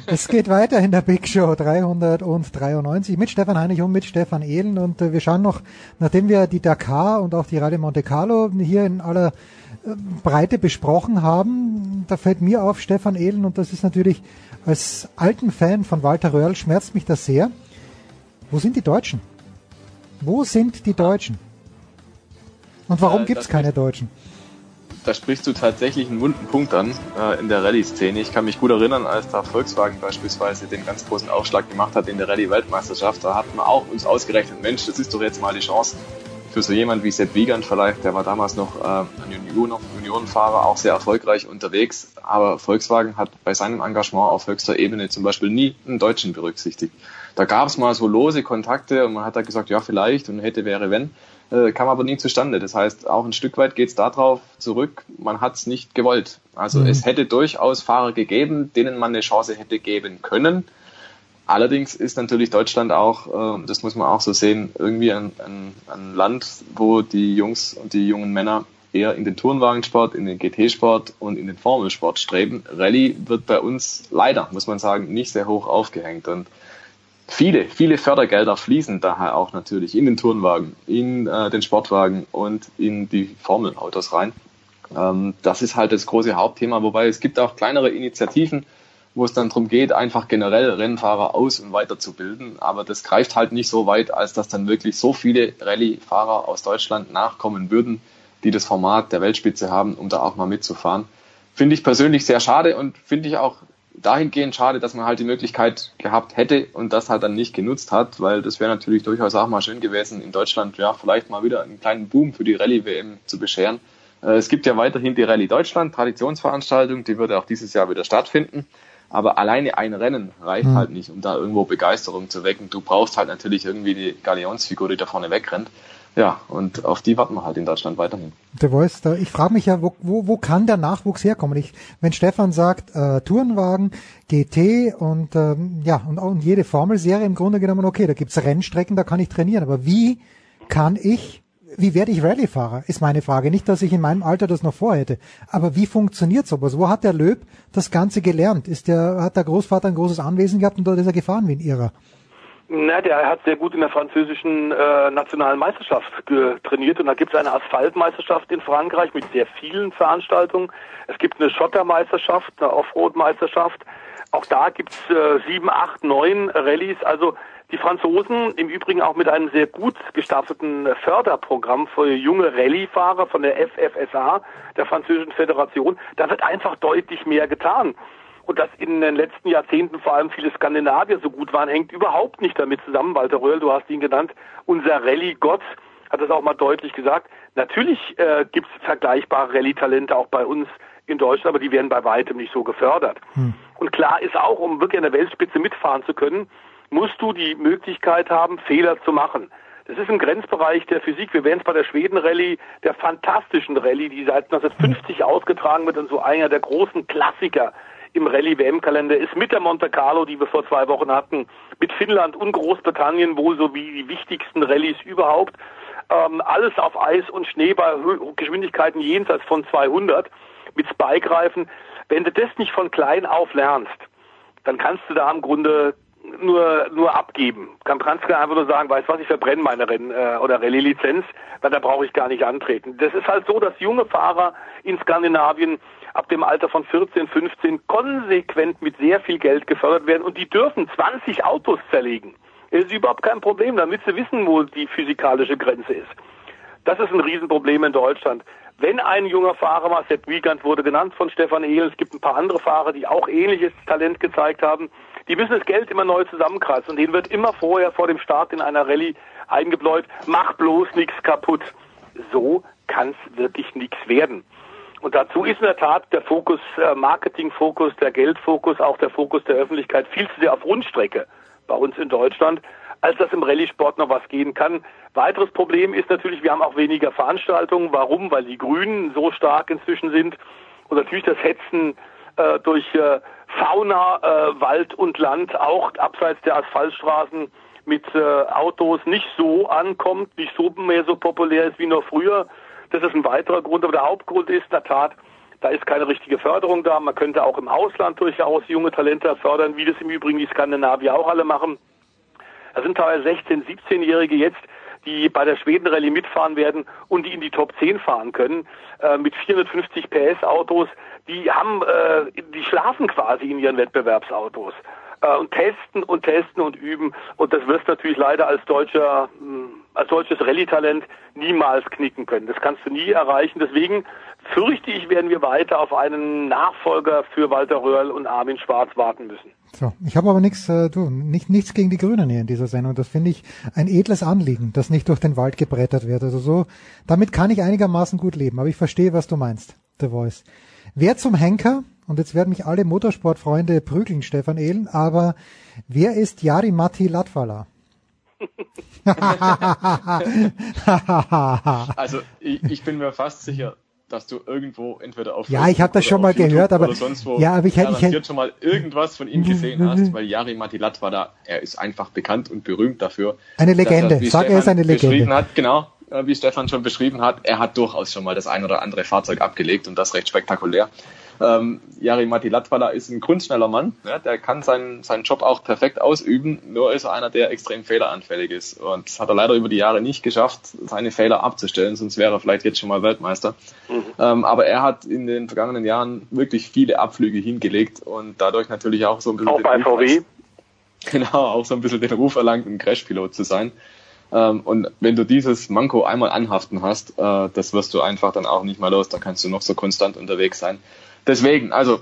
Es geht weiter in der Big Show 393 mit Stefan Heinig und mit Stefan Ehlen und äh, wir schauen noch, nachdem wir die Dakar und auch die Rallye Monte Carlo hier in aller äh, Breite besprochen haben, da fällt mir auf, Stefan Ehlen, und das ist natürlich als alten Fan von Walter Röhrl schmerzt mich das sehr. Wo sind die Deutschen? Wo sind die Deutschen? Und warum Äh, gibt es keine Deutschen? da sprichst du tatsächlich einen wunden Punkt an äh, in der Rallye-Szene. Ich kann mich gut erinnern, als da Volkswagen beispielsweise den ganz großen Aufschlag gemacht hat in der Rallye-Weltmeisterschaft. Da hat man auch uns ausgerechnet, Mensch, das ist doch jetzt mal die Chance für so jemand wie Sepp Wiegand vielleicht. Der war damals noch äh, ein Union, Juniorenfahrer, auch sehr erfolgreich unterwegs. Aber Volkswagen hat bei seinem Engagement auf höchster Ebene zum Beispiel nie einen Deutschen berücksichtigt. Da gab es mal so lose Kontakte und man hat da gesagt, ja vielleicht und hätte, wäre, wenn äh, kam aber nie zustande. Das heißt, auch ein Stück weit geht es darauf zurück, man hat es nicht gewollt. Also Mhm. es hätte durchaus Fahrer gegeben, denen man eine Chance hätte geben können. Allerdings ist natürlich Deutschland auch, äh, das muss man auch so sehen, irgendwie ein, ein, ein Land, wo die Jungs und die jungen Männer eher in den Tourenwagensport, in den GT-Sport und in den Formelsport streben. Rallye wird bei uns leider, muss man sagen, nicht sehr hoch aufgehängt. Und viele, viele Fördergelder fließen daher auch natürlich in den Tourenwagen, in äh, den Sportwagen und in die Formelautos rein. Ähm, das ist halt das große Hauptthema, wobei es gibt auch kleinere Initiativen, wo es dann darum geht, einfach generell Rennfahrer aus- und weiterzubilden. Aber das greift halt nicht so weit, als dass dann wirklich so viele Rallye-Fahrer aus Deutschland nachkommen würden, die das Format der Weltspitze haben, um da auch mal mitzufahren. Finde ich persönlich sehr schade und finde ich auch dahingehend schade, dass man halt die Möglichkeit gehabt hätte und das halt dann nicht genutzt hat, weil das wäre natürlich durchaus auch mal schön gewesen, in Deutschland ja vielleicht mal wieder einen kleinen Boom für die Rallye-WM zu bescheren. Äh, Es gibt ja weiterhin die Rallye Deutschland, Traditionsveranstaltung, die würde auch dieses Jahr wieder stattfinden. Aber alleine ein Rennen reicht Hm. halt nicht, um da irgendwo Begeisterung zu wecken. Du brauchst halt natürlich irgendwie die Galionsfigur, die da vorne wegrennt. Ja, und auf die warten wir halt in Deutschland weiterhin. Der Voice, da, ich frage mich ja, wo, wo, wo kann der Nachwuchs herkommen? Ich, wenn Stefan sagt, äh, Tourenwagen, GT und ähm, ja und, und jede Formelserie im Grunde genommen, okay, da gibt's Rennstrecken, da kann ich trainieren. Aber wie kann ich, wie werde ich Rallye-Fahrer, ist meine Frage. Nicht, dass ich in meinem Alter das noch vorhätte. Aber wie funktioniert sowas? Wo hat der Löb das Ganze gelernt? Ist der, hat der Großvater ein großes Anwesen gehabt und dort ist er gefahren wie ein Irrer? Na, der hat sehr gut in der französischen äh, nationalen Meisterschaft trainiert und da gibt es eine Asphaltmeisterschaft in Frankreich mit sehr vielen Veranstaltungen. Es gibt eine Schottermeisterschaft, eine Offroad-Meisterschaft. Auch da gibt's äh, sieben, acht, neun Rallyes. Also die Franzosen im Übrigen auch mit einem sehr gut gestaffelten Förderprogramm für junge Rallye-Fahrer von der FFSA, der französischen Föderation. Da wird einfach deutlich mehr getan. Und dass in den letzten Jahrzehnten vor allem viele Skandinavier so gut waren, hängt überhaupt nicht damit zusammen. Walter Röhrl, du hast ihn genannt, unser Rallye-Gott hat das auch mal deutlich gesagt. Natürlich äh, gibt es vergleichbare Rallye-Talente auch bei uns in Deutschland, aber die werden bei weitem nicht so gefördert. Und klar ist auch, um wirklich an der Weltspitze mitfahren zu können, musst du die Möglichkeit haben, Fehler zu machen. Das ist ein Grenzbereich der Physik. Wir werden es bei der Schweden-Rallye, der fantastischen Rallye, die seit 1950 ausgetragen wird und so einer der großen Klassiker im Rallye-WM-Kalender ist mit der Monte Carlo, die wir vor zwei Wochen hatten, mit Finnland und Großbritannien wohl so wie die wichtigsten Rallyes überhaupt. Ähm, alles auf Eis und Schnee bei Geschwindigkeiten jenseits von 200 mit Spike-Reifen. Wenn du das nicht von klein auf lernst, dann kannst du da im Grunde nur nur abgeben. Dann kannst du einfach nur sagen, weißt was, ich verbrenne meine Renn- äh, oder Rallye-Lizenz, weil da brauche ich gar nicht antreten. Das ist halt so, dass junge Fahrer in Skandinavien ab dem Alter von 14, 15 konsequent mit sehr viel Geld gefördert werden und die dürfen 20 Autos zerlegen. Das ist überhaupt kein Problem, damit sie wissen, wo die physikalische Grenze ist. Das ist ein Riesenproblem in Deutschland. Wenn ein junger Fahrer mal, Sepp Wiegand wurde genannt von Stefan Ehlen, es gibt ein paar andere Fahrer, die auch ähnliches Talent gezeigt haben, die müssen das Geld immer neu zusammenkratzen und denen wird immer vorher vor dem Start in einer Rallye eingebläut, mach bloß nichts kaputt. So kann es wirklich nichts werden. Und dazu ist in der Tat der Fokus, äh, Marketingfokus, der Geldfokus, auch der Fokus der Öffentlichkeit viel zu sehr auf Rundstrecke bei uns in Deutschland, als dass im Rallye-Sport noch was gehen kann. Weiteres Problem ist natürlich, wir haben auch weniger Veranstaltungen. Warum? Weil die Grünen so stark inzwischen sind und natürlich das Hetzen äh, durch äh, Fauna, äh, Wald und Land auch abseits der Asphaltstraßen mit äh, Autos nicht so ankommt, nicht so mehr so populär ist wie noch früher. Das ist ein weiterer Grund, aber der Hauptgrund ist in der Tat, Da ist keine richtige Förderung da. Man könnte auch im Ausland durchaus junge Talente fördern, wie das im Übrigen die Skandinavier auch alle machen. Da sind teilweise 16-, 17-Jährige jetzt, die bei der Schweden-Rallye mitfahren werden und die in die Top 10 fahren können, äh, mit 450 PS Autos. Die haben, äh, die schlafen quasi in ihren Wettbewerbsautos äh, und testen und testen und üben. Und das wirst du natürlich leider als deutscher, mh, als deutsches Rallye-Talent niemals knicken können. Das kannst du nie erreichen. Deswegen fürchte ich, werden wir weiter auf einen Nachfolger für Walter Röhrl und Armin Schwarz warten müssen. So, ich habe aber nichts, äh, du, nicht, nichts gegen die Grünen hier in dieser Sendung. Das finde ich ein edles Anliegen, das nicht durch den Wald gebrettert wird. Also so, damit kann ich einigermaßen gut leben. Aber ich verstehe, was du meinst, The Voice. Wer zum Henker, und jetzt werden mich alle Motorsportfreunde prügeln, Stefan Ehlen, aber wer ist Jari Matti Latvala? also ich, ich bin mir fast sicher, dass du irgendwo entweder auf ja, ich habe das schon mal gehört, aber oder sonst wo ja, aber ich, ich, ich, schon mal irgendwas von ihm gesehen hast, weil Jari Matilat war da, er ist einfach bekannt und berühmt dafür. Eine Legende, er, sag er ist eine Legende. Hat, genau, wie Stefan schon beschrieben hat, er hat durchaus schon mal das ein oder andere Fahrzeug abgelegt und das recht spektakulär. Ähm, Jari Matti Latvala ist ein kunstschneller Mann, ja, der kann seinen, seinen Job auch perfekt ausüben, nur ist er einer, der extrem fehleranfällig ist. Und das hat er leider über die Jahre nicht geschafft, seine Fehler abzustellen, sonst wäre er vielleicht jetzt schon mal Weltmeister. Mhm. Ähm, aber er hat in den vergangenen Jahren wirklich viele Abflüge hingelegt und dadurch natürlich auch so ein bisschen. Auch bei VW? Genau, auch so ein bisschen den Ruf erlangt, ein Crashpilot zu sein. Ähm, und wenn du dieses Manko einmal anhaften hast, äh, das wirst du einfach dann auch nicht mehr los. Da kannst du noch so konstant unterwegs sein. Deswegen, also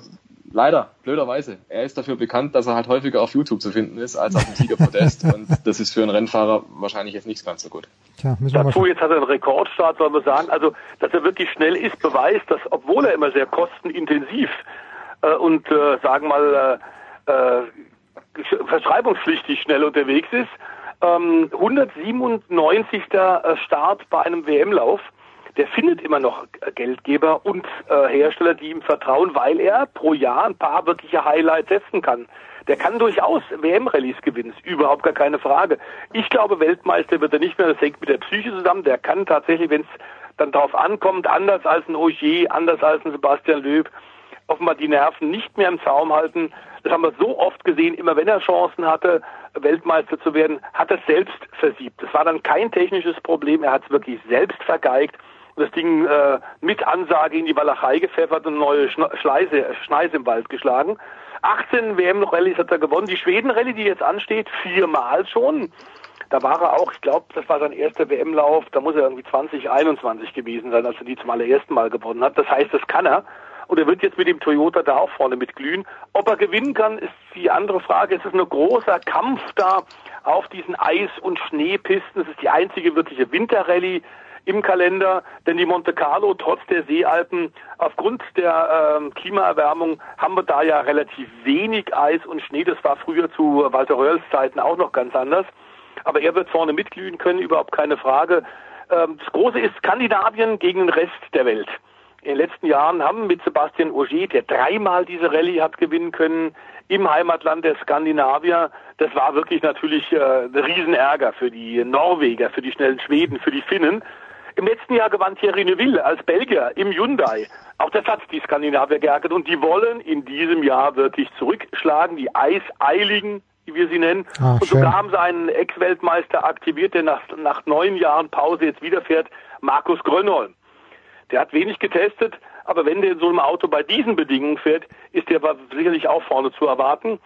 leider, blöderweise, er ist dafür bekannt, dass er halt häufiger auf YouTube zu finden ist als auf dem Siegerpodest. und das ist für einen Rennfahrer wahrscheinlich jetzt nicht ganz so gut. Tja, Dazu, jetzt hat er einen Rekordstart, soll man sagen. Also, dass er wirklich schnell ist, beweist, dass, obwohl er immer sehr kostenintensiv äh, und, äh, sagen wir mal, äh, äh, verschreibungspflichtig schnell unterwegs ist, ähm, 197. Start bei einem WM-Lauf der findet immer noch Geldgeber und äh, Hersteller, die ihm vertrauen, weil er pro Jahr ein paar wirkliche Highlights setzen kann. Der kann durchaus WM-Rallyes gewinnen, ist überhaupt gar keine Frage. Ich glaube, Weltmeister wird er nicht mehr, das hängt mit der Psyche zusammen. Der kann tatsächlich, wenn es dann darauf ankommt, anders als ein Ogier, anders als ein Sebastian Löb, offenbar die Nerven nicht mehr im Zaum halten. Das haben wir so oft gesehen, immer wenn er Chancen hatte, Weltmeister zu werden, hat er selbst versiebt. Das war dann kein technisches Problem, er hat es wirklich selbst vergeigt das Ding äh, mit Ansage in die Walachei gepfeffert und neue Schneise, Schneise im Wald geschlagen. 18 WM-Rallyes hat er gewonnen. Die Schweden-Rallye, die jetzt ansteht, viermal schon. Da war er auch, ich glaube, das war sein erster WM-Lauf, da muss er irgendwie 2021 gewesen sein, als er die zum allerersten Mal gewonnen hat. Das heißt, das kann er. Und er wird jetzt mit dem Toyota da auch vorne mitglühen. Ob er gewinnen kann, ist die andere Frage. Es ist ein großer Kampf da auf diesen Eis- und Schneepisten. Es ist die einzige wirkliche Winterrallye im Kalender, denn die Monte Carlo trotz der Seealpen aufgrund der ähm, Klimaerwärmung haben wir da ja relativ wenig Eis und Schnee. Das war früher zu Walter Röhrls Zeiten auch noch ganz anders. Aber er wird vorne mitglühen können, überhaupt keine Frage. Ähm, das Große ist Skandinavien gegen den Rest der Welt. In den letzten Jahren haben mit Sebastian Auger, der dreimal diese Rallye hat gewinnen können, im Heimatland der Skandinavier, das war wirklich natürlich äh, ein Riesenärger für die Norweger, für die schnellen Schweden, für die Finnen. Im letzten Jahr gewann Thierry Neuville als Belgier im Hyundai. Auch das hat die Skandinavier geärgert und die wollen in diesem Jahr wirklich zurückschlagen, die Eiseiligen, wie wir sie nennen. Ah, und sogar haben sie einen Ex-Weltmeister aktiviert, der nach, nach neun Jahren Pause jetzt wiederfährt, Markus Grönholm. Der hat wenig getestet, aber wenn der in so einem Auto bei diesen Bedingungen fährt, ist der sicherlich auch vorne zu erwarten.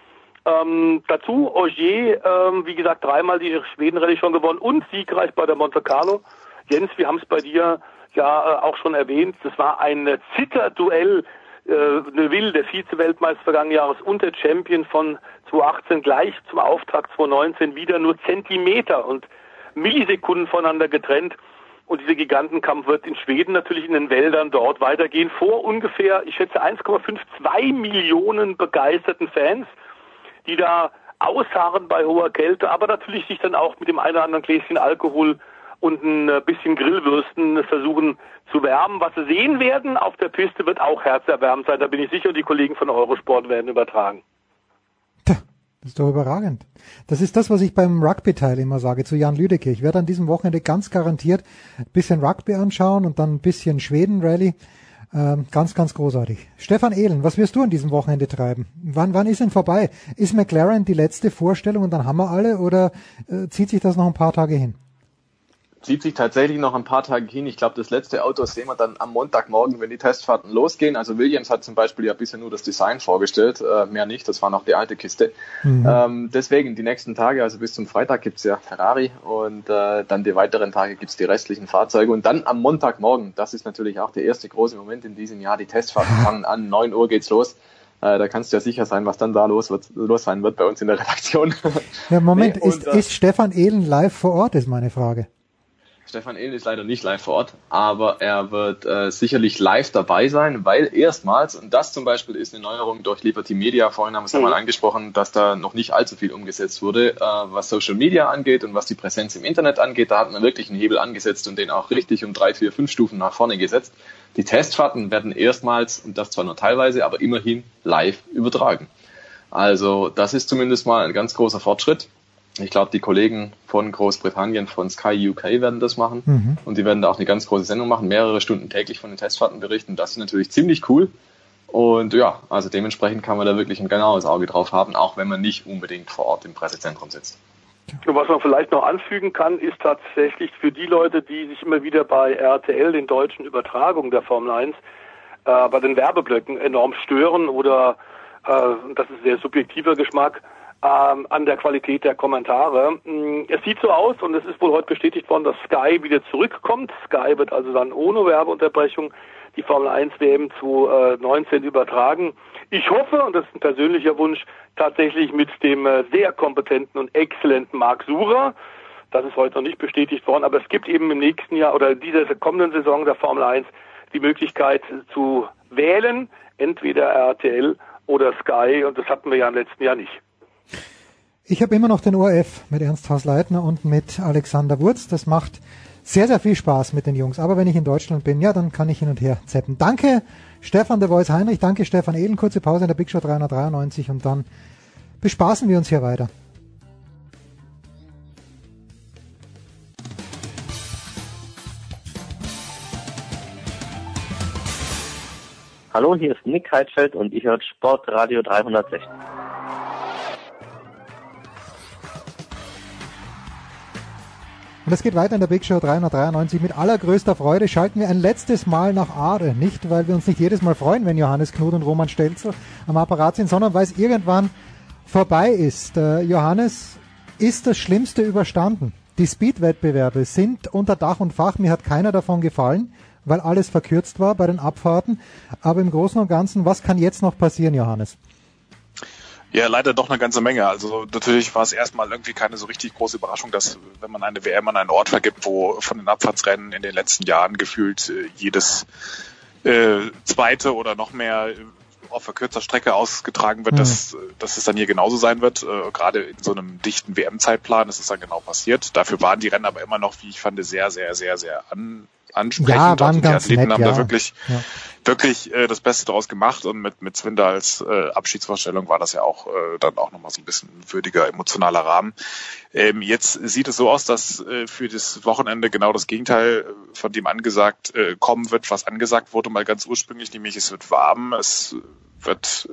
Ähm, dazu Ogier, ähm, wie gesagt, dreimal die Schwedenrallye schon gewonnen und siegreich bei der Monte Carlo. Jens, wir haben es bei dir ja äh, auch schon erwähnt, das war ein Zitterduell. Äh, Neuville, der Vize-Weltmeister vergangenen Jahres und der Champion von 2018 gleich zum Auftakt 2019 wieder nur Zentimeter und Millisekunden voneinander getrennt. Und dieser Gigantenkampf wird in Schweden natürlich in den Wäldern dort weitergehen. Vor ungefähr, ich schätze 1,52 Millionen begeisterten Fans, die da ausharren bei hoher Kälte, aber natürlich sich dann auch mit dem einen oder anderen Gläschen Alkohol und ein äh, bisschen Grillwürsten versuchen zu wärmen. Was Sie sehen werden auf der Piste wird auch herzerwärmend sein. Da bin ich sicher, die Kollegen von Eurosport werden übertragen. Tja, das ist doch überragend. Das ist das, was ich beim Rugby-Teil immer sage zu Jan Lüdecke. Ich werde an diesem Wochenende ganz garantiert ein bisschen Rugby anschauen und dann ein bisschen Schweden-Rally. Ähm, ganz, ganz großartig. Stefan Ehlen, was wirst du an diesem Wochenende treiben? Wann, wann ist denn vorbei? Ist McLaren die letzte Vorstellung und dann haben wir alle oder äh, zieht sich das noch ein paar Tage hin? Zieht sich tatsächlich noch ein paar Tage hin. Ich glaube, das letzte Auto sehen wir dann am Montagmorgen, wenn die Testfahrten losgehen. Also Williams hat zum Beispiel ja bisher nur das Design vorgestellt, äh, mehr nicht. Das war noch die alte Kiste. Mhm. Ähm, deswegen die nächsten Tage, also bis zum Freitag gibt's ja Ferrari und äh, dann die weiteren Tage gibt's die restlichen Fahrzeuge. Und dann am Montagmorgen, das ist natürlich auch der erste große Moment in diesem Jahr, die Testfahrten fangen an, 9 Uhr geht's los äh, da kannst du ja sicher sein, was dann da los, wird, los sein wird bei uns in der Redaktion. Ja, Moment, nee, ist, äh, ist Stefan Ehlen live vor Ort, ist meine Frage. Stefan Ehlen ist leider nicht live vor Ort, aber er wird äh, sicherlich live dabei sein, weil erstmals, und das zum Beispiel ist eine Neuerung durch Liberty Media, vorhin haben wir es ja mal mhm. angesprochen, dass da noch nicht allzu viel umgesetzt wurde, äh, was Social Media angeht und was die Präsenz im Internet angeht. Da hat man wirklich einen Hebel angesetzt und den auch richtig um drei, vier, fünf Stufen nach vorne gesetzt. Die Testfahrten werden erstmals, und das zwar nur teilweise, aber immerhin live übertragen. Also das ist zumindest mal ein ganz großer Fortschritt. Ich glaube, die Kollegen von Großbritannien, von Sky UK werden das machen. Mhm. Und die werden da auch eine ganz große Sendung machen, mehrere Stunden täglich von den Testfahrten berichten. Das ist natürlich ziemlich cool. Und ja, also dementsprechend kann man da wirklich ein genaues Auge drauf haben, auch wenn man nicht unbedingt vor Ort im Pressezentrum sitzt. Und was man vielleicht noch anfügen kann, ist tatsächlich für die Leute, die sich immer wieder bei RTL, den deutschen Übertragungen der Formel 1, äh, bei den Werbeblöcken enorm stören oder, äh, das ist sehr subjektiver Geschmack, ähm, an der Qualität der Kommentare. Mm, es sieht so aus und es ist wohl heute bestätigt worden, dass Sky wieder zurückkommt. Sky wird also dann ohne Werbeunterbrechung die Formel 1 WM zu äh, 19 übertragen. Ich hoffe, und das ist ein persönlicher Wunsch, tatsächlich mit dem äh, sehr kompetenten und exzellenten Marc Surer. Das ist heute noch nicht bestätigt worden, aber es gibt eben im nächsten Jahr oder dieser kommenden Saison der Formel 1 die Möglichkeit zu wählen, entweder RTL oder Sky und das hatten wir ja im letzten Jahr nicht. Ich habe immer noch den ORF mit Ernst Hausleitner und mit Alexander Wurz. Das macht sehr, sehr viel Spaß mit den Jungs. Aber wenn ich in Deutschland bin, ja, dann kann ich hin und her zappen. Danke Stefan der Voice Heinrich, danke Stefan Ehlen. Kurze Pause in der Big Show 393 und dann bespaßen wir uns hier weiter. Hallo, hier ist Nick Heidfeld und ich höre Sportradio 360. Und es geht weiter in der Big Show 393. Mit allergrößter Freude schalten wir ein letztes Mal nach Aare. Nicht, weil wir uns nicht jedes Mal freuen, wenn Johannes Knut und Roman Stelzel am Apparat sind, sondern weil es irgendwann vorbei ist. Äh, Johannes, ist das Schlimmste überstanden? Die Speed-Wettbewerbe sind unter Dach und Fach. Mir hat keiner davon gefallen, weil alles verkürzt war bei den Abfahrten. Aber im Großen und Ganzen, was kann jetzt noch passieren, Johannes? Ja, leider doch eine ganze Menge. Also natürlich war es erstmal irgendwie keine so richtig große Überraschung, dass wenn man eine WM an einen Ort vergibt, wo von den Abfahrtsrennen in den letzten Jahren gefühlt äh, jedes äh, zweite oder noch mehr auf verkürzter Strecke ausgetragen wird, mhm. dass, dass es dann hier genauso sein wird. Äh, gerade in so einem dichten WM-Zeitplan ist es dann genau passiert. Dafür waren die Rennen aber immer noch, wie ich fand, sehr, sehr, sehr, sehr an, ansprechend. Ja, waren und die Athleten nett, haben ja. da wirklich, ja. wirklich äh, das Beste daraus gemacht und mit, mit Zwinder als äh, Abschiedsvorstellung war das ja auch äh, dann auch nochmal so ein bisschen würdiger emotionaler Rahmen. Ähm, jetzt sieht es so aus, dass äh, für das Wochenende genau das Gegenteil äh, von dem angesagt äh, kommen wird, was angesagt wurde, mal ganz ursprünglich, nämlich es wird warm, es wird,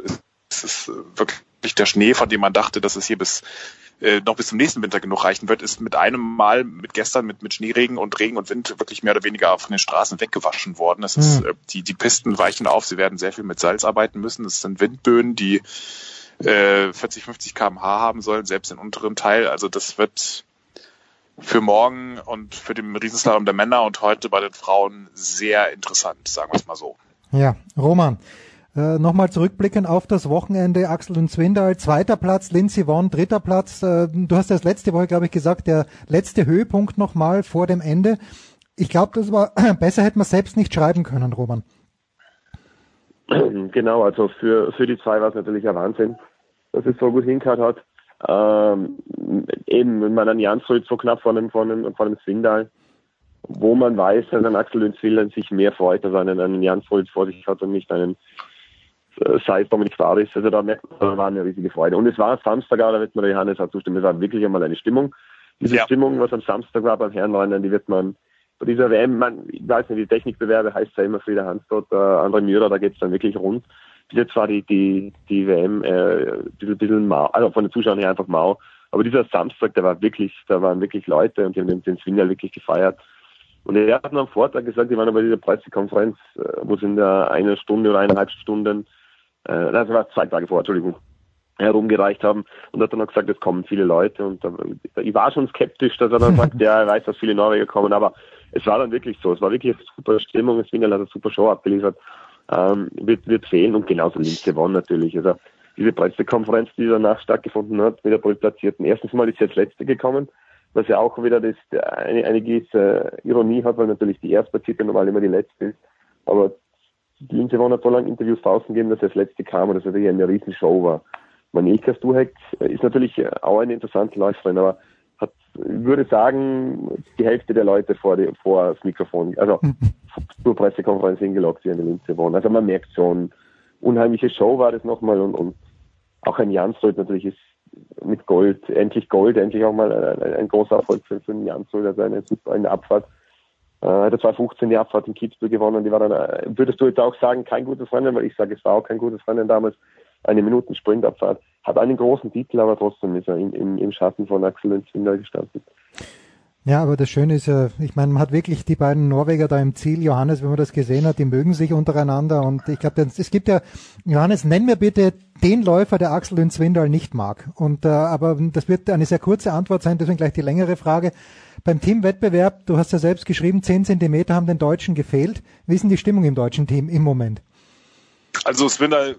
es ist wirklich der Schnee, von dem man dachte, dass es hier bis äh, noch bis zum nächsten Winter genug reichen wird, ist mit einem Mal, mit gestern, mit, mit Schneeregen und Regen und Wind wirklich mehr oder weniger von den Straßen weggewaschen worden. Es ist, äh, die, die Pisten weichen auf, sie werden sehr viel mit Salz arbeiten müssen. Es sind Windböen, die äh, 40, 50 kmh haben sollen, selbst im unteren Teil. Also das wird für morgen und für den Riesenslalom der Männer und heute bei den Frauen sehr interessant, sagen wir es mal so. Ja, Roman, äh, Nochmal zurückblicken auf das Wochenende. Axel und Zwindal, zweiter Platz, Lindsay Vonn, dritter Platz. Äh, du hast das letzte Woche, glaube ich, gesagt, der letzte Höhepunkt nochmal vor dem Ende. Ich glaube, das war besser hätte man selbst nicht schreiben können, Roman. Genau, also für, für die zwei war es natürlich ein Wahnsinn, dass es so gut hingehört hat. Ähm, eben, wenn man an Jansrud so knapp von dem, von dem, von dem Swindal, wo man weiß, dass ein Axel Lünzwillen sich mehr freut, dass er einen, einen Jansrud vor sich hat und nicht einen sei es Dominik Faris. Also da merkt man, da war eine riesige Freude. Und es war Samstag, da wird mir der Johannes auch zustimmen, es war wirklich einmal eine Stimmung. Diese ja. Stimmung, was am Samstag war beim Herrenrennen, die wird man bei dieser WM, man, ich weiß nicht, die Technikbewerbe heißt ja immer Frieder Hansdorf, äh, andere Müller, da geht's dann wirklich rund. Bis jetzt war die, die, die WM äh, ein bisschen, bisschen mau, also von den Zuschauern her einfach mau. Aber dieser Samstag, der war wirklich, da waren wirklich Leute und die haben den, den Swindler wirklich gefeiert. Und er hat noch am Vortag gesagt, die waren bei dieser Pressekonferenz, äh, wo es in der eine Stunde oder eineinhalb Stunden, äh, das war zwei Tage vor, Entschuldigung, herumgereicht haben. Und hat dann noch gesagt, es kommen viele Leute. Und ich war schon skeptisch, dass er dann sagt, ja, er weiß, dass viele Norweger kommen, aber es war dann wirklich so, es war wirklich eine super Stimmung, das Wiener hat eine super Show abgeliefert, ähm, wird, wird fehlen. Und genauso Linke Won natürlich, also diese Pressekonferenz, die danach stattgefunden hat, mit der Platzierten, erstens mal ist sie als letzte gekommen, was ja auch wieder das, eine, eine gewisse Ironie hat, weil natürlich die Erstplatzierte normal immer die letzte ist, aber die hat so lange Interviews draußen gegeben, dass er als letzte kam und dass er eine riesen Show war. Manilka Stuhek ist natürlich auch eine interessante Läuferin, aber hat, ich würde sagen, die Hälfte der Leute vor, die, vor das Mikrofon, also zur Pressekonferenz hingelockt, die in der Linze wohnen. Also man merkt schon, unheimliche Show war das nochmal und, und auch ein Jansrud natürlich ist mit Gold, endlich Gold, endlich auch mal ein, ein großer Erfolg für, für den Jansrud, also eine super eine Abfahrt. Äh, hat er 2015 die Abfahrt in Kitzbühel gewonnen, die war dann, äh, würdest du jetzt auch sagen, kein gutes Rennen, weil ich sage, es war auch kein gutes Rennen damals, eine Minuten Sprintabfahrt, hat einen großen Titel, aber trotzdem ist er im, im, im Schatten von Axel und Zwinder gestanden. Ja, aber das Schöne ist ja, ich meine, man hat wirklich die beiden Norweger da im Ziel, Johannes, wenn man das gesehen hat, die mögen sich untereinander und ich glaube, es gibt ja, Johannes, nenn mir bitte den Läufer, der Axel und Zwindal nicht mag. Und äh, aber das wird eine sehr kurze Antwort sein, deswegen gleich die längere Frage. Beim Teamwettbewerb, du hast ja selbst geschrieben, zehn Zentimeter haben den Deutschen gefehlt. Wie ist denn die Stimmung im deutschen Team im Moment? Also Swindle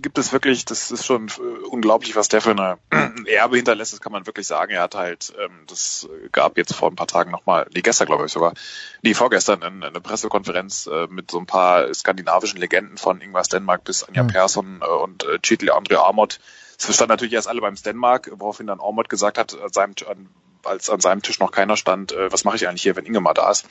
gibt es wirklich, das ist schon unglaublich, was der für eine Erbe hinterlässt, das kann man wirklich sagen. Er hat halt, ähm, das gab jetzt vor ein paar Tagen nochmal, nee, gestern glaube ich sogar, nee, vorgestern eine, Pressekonferenz äh, mit so ein paar skandinavischen Legenden von Ingvar Stenmark bis Anja mhm. Persson äh, und äh, Chetil André Armot. Es verstand natürlich erst alle beim Stenmark, woraufhin dann Armot gesagt hat, an seinem, an als an seinem Tisch noch keiner stand, äh, was mache ich eigentlich hier, wenn Ingemar da ist.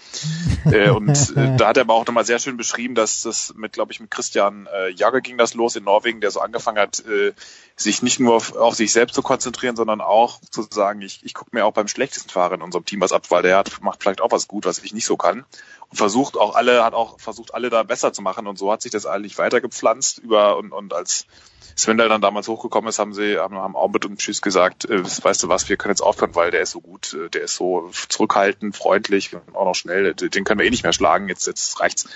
äh, und äh, da hat er aber auch nochmal sehr schön beschrieben, dass das mit, glaube ich, mit Christian äh, Jagger ging das los in Norwegen, der so angefangen hat, äh, sich nicht nur auf, auf sich selbst zu konzentrieren, sondern auch zu sagen, ich, ich gucke mir auch beim schlechtesten Fahrer in unserem Team was ab, weil der hat, macht vielleicht auch was gut, was ich nicht so kann. Und versucht auch alle, hat auch versucht, alle da besser zu machen. Und so hat sich das eigentlich weitergepflanzt über und, und als Svendal dann damals hochgekommen ist, haben sie, haben, haben Aubert und Tschüss gesagt, äh, weißt du was, wir können jetzt aufhören, weil der ist so gut, äh, der ist so zurückhaltend, freundlich und auch noch schnell, den können wir eh nicht mehr schlagen, jetzt, jetzt reicht's.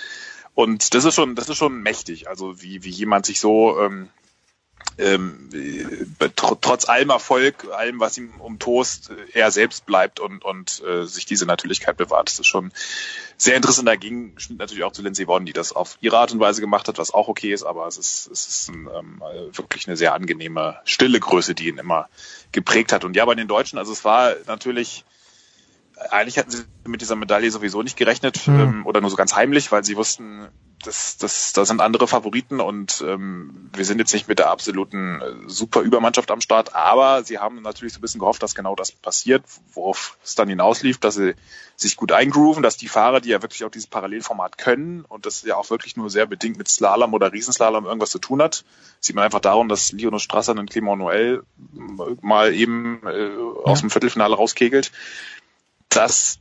Und das ist schon, das ist schon mächtig, also wie, wie jemand sich so ähm, ähm, tr trotz allem Erfolg, allem, was ihm umtost, er selbst bleibt und, und äh, sich diese Natürlichkeit bewahrt. Das ist schon sehr interessant. Dagegen stimmt natürlich auch zu Lindsay Vonn, die das auf ihre Art und Weise gemacht hat, was auch okay ist, aber es ist, es ist ein, ähm, wirklich eine sehr angenehme, stille Größe, die ihn immer geprägt hat. Und ja, bei den Deutschen, also es war natürlich eigentlich hatten sie mit dieser Medaille sowieso nicht gerechnet mhm. ähm, oder nur so ganz heimlich, weil sie wussten, das, das, da sind andere Favoriten und ähm, wir sind jetzt nicht mit der absoluten äh, super Übermannschaft am Start, aber sie haben natürlich so ein bisschen gehofft, dass genau das passiert, worauf es dann hinauslief, dass sie sich gut eingrooven, dass die Fahrer, die ja wirklich auch dieses Parallelformat können und das ja auch wirklich nur sehr bedingt mit Slalom oder Riesenslalom irgendwas zu tun hat, sieht man einfach darum, dass Lionel Strasser und Clement Noël mal eben äh, aus dem Viertelfinale rauskegelt dass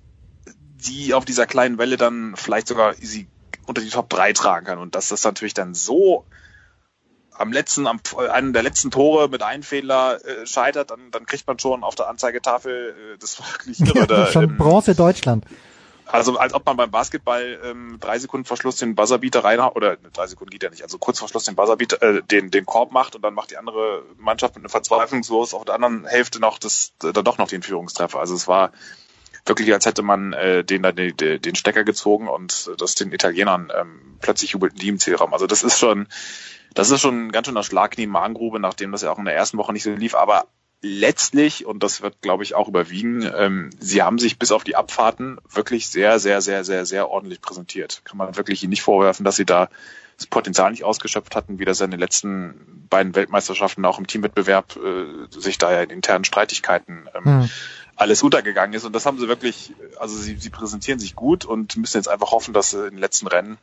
die auf dieser kleinen Welle dann vielleicht sogar sie unter die Top 3 tragen kann und dass das natürlich dann so am letzten, am einem der letzten Tore mit einem Fehler äh, scheitert, dann, dann kriegt man schon auf der Anzeigetafel äh, das wirklich irre. da, schon ähm, Bronze Deutschland. Also als ob man beim Basketball ähm, drei Sekunden Verschluss den Buzzerbeater reinhaut, oder drei Sekunden geht ja nicht, also kurz Verschluss den Buzzerbeater, äh, den, den Korb macht und dann macht die andere Mannschaft mit einem Verzweiflungslos auf der anderen Hälfte noch das, dann doch noch den Führungstreffer. Also es war wirklich, als hätte man äh, den, den, den Stecker gezogen und das den Italienern ähm, plötzlich jubelten die im Zielraum. Also das ist schon, das ist schon ganz schön das Schlag in die Magengrube, nachdem das ja auch in der ersten Woche nicht so lief. Aber letztlich, und das wird, glaube ich, auch überwiegen, ähm, sie haben sich bis auf die Abfahrten wirklich sehr, sehr, sehr, sehr, sehr ordentlich präsentiert. Kann man wirklich ihnen nicht vorwerfen, dass sie da das Potenzial nicht ausgeschöpft hatten, wie das in den letzten beiden Weltmeisterschaften auch im Teamwettbewerb äh, sich da ja in internen Streitigkeiten ähm, hm alles untergegangen ist. Und das haben sie wirklich, also sie, sie präsentieren sich gut und müssen jetzt einfach hoffen, dass sie in den letzten Rennen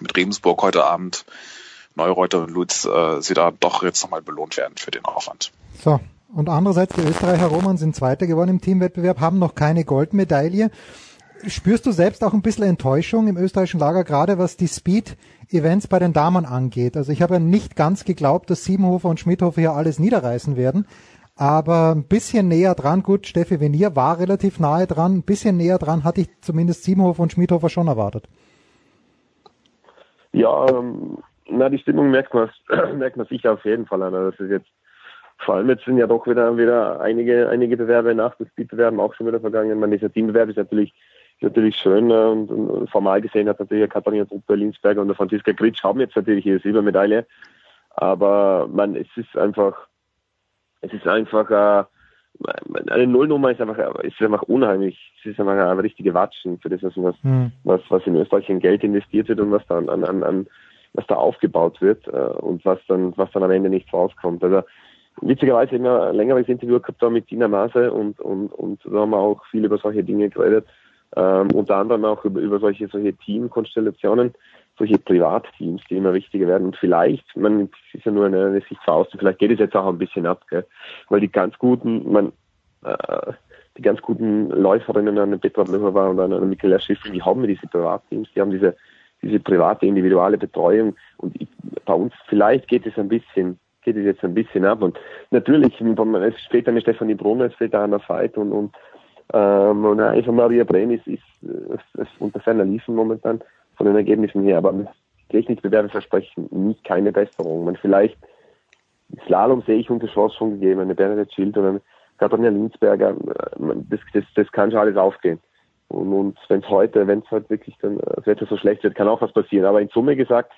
mit Regensburg heute Abend Neureuter und Lutz äh, sie da doch jetzt nochmal belohnt werden für den Aufwand. So, und andererseits die Österreicher Roman sind Zweiter geworden im Teamwettbewerb, haben noch keine Goldmedaille. Spürst du selbst auch ein bisschen Enttäuschung im österreichischen Lager, gerade was die Speed-Events bei den Damen angeht? Also ich habe ja nicht ganz geglaubt, dass Siebenhofer und Schmidhofer hier alles niederreißen werden. Aber ein bisschen näher dran, gut, Steffi Venier war relativ nahe dran, ein bisschen näher dran hatte ich zumindest Siebenhofer und Schmidhofer schon erwartet. Ja, ähm, na, die Stimmung merkt man, merkt man sicher auf jeden Fall an. Also das ist jetzt, vor allem jetzt sind ja doch wieder, wieder einige, einige Bewerbe nach den Speed-Bewerben auch schon wieder vergangen. Ich meine, dieser Teambewerb ist natürlich, ist natürlich schön äh, und, und, formal gesehen hat natürlich Katharina Truppe, Linsberger und der Franziska Gritsch haben jetzt natürlich ihre Silbermedaille. Aber man, es ist einfach, es ist einfach, äh, eine Nullnummer ist einfach, ist einfach unheimlich. Es ist einfach eine richtige Watschen für das, was, mhm. was, was in Österreich in Geld investiert wird und was da an, an, an was da aufgebaut wird äh, und was dann, was dann am Ende nicht rauskommt. Also witzigerweise immer ein längeres Interview gehabt da mit Dina Maase und, und, und da haben wir auch viel über solche Dinge geredet. Ähm, unter anderem auch über, über solche, solche Teamkonstellationen, solche Privatteams, die immer wichtiger werden. Und vielleicht, man, ist ja nur eine, eine Sicht von vielleicht geht es jetzt auch ein bisschen ab, gell? weil die ganz guten, man, äh, die ganz guten Läuferinnen, eine Petra Blöcher und eine Michaela Schiffel, die haben diese Privatteams, die haben diese diese private, individuelle Betreuung. Und ich, bei uns vielleicht geht es ein bisschen, geht es jetzt ein bisschen ab. Und natürlich, es steht eine Stefanie Brunner, es da Anna Veit und, und, ähm, und Eva Maria Brehm ist, ist, ist, ist unter ferner Liefen momentan von den Ergebnissen her. Aber Technikbewerbe versprechen nicht keine Besserung. Man vielleicht Slalom sehe ich unter Chance schon gegeben, eine Bernadette Schild oder eine Katharina Linsberger, das, das, das kann schon alles aufgehen. Und, und wenn es heute, wenn es heute wirklich dann äh, das Wetter so schlecht wird, kann auch was passieren. Aber in Summe gesagt,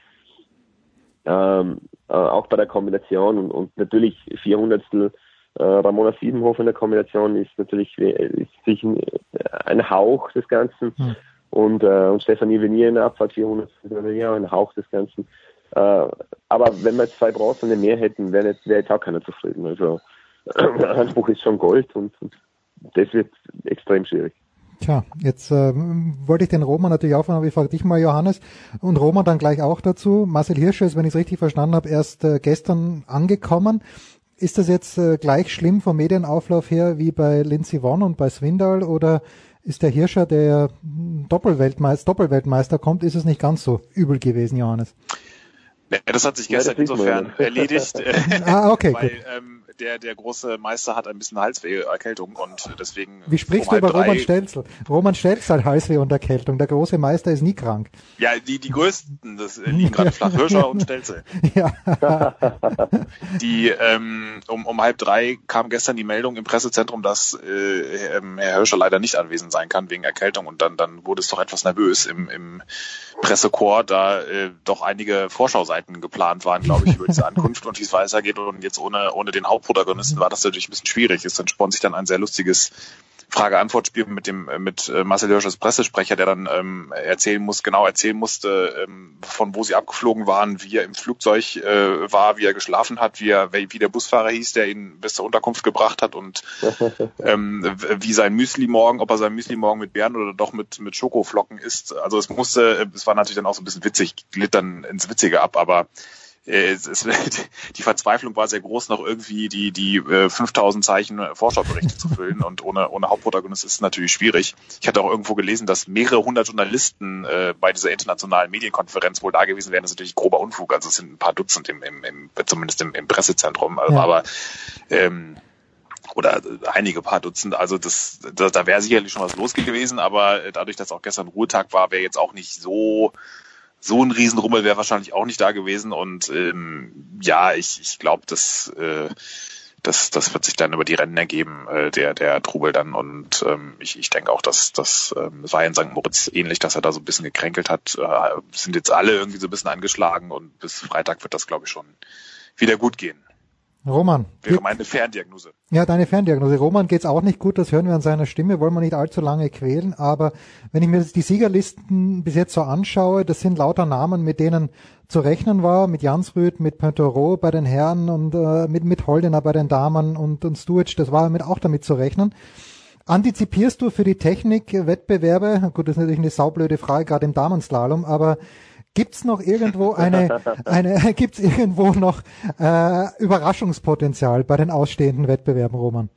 ähm, äh, auch bei der Kombination und, und natürlich 400 äh, Ramona Siebenhof in der Kombination ist natürlich ist sich ein, ein Hauch des Ganzen. Hm. Und, äh, und Stefanie Venier in der Abfahrt 400 ja ein Hauch des Ganzen. Äh, aber wenn wir zwei Bronzen mehr hätten, wäre jetzt, wär jetzt auch keiner zufrieden. Also der Anspruch ist schon Gold und, und das wird extrem schwierig. Tja, jetzt äh, wollte ich den Roman natürlich aufnehmen, aber ich frage dich mal, Johannes, und Roman dann gleich auch dazu. Marcel Hirscher ist, wenn ich es richtig verstanden habe, erst äh, gestern angekommen. Ist das jetzt äh, gleich schlimm vom Medienauflauf her wie bei Lindsey Vonn und bei Swindal oder ist der Hirscher, der Doppelweltmeister, Doppelweltmeister kommt, ist es nicht ganz so übel gewesen, Johannes? Ja, das hat sich gestern ja, insofern erledigt. ah, okay, weil, ähm, der, der große Meister hat ein bisschen Halsweh-Erkältung und deswegen. Wie sprichst du über Roman Stelzel? Roman Stelzel hat Halsweh und Erkältung. Der große Meister ist nie krank. Ja, die, die größten, das liegen gerade flach. Hirscher und Stelzel. Ja. die, ähm, um, um halb drei kam gestern die Meldung im Pressezentrum, dass äh, ähm, Herr Hirscher leider nicht anwesend sein kann wegen Erkältung und dann, dann wurde es doch etwas nervös im, im Pressekorps, da äh, doch einige Vorschauseiten geplant waren, glaube ich, über diese Ankunft und wie es weitergeht und jetzt ohne, ohne den Hauptprotagonisten war das natürlich ein bisschen schwierig. Es entspannt sich dann ein sehr lustiges Frage-Antwort-Spiel mit dem mit äh, Marcel Hirsch als Pressesprecher, der dann ähm, erzählen muss, genau erzählen musste, ähm, von wo sie abgeflogen waren, wie er im Flugzeug äh, war, wie er geschlafen hat, wie er wie der Busfahrer hieß, der ihn bis zur Unterkunft gebracht hat und ähm, wie sein Müsli morgen, ob er sein Müsli morgen mit Beeren oder doch mit mit Schokoflocken isst. Also es musste, es war natürlich dann auch so ein bisschen witzig, glitt dann ins Witzige ab, aber es, es, die Verzweiflung war sehr groß, noch irgendwie die, die äh, 5000 Zeichen Vorschauberichte zu füllen und ohne, ohne Hauptprotagonist ist es natürlich schwierig. Ich hatte auch irgendwo gelesen, dass mehrere hundert Journalisten äh, bei dieser internationalen Medienkonferenz wohl da gewesen wären. Das ist natürlich grober Unfug, also es sind ein paar Dutzend im, im, im zumindest im, im Pressezentrum, also, ja. aber ähm, oder einige paar Dutzend. Also das, das da wäre sicherlich schon was los gewesen, aber dadurch, dass auch gestern Ruhetag war, wäre jetzt auch nicht so so ein Riesenrummel wäre wahrscheinlich auch nicht da gewesen. Und ähm, ja, ich, ich glaube, dass äh, das, das wird sich dann über die Rennen ergeben, äh, der, der Trubel dann. Und ähm, ich, ich denke auch, dass das ähm, war in St. Moritz ähnlich, dass er da so ein bisschen gekränkelt hat. Äh, sind jetzt alle irgendwie so ein bisschen angeschlagen und bis Freitag wird das, glaube ich, schon wieder gut gehen. Roman. Wäre meine Ferndiagnose. Ja, deine Ferndiagnose. Roman geht's auch nicht gut, das hören wir an seiner Stimme, wollen wir nicht allzu lange quälen, aber wenn ich mir die Siegerlisten bis jetzt so anschaue, das sind lauter Namen, mit denen zu rechnen war, mit Jansrud, mit Pointerot bei den Herren und äh, mit, mit Holdener bei den Damen und, und Stuart, das war mit auch damit zu rechnen. Antizipierst du für die Technikwettbewerbe, gut, das ist natürlich eine saublöde Frage, gerade im Damenslalom, aber Gibt's noch irgendwo eine, eine gibt's irgendwo noch äh, Überraschungspotenzial bei den ausstehenden Wettbewerben, Roman?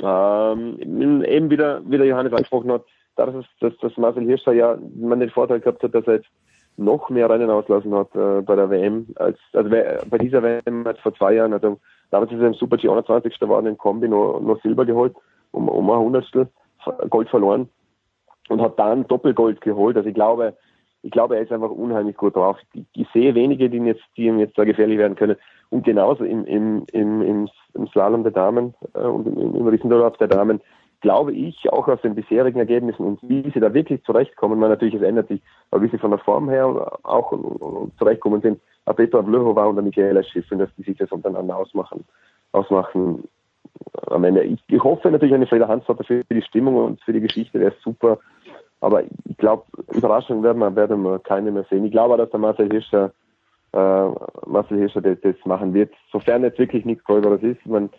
Ähm, eben wieder, wie der Johannes angesprochen hat, dadurch, dass, dass Marcel Hirscher ja man den Vorteil gehabt hat, dass er jetzt noch mehr Rennen auslassen hat äh, bei der WM als also bei dieser WM als vor zwei Jahren. Also damals ist er im Super G 21. geworden in Kombi nur, nur Silber geholt, um, um ein Hundertstel Gold verloren und hat dann Doppelgold geholt. Also ich glaube, ich glaube, er ist einfach unheimlich gut drauf. Ich, ich sehe wenige, die ihm jetzt, die ihm jetzt da gefährlich werden können. Und genauso im, im, im, im, im Slalom der Damen äh, und im, im Riesendorf der Damen glaube ich, auch aus den bisherigen Ergebnissen und wie sie da wirklich zurechtkommen, weil natürlich es ändert sich, aber wie sie von der Form her auch und, und, und zurechtkommen sind, Petra Vlhova und der Michaela Schiff, dass die sich das untereinander ausmachen, ausmachen am Ende. Ich, ich hoffe natürlich eine Frieda Hansvater für die Stimmung und für die Geschichte wäre super, aber ich glaube, Überraschungen werden wir, werden wir keine mehr sehen. Ich glaube, dass der Marcel Hirscher, äh, Marcel Hirscher das, das machen wird, sofern jetzt wirklich nichts Größeres ist. Man,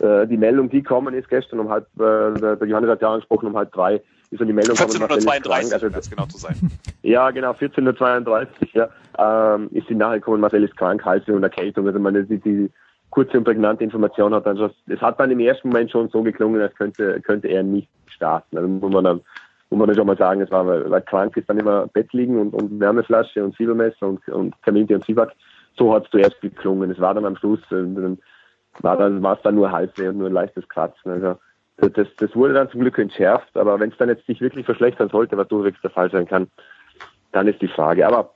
äh, die Meldung, die kommen ist gestern um halb, äh, der, Johannes hat ja angesprochen, um halb drei ist dann die Meldung 1432, also, um genau zu sein. Ja, genau, 1432, ja, ähm, ist die Nachricht gekommen, Marcel ist krank, Halsweh und Erkältung, also meine, die, die kurze und prägnante Information hat dann schon, es hat dann im ersten Moment schon so geklungen, als könnte, könnte er nicht starten, also muss man dann muss man schon mal sagen, es war, weil, krank ist dann immer Bett liegen und, und Wärmeflasche und Silbermesser und, und Kaminte und Zwieback. So hat es zuerst geklungen. Es war dann am Schluss, äh, dann war dann war es dann nur Halsweh und nur ein leichtes Kratzen. Also das, das wurde dann zum Glück entschärft, aber wenn es dann jetzt sich wirklich verschlechtern sollte, was durchwegs der Fall sein kann, dann ist die Frage. Aber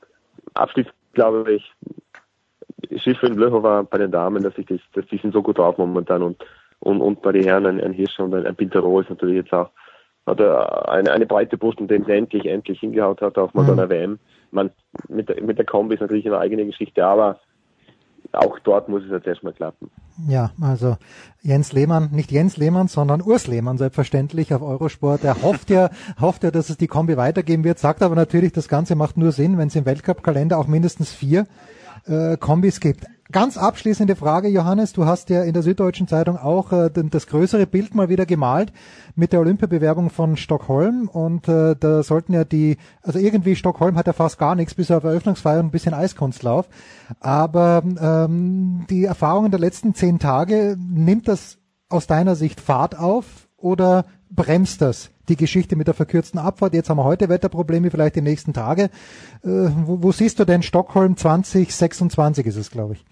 abschließend glaube ich, Schiffe in Blöchow bei den Damen, dass ich das, dass die sind so gut drauf momentan und, und, und bei den Herren ein, ein Hirsch und ein, ein Pintero ist natürlich jetzt auch hat er eine, eine breite Brust und den sie endlich, endlich hingehaut hat auf Madonna mhm. WM. Man, mit, der, mit der Kombi ist natürlich eine eigene Geschichte, aber auch dort muss es jetzt erstmal klappen. Ja, also Jens Lehmann, nicht Jens Lehmann, sondern Urs Lehmann selbstverständlich auf Eurosport. Er hofft ja, hofft ja, dass es die Kombi weitergeben wird, sagt aber natürlich, das Ganze macht nur Sinn, wenn es im Weltcup-Kalender auch mindestens vier äh, Kombis gibt. Ganz abschließende Frage, Johannes. Du hast ja in der Süddeutschen Zeitung auch äh, das größere Bild mal wieder gemalt mit der Olympiabewerbung von Stockholm. Und äh, da sollten ja die, also irgendwie Stockholm hat ja fast gar nichts, bis auf Eröffnungsfeier und ein bisschen Eiskunstlauf. Aber ähm, die Erfahrungen der letzten zehn Tage, nimmt das aus deiner Sicht Fahrt auf oder bremst das die Geschichte mit der verkürzten Abfahrt? Jetzt haben wir heute Wetterprobleme, vielleicht die nächsten Tage. Äh, wo, wo siehst du denn Stockholm 2026 ist es, glaube ich?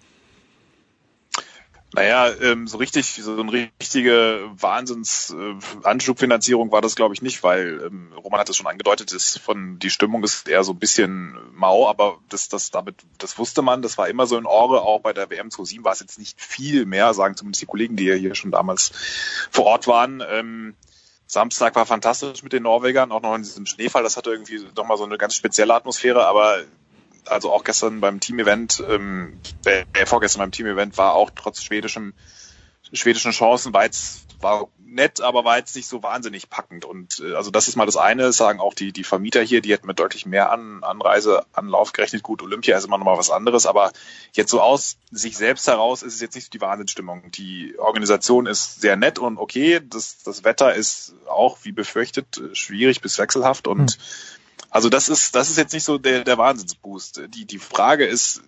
Naja, ähm, so richtig, so eine richtige Wahnsinns-Anschubfinanzierung äh, war das, glaube ich, nicht, weil ähm, Roman hat es schon angedeutet, ist von die Stimmung ist eher so ein bisschen mau, aber das, das damit, das wusste man, das war immer so in Ore, auch bei der WM 2007 war es jetzt nicht viel mehr, sagen zumindest die Kollegen, die ja hier schon damals vor Ort waren. Ähm, Samstag war fantastisch mit den Norwegern, auch noch in diesem Schneefall. Das hatte irgendwie nochmal so eine ganz spezielle Atmosphäre, aber also auch gestern beim Team-Event, ähm, äh, vorgestern beim Team-Event war auch trotz schwedischem, schwedischen Chancen, war jetzt, war nett, aber war jetzt nicht so wahnsinnig packend. Und äh, also das ist mal das eine, sagen auch die, die Vermieter hier, die hätten mit deutlich mehr An, Anreiseanlauf gerechnet. Gut, Olympia ist immer noch mal was anderes, aber jetzt so aus sich selbst heraus ist es jetzt nicht so die Wahnsinnsstimmung. Die Organisation ist sehr nett und okay. Das, das Wetter ist auch, wie befürchtet, schwierig bis wechselhaft und hm also das ist, das ist jetzt nicht so der, der Wahnsinnsboost. Die, die Frage ist,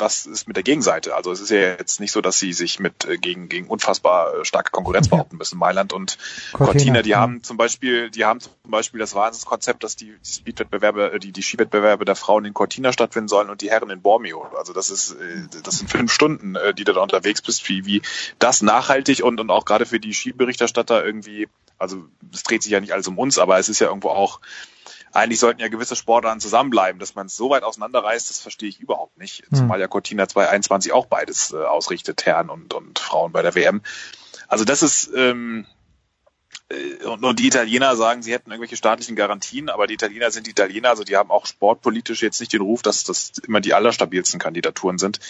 was ist mit der Gegenseite? Also es ist ja jetzt nicht so, dass sie sich mit äh, gegen, gegen unfassbar äh, starke Konkurrenz behaupten müssen. Mailand und Cortina, die haben zum Beispiel, die haben zum Beispiel das Wahnsinnskonzept, dass die, die Speedwettbewerbe, äh, die, die Skiwettbewerbe der Frauen in Cortina stattfinden sollen und die Herren in Bormio. Also das ist, das sind fünf Stunden, die du da unterwegs bist, wie, wie das nachhaltig und, und auch gerade für die Skiberichterstatter irgendwie, also es dreht sich ja nicht alles um uns, aber es ist ja irgendwo auch eigentlich sollten ja gewisse Sportarten zusammenbleiben. Dass man es so weit auseinanderreißt, das verstehe ich überhaupt nicht. Hm. Zumal ja Cortina 221 auch beides äh, ausrichtet, Herren und, und Frauen bei der WM. Also das ist, ähm, äh, und, und die Italiener sagen, sie hätten irgendwelche staatlichen Garantien, aber die Italiener sind die Italiener, also die haben auch sportpolitisch jetzt nicht den Ruf, dass das immer die allerstabilsten Kandidaturen sind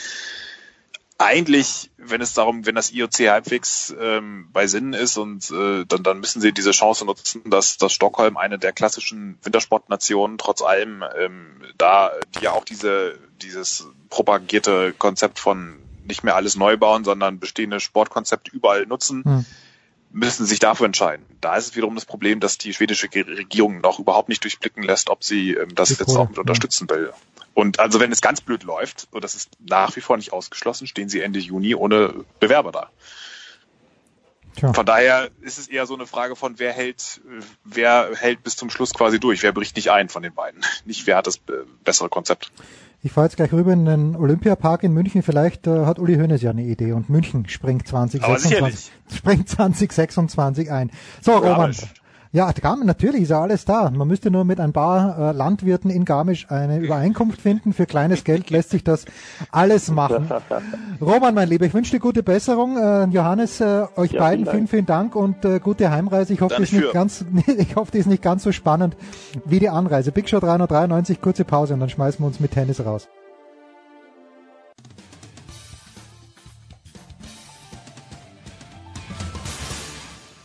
eigentlich, wenn es darum, wenn das IOC halbwegs ähm, bei Sinnen ist und äh, dann, dann müssen sie diese Chance nutzen, dass, dass Stockholm eine der klassischen Wintersportnationen trotz allem ähm, da die ja auch diese dieses propagierte Konzept von nicht mehr alles neu bauen, sondern bestehende Sportkonzepte überall nutzen. Hm müssen sich dafür entscheiden. Da ist es wiederum das Problem, dass die schwedische Regierung noch überhaupt nicht durchblicken lässt, ob sie ähm, das jetzt auch mit unterstützen will. Und also wenn es ganz blöd läuft, und das ist nach wie vor nicht ausgeschlossen, stehen sie Ende Juni ohne Bewerber da. Tja. Von daher ist es eher so eine Frage von, wer hält, wer hält bis zum Schluss quasi durch, wer bricht nicht ein von den beiden. Nicht, wer hat das äh, bessere Konzept. Ich fahre jetzt gleich rüber in den Olympiapark in München. Vielleicht äh, hat Uli Hoeneß ja eine Idee und München springt 2026, springt 2026 ein. So, Roman. Ja, Garmisch, natürlich ist ja alles da. Man müsste nur mit ein paar äh, Landwirten in Garmisch eine Übereinkunft finden. Für kleines Geld lässt sich das alles machen. Roman, mein Lieber, ich wünsche dir gute Besserung. Äh, Johannes, äh, euch ja, beiden vielen, vielen Dank und äh, gute Heimreise. Ich hoffe, die ist nicht ganz, ich hoffe, die ist nicht ganz so spannend wie die Anreise. Big Show 393, kurze Pause und dann schmeißen wir uns mit Tennis raus.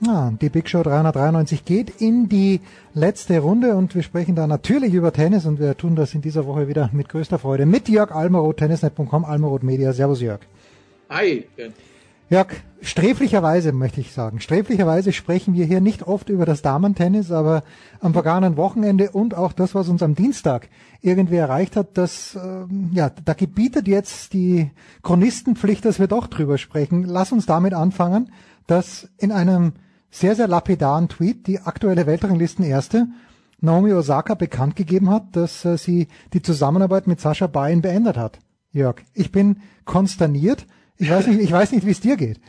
Ja, die Big Show 393 geht in die letzte Runde und wir sprechen da natürlich über Tennis und wir tun das in dieser Woche wieder mit größter Freude mit Jörg Almeroth, tennisnet.com, Almeroth Media. Servus Jörg. Hi. Jörg, sträflicherweise möchte ich sagen, sträflicherweise sprechen wir hier nicht oft über das Damentennis, aber am vergangenen Wochenende und auch das, was uns am Dienstag irgendwie erreicht hat, das, äh, ja, da gebietet jetzt die Chronistenpflicht, dass wir doch drüber sprechen. Lass uns damit anfangen, dass in einem sehr, sehr lapidaren Tweet die aktuelle Weltranglistenerste Naomi Osaka bekannt gegeben hat, dass äh, sie die Zusammenarbeit mit Sascha Bayen beendet hat. Jörg, ich bin konsterniert. Ich weiß nicht, ich weiß nicht, wie es dir geht.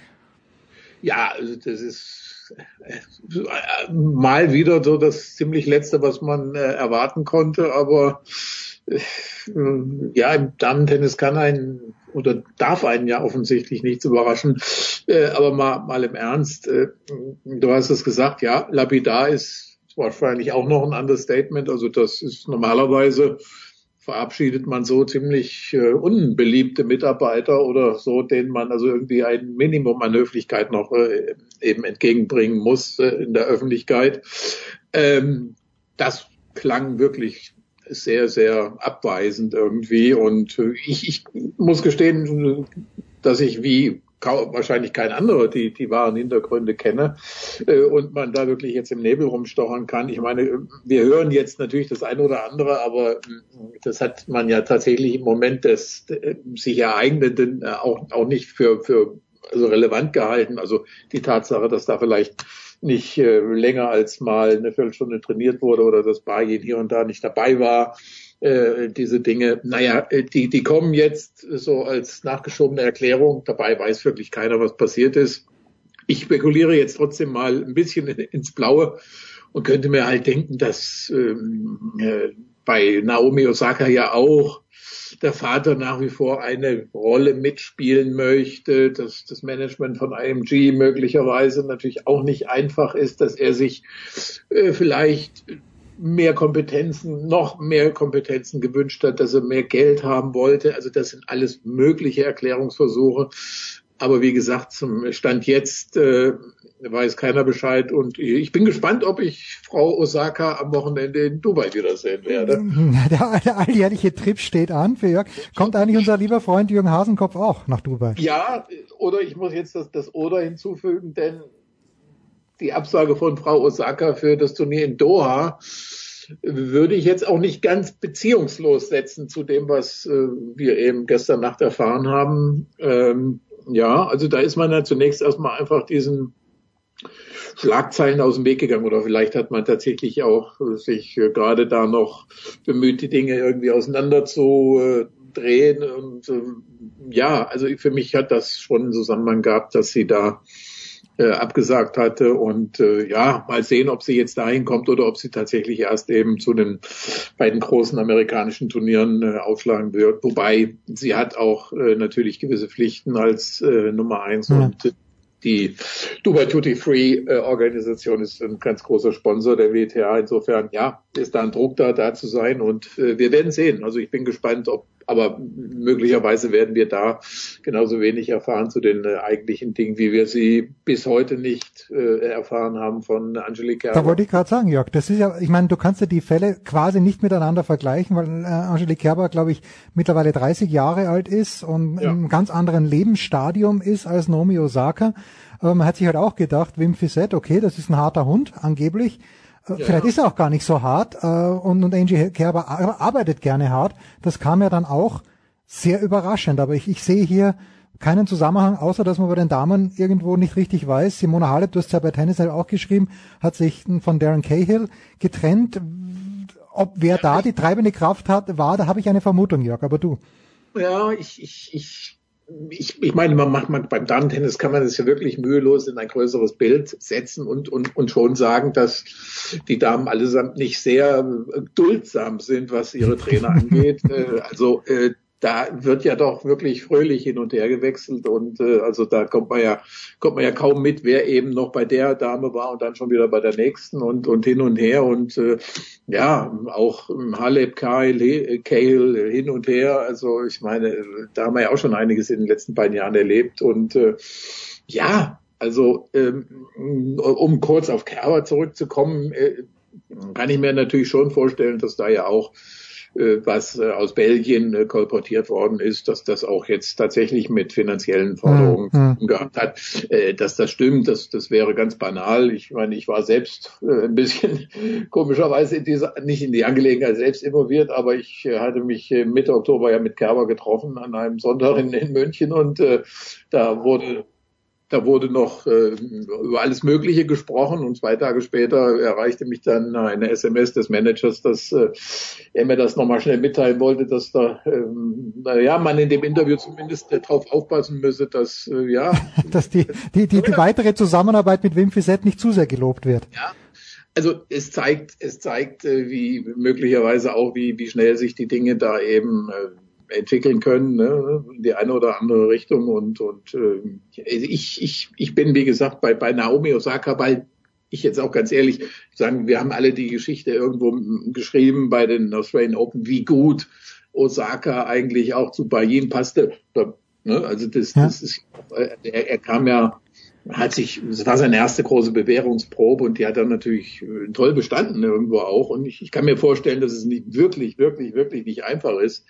Ja, also das ist äh, mal wieder so das ziemlich letzte, was man äh, erwarten konnte, aber äh, ja, im Damen-Tennis kann ein oder darf einen ja offensichtlich nichts überraschen. Äh, aber mal, mal im Ernst, äh, du hast es gesagt, ja, lapidar ist wahrscheinlich auch noch ein Understatement. Also das ist normalerweise verabschiedet man so ziemlich äh, unbeliebte Mitarbeiter oder so, denen man also irgendwie ein Minimum an Höflichkeit noch äh, eben entgegenbringen muss äh, in der Öffentlichkeit. Ähm, das klang wirklich sehr, sehr abweisend irgendwie. Und äh, ich, ich muss gestehen, dass ich wie wahrscheinlich kein anderer die, die wahren Hintergründe kenne äh, und man da wirklich jetzt im Nebel rumstochern kann. Ich meine, wir hören jetzt natürlich das eine oder andere, aber äh, das hat man ja tatsächlich im Moment des sich ereignenden auch, auch nicht für, für also relevant gehalten. Also die Tatsache, dass da vielleicht nicht äh, länger als mal eine Viertelstunde trainiert wurde oder das Bargehen hier und da nicht dabei war. Äh, diese Dinge, naja, äh, die, die kommen jetzt so als nachgeschobene Erklärung. Dabei weiß wirklich keiner, was passiert ist. Ich spekuliere jetzt trotzdem mal ein bisschen ins Blaue und könnte mir halt denken, dass ähm, äh, bei Naomi Osaka ja auch der Vater nach wie vor eine Rolle mitspielen möchte, dass das Management von IMG möglicherweise natürlich auch nicht einfach ist, dass er sich äh, vielleicht mehr Kompetenzen, noch mehr Kompetenzen gewünscht hat, dass er mehr Geld haben wollte. Also das sind alles mögliche Erklärungsversuche. Aber wie gesagt, zum Stand jetzt äh, weiß keiner Bescheid und ich bin gespannt, ob ich Frau Osaka am Wochenende in Dubai wiedersehen werde. Der, der alljährliche Trip steht an für Jörg. Kommt eigentlich unser lieber Freund Jürgen Hasenkopf auch nach Dubai? Ja, oder ich muss jetzt das, das Oder hinzufügen, denn die Absage von Frau Osaka für das Turnier in Doha würde ich jetzt auch nicht ganz beziehungslos setzen zu dem, was äh, wir eben gestern Nacht erfahren haben. Ähm, ja, also da ist man ja zunächst erstmal einfach diesen Schlagzeilen aus dem Weg gegangen oder vielleicht hat man tatsächlich auch sich äh, gerade da noch bemüht, die Dinge irgendwie auseinander zu äh, drehen und äh, ja, also für mich hat das schon einen Zusammenhang gehabt, dass sie da äh, abgesagt hatte und äh, ja, mal sehen, ob sie jetzt dahin kommt oder ob sie tatsächlich erst eben zu den beiden großen amerikanischen Turnieren äh, aufschlagen wird. Wobei sie hat auch äh, natürlich gewisse Pflichten als äh, Nummer eins ja. und die Dubai Duty Free äh, Organisation ist ein ganz großer Sponsor der WTA. Insofern, ja, ist da ein Druck da, da zu sein und äh, wir werden sehen. Also ich bin gespannt, ob aber möglicherweise werden wir da genauso wenig erfahren zu den äh, eigentlichen Dingen, wie wir sie bis heute nicht äh, erfahren haben von Angelique Kerber. Da wollte ich gerade sagen, Jörg, das ist ja, ich meine, du kannst ja die Fälle quasi nicht miteinander vergleichen, weil äh, Angelique Kerber, glaube ich, mittlerweile 30 Jahre alt ist und ja. im ganz anderen Lebensstadium ist als Naomi Osaka. Aber man hat sich halt auch gedacht, Wim Fissett, okay, das ist ein harter Hund, angeblich. Äh, ja. Vielleicht ist er auch gar nicht so hart äh, und, und Angie Kerber arbeitet gerne hart. Das kam ja dann auch sehr überraschend. Aber ich, ich sehe hier keinen Zusammenhang, außer dass man bei den Damen irgendwo nicht richtig weiß. Simona Halep, du hast ja bei Tennis halt auch geschrieben, hat sich von Darren Cahill getrennt. Ob wer da die treibende Kraft hat, war, da habe ich eine Vermutung, Jörg, aber du. Ja, ich, ich, ich ich, ich meine, man macht man beim Damen-Tennis kann man das ja wirklich mühelos in ein größeres Bild setzen und, und, und schon sagen, dass die Damen allesamt nicht sehr duldsam sind, was ihre Trainer angeht. Äh, also äh, da wird ja doch wirklich fröhlich hin und her gewechselt und äh, also da kommt man ja kommt man ja kaum mit, wer eben noch bei der Dame war und dann schon wieder bei der nächsten und und hin und her und äh, ja auch Halep, Kyle, Kale hin und her. Also ich meine, da haben wir ja auch schon einiges in den letzten beiden Jahren erlebt und äh, ja, also ähm, um kurz auf Kerber zurückzukommen, äh, kann ich mir natürlich schon vorstellen, dass da ja auch was äh, aus Belgien äh, kolportiert worden ist, dass das auch jetzt tatsächlich mit finanziellen Forderungen mhm. gehabt hat, dass das stimmt, das, das wäre ganz banal. Ich meine, ich war selbst ein bisschen komischerweise in dieser, nicht in die Angelegenheit selbst involviert, aber ich hatte mich Mitte Oktober ja mit Kerber getroffen an einem Sonntag in, in München und äh, da wurde da wurde noch äh, über alles Mögliche gesprochen und zwei Tage später erreichte mich dann eine SMS des Managers, dass äh, er mir das nochmal schnell mitteilen wollte, dass da, ähm, naja, man in dem Interview zumindest äh, darauf aufpassen müsse, dass, äh, ja. dass die, die, die, die weitere Zusammenarbeit mit Wim Fissett nicht zu sehr gelobt wird. Ja. Also es zeigt, es zeigt, äh, wie möglicherweise auch, wie, wie schnell sich die Dinge da eben äh, entwickeln können, ne, in die eine oder andere Richtung. Und, und äh, ich, ich, ich bin, wie gesagt, bei, bei Naomi Osaka, weil ich jetzt auch ganz ehrlich sagen, wir haben alle die Geschichte irgendwo geschrieben bei den Australian Open, wie gut Osaka eigentlich auch zu Bayin passte. Ne, also das, ja. das ist, er, er kam ja hat sich, das war seine erste große Bewährungsprobe und die hat dann natürlich toll bestanden irgendwo auch. Und ich, ich kann mir vorstellen, dass es nicht wirklich, wirklich, wirklich nicht einfach ist,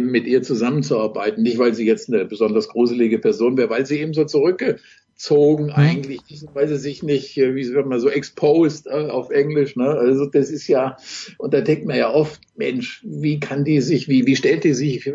mit ihr zusammenzuarbeiten. Nicht, weil sie jetzt eine besonders gruselige Person wäre, weil sie eben so zurückgezogen mhm. eigentlich ist, weil sie sich nicht, äh, wie sagt man so, exposed äh, auf Englisch. Ne? Also das ist ja, und da denkt man ja oft, Mensch, wie kann die sich, wie, wie stellt die sich,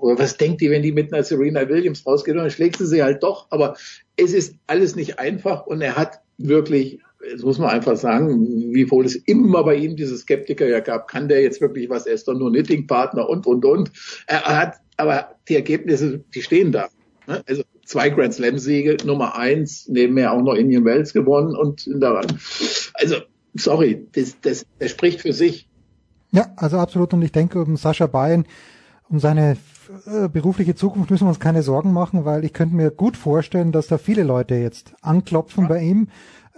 was denkt die, wenn die mit einer Serena Williams rausgeht? Und dann schlägt sie sie halt doch. Aber es ist alles nicht einfach und er hat wirklich das muss man einfach sagen, wie wohl es immer bei ihm diese Skeptiker ja gab, kann der jetzt wirklich was, er ist doch nur Knitting-Partner und, und, und. Er hat, aber die Ergebnisse, die stehen da. Ne? Also zwei Grand Slam-Siege, Nummer eins, nebenher auch noch Indian Wells gewonnen und daran. Also, sorry, das, das, das spricht für sich. Ja, also absolut. Und ich denke, um Sascha Bayen, um seine äh, berufliche Zukunft müssen wir uns keine Sorgen machen, weil ich könnte mir gut vorstellen, dass da viele Leute jetzt anklopfen ja. bei ihm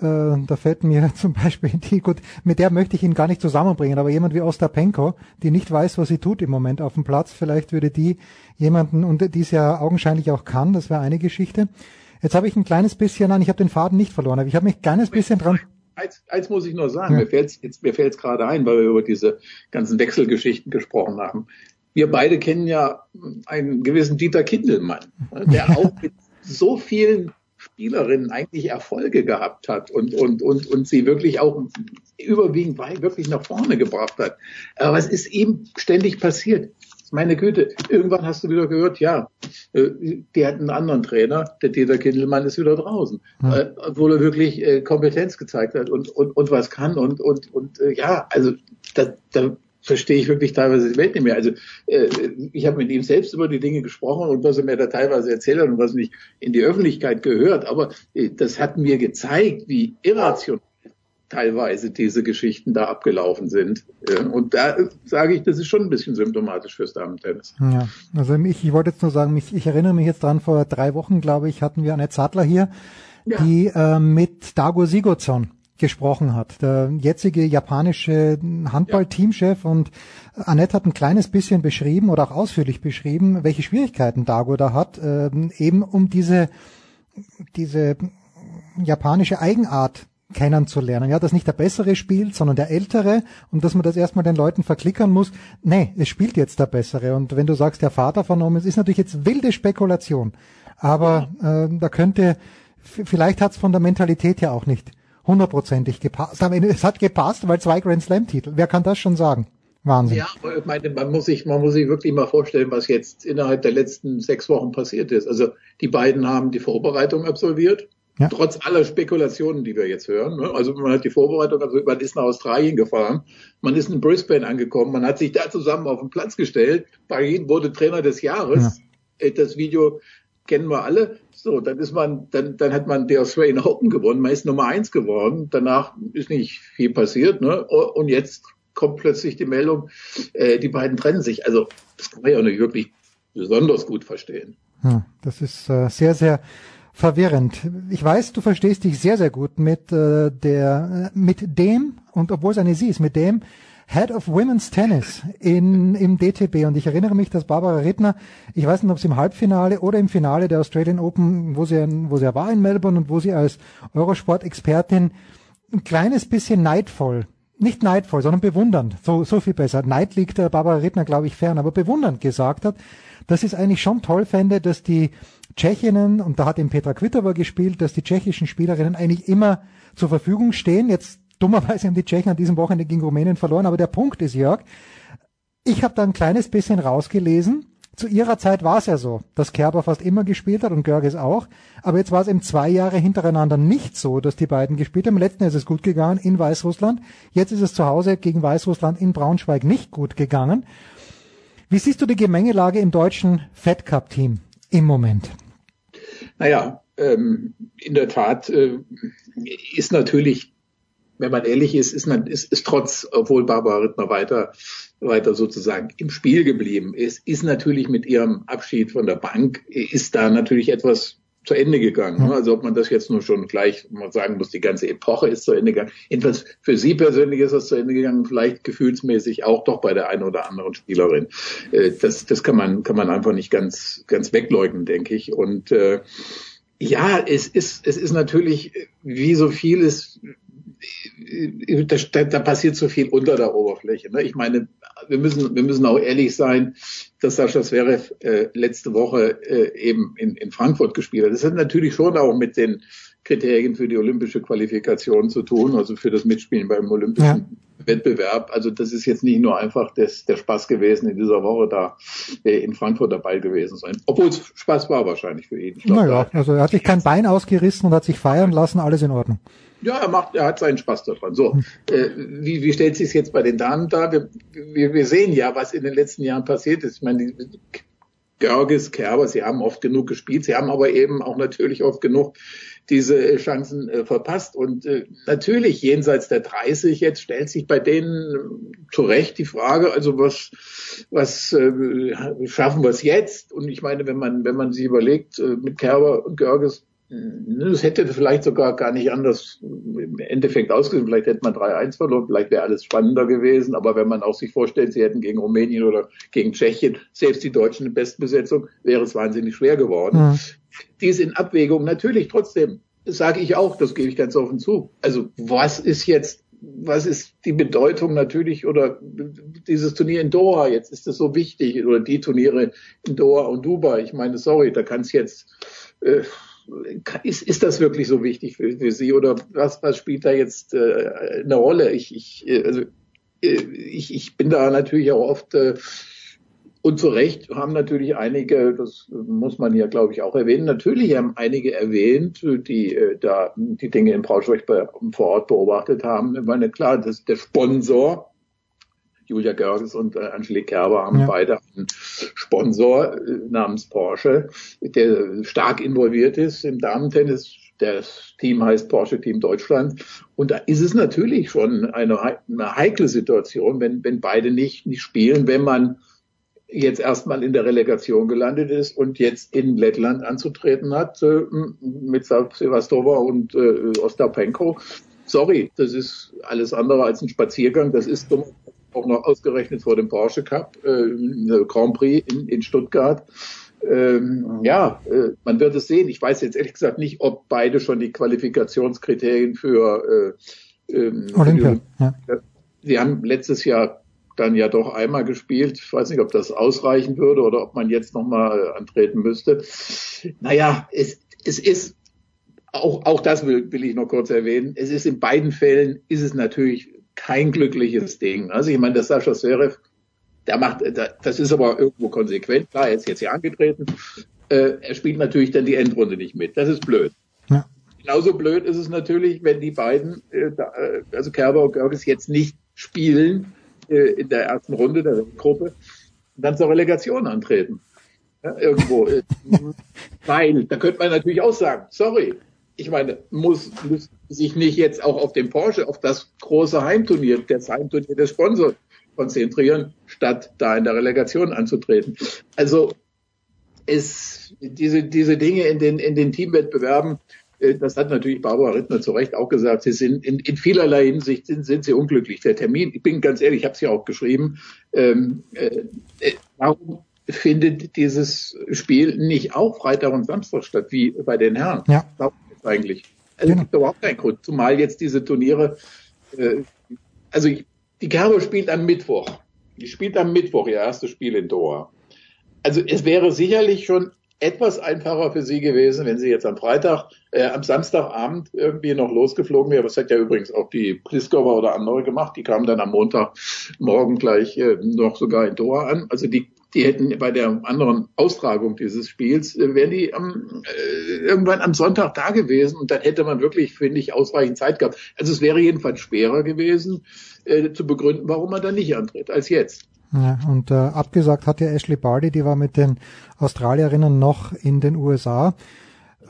da fällt mir zum Beispiel die, gut, mit der möchte ich ihn gar nicht zusammenbringen, aber jemand wie Ostapenko, die nicht weiß, was sie tut im Moment auf dem Platz, vielleicht würde die jemanden, und die es ja augenscheinlich auch kann, das wäre eine Geschichte. Jetzt habe ich ein kleines bisschen an, ich habe den Faden nicht verloren, aber ich habe mich ein kleines bisschen dran. Eins, eins muss ich nur sagen, ja. mir fällt es jetzt, mir fällt's gerade ein, weil wir über diese ganzen Wechselgeschichten gesprochen haben. Wir beide kennen ja einen gewissen Dieter Kindelmann, der auch mit so vielen Spielerin eigentlich Erfolge gehabt hat und, und, und, und sie wirklich auch überwiegend wirklich nach vorne gebracht hat. Aber was ist ihm ständig passiert? Meine Güte, irgendwann hast du wieder gehört, ja, äh, der hat einen anderen Trainer, der Dieter Kindelmann ist wieder draußen, hm. Äh, obwohl er wirklich äh, Kompetenz gezeigt hat und, und, und was kann und, und, und ja, also da, da verstehe ich wirklich teilweise die Welt nicht mehr. Also äh, ich habe mit ihm selbst über die Dinge gesprochen und was er mir da teilweise erzählt hat und was nicht in die Öffentlichkeit gehört. Aber äh, das hat mir gezeigt, wie irrational teilweise diese Geschichten da abgelaufen sind. Äh, und da äh, sage ich, das ist schon ein bisschen symptomatisch fürs Damen-Tennis. Ja, also ich, ich wollte jetzt nur sagen, ich, ich erinnere mich jetzt dran, vor drei Wochen, glaube ich, hatten wir eine Zadler hier, ja. die äh, mit Dago Sigurdsson gesprochen hat. Der jetzige japanische Handball-Teamchef und Annette hat ein kleines bisschen beschrieben oder auch ausführlich beschrieben, welche Schwierigkeiten Dago da hat, äh, eben um diese, diese japanische Eigenart kennenzulernen. Ja, dass nicht der Bessere spielt, sondern der Ältere und dass man das erstmal den Leuten verklickern muss. Nee, es spielt jetzt der Bessere. Und wenn du sagst, der Vater von Omen, ist natürlich jetzt wilde Spekulation. Aber äh, da könnte, vielleicht hat es von der Mentalität her auch nicht hundertprozentig gepasst. Aber es hat gepasst, weil zwei Grand Slam Titel. Wer kann das schon sagen? Wahnsinn. Ja, ich meine, man muss sich, man muss sich wirklich mal vorstellen, was jetzt innerhalb der letzten sechs Wochen passiert ist. Also die beiden haben die Vorbereitung absolviert ja. Trotz aller Spekulationen, die wir jetzt hören. Ne? Also man hat die Vorbereitung, also man ist nach Australien gefahren, man ist in Brisbane angekommen, man hat sich da zusammen auf den Platz gestellt. Barin wurde Trainer des Jahres. Ja. Äh, das Video kennen wir alle. So, dann ist man, dann, dann hat man die Australian Open gewonnen, man ist Nummer eins geworden. Danach ist nicht viel passiert, ne? Und jetzt kommt plötzlich die Meldung, äh, die beiden trennen sich. Also das kann man ja auch nicht wirklich besonders gut verstehen. Ja, das ist äh, sehr, sehr verwirrend. Ich weiß, du verstehst dich sehr, sehr gut mit äh, der, äh, mit dem, und obwohl es eine sie ist, mit dem Head of Women's Tennis in, im DTB. Und ich erinnere mich, dass Barbara Rittner, ich weiß nicht, ob sie im Halbfinale oder im Finale der Australian Open, wo sie, wo sie war in Melbourne und wo sie als Eurosport-Expertin ein kleines bisschen neidvoll nicht neidvoll, sondern bewundernd, so, so viel besser. Neid liegt der Barbara Rittner, glaube ich, fern, aber bewundernd gesagt hat, dass es eigentlich schon toll fände, dass die Tschechinnen, und da hat eben Petra Kvitova gespielt, dass die tschechischen Spielerinnen eigentlich immer zur Verfügung stehen. Jetzt dummerweise haben die Tschechen an diesem Wochenende gegen Rumänien verloren, aber der Punkt ist, Jörg, ich habe da ein kleines bisschen rausgelesen. Zu ihrer Zeit war es ja so, dass Kerber fast immer gespielt hat und Görges auch. Aber jetzt war es eben zwei Jahre hintereinander nicht so, dass die beiden gespielt haben. Im letzten Jahr ist es gut gegangen in Weißrussland. Jetzt ist es zu Hause gegen Weißrussland in Braunschweig nicht gut gegangen. Wie siehst du die Gemengelage im deutschen Fed Cup Team im Moment? Naja, ähm, in der Tat äh, ist natürlich, wenn man ehrlich ist, ist, man, ist, ist trotz, obwohl Barbara Rittner weiter, weiter sozusagen im Spiel geblieben ist, ist natürlich mit ihrem Abschied von der Bank, ist da natürlich etwas zu Ende gegangen. Mhm. Also ob man das jetzt nur schon gleich mal sagen muss, die ganze Epoche ist zu Ende gegangen. Jedenfalls für Sie persönlich ist das zu Ende gegangen, vielleicht gefühlsmäßig auch doch bei der einen oder anderen Spielerin. Äh, das, das kann man, kann man einfach nicht ganz, ganz wegleugnen, denke ich. Und äh, ja, es ist, es ist natürlich, wie so vieles, da, da passiert so viel unter der Oberfläche. Ne? Ich meine, wir müssen, wir müssen auch ehrlich sein, dass Sascha Zverev äh, letzte Woche äh, eben in, in Frankfurt gespielt hat. Das hat natürlich schon auch mit den Kriterien für die olympische Qualifikation zu tun, also für das Mitspielen beim olympischen ja. Wettbewerb. Also das ist jetzt nicht nur einfach das, der Spaß gewesen, in dieser Woche da äh, in Frankfurt dabei gewesen sein. Obwohl es Spaß war wahrscheinlich für ihn. naja, also er hat sich kein Bein ausgerissen und hat sich feiern lassen, alles in Ordnung. Ja, er macht, er hat seinen Spaß daran. So, äh, wie, wie stellt sich jetzt bei den Damen dar? Wir, wir, wir sehen ja, was in den letzten Jahren passiert ist. Ich meine, die, Görges, Kerber, sie haben oft genug gespielt, sie haben aber eben auch natürlich oft genug diese Chancen äh, verpasst. Und äh, natürlich jenseits der 30 jetzt stellt sich bei denen zu Recht die Frage, also was, was äh, schaffen wir es jetzt? Und ich meine, wenn man, wenn man sich überlegt, äh, mit Kerber und Görges es hätte vielleicht sogar gar nicht anders im Endeffekt ausgesehen. Vielleicht hätte man 3-1 verloren, vielleicht wäre alles spannender gewesen. Aber wenn man auch sich vorstellt, sie hätten gegen Rumänien oder gegen Tschechien, selbst die Deutschen eine Bestbesetzung, wäre es wahnsinnig schwer geworden. Mhm. Dies in Abwägung natürlich trotzdem, sage ich auch, das gebe ich ganz offen zu. Also was ist jetzt was ist die Bedeutung natürlich oder dieses Turnier in Doha jetzt ist das so wichtig oder die Turniere in Doha und Dubai ich meine sorry da kann es jetzt äh, ist, ist das wirklich so wichtig für, für Sie oder was, was spielt da jetzt äh, eine Rolle? Ich, ich, äh, also, äh, ich, ich bin da natürlich auch oft äh, und zu Recht haben natürlich einige, das muss man hier glaube ich auch erwähnen, natürlich haben einige erwähnt, die äh, da die Dinge in Braunschweig vor Ort beobachtet haben. Ich meine, klar, das, der Sponsor Julia Görges und äh, Angelique Kerber haben ja. beide einen Sponsor äh, namens Porsche, der stark involviert ist im Damentennis. Das Team heißt Porsche Team Deutschland. Und da ist es natürlich schon eine, eine heikle Situation, wenn, wenn beide nicht, nicht spielen, wenn man jetzt erstmal in der Relegation gelandet ist und jetzt in Lettland anzutreten hat äh, mit Sevastova und äh, Ostapenko. sorry, das ist alles andere als ein Spaziergang. Das ist dumm auch noch ausgerechnet vor dem Porsche Cup, äh, Grand Prix in, in Stuttgart. Ähm, ja, äh, man wird es sehen. Ich weiß jetzt ehrlich gesagt nicht, ob beide schon die Qualifikationskriterien für äh, ähm, Olympia. Ja. Sie haben letztes Jahr dann ja doch einmal gespielt. Ich weiß nicht, ob das ausreichen würde oder ob man jetzt nochmal antreten müsste. Naja, es, es ist auch, auch das will, will ich noch kurz erwähnen. Es ist in beiden Fällen ist es natürlich kein glückliches Ding. Also ich meine, der Sascha Zverev der macht, das ist aber irgendwo konsequent. Klar, er ist jetzt hier angetreten. Äh, er spielt natürlich dann die Endrunde nicht mit. Das ist blöd. Ja. Genauso blöd ist es natürlich, wenn die beiden, äh, also Kerber und Görges jetzt nicht spielen äh, in der ersten Runde der Gruppe dann zur Relegation antreten. Ja, irgendwo. Weil, da könnte man natürlich auch sagen, sorry, ich meine, muss, muss sich nicht jetzt auch auf den Porsche, auf das große Heimturnier, das Heimturnier des Sponsors konzentrieren, statt da in der Relegation anzutreten. Also es, diese, diese Dinge in den, in den Teamwettbewerben, äh, das hat natürlich Barbara Rittner zu Recht auch gesagt, sie sind in, in vielerlei Hinsicht sind, sind sie unglücklich. Der Termin, ich bin ganz ehrlich, ich habe es ja auch geschrieben, ähm, äh, äh, warum findet dieses Spiel nicht auch Freitag und Samstag statt, wie bei den Herren? Ja. Warum eigentlich? Also genau. es gibt überhaupt keinen Grund, zumal jetzt diese Turniere, äh, also die Kerber spielt am Mittwoch. Die spielt am Mittwoch ihr erstes Spiel in Doha. Also es wäre sicherlich schon etwas einfacher für sie gewesen, wenn sie jetzt am Freitag, äh, am Samstagabend irgendwie noch losgeflogen wäre. Das hat ja übrigens auch die Pliskova oder andere gemacht. Die kamen dann am Montagmorgen gleich äh, noch sogar in Doha an. Also die, die hätten bei der anderen Austragung dieses Spiels, äh, wären die am, äh, irgendwann am Sonntag da gewesen und dann hätte man wirklich, finde ich, ausreichend Zeit gehabt. Also es wäre jedenfalls schwerer gewesen, äh, zu begründen, warum er dann nicht antritt, als jetzt. Ja, und äh, abgesagt hat ja Ashley Barty, die war mit den Australierinnen noch in den USA.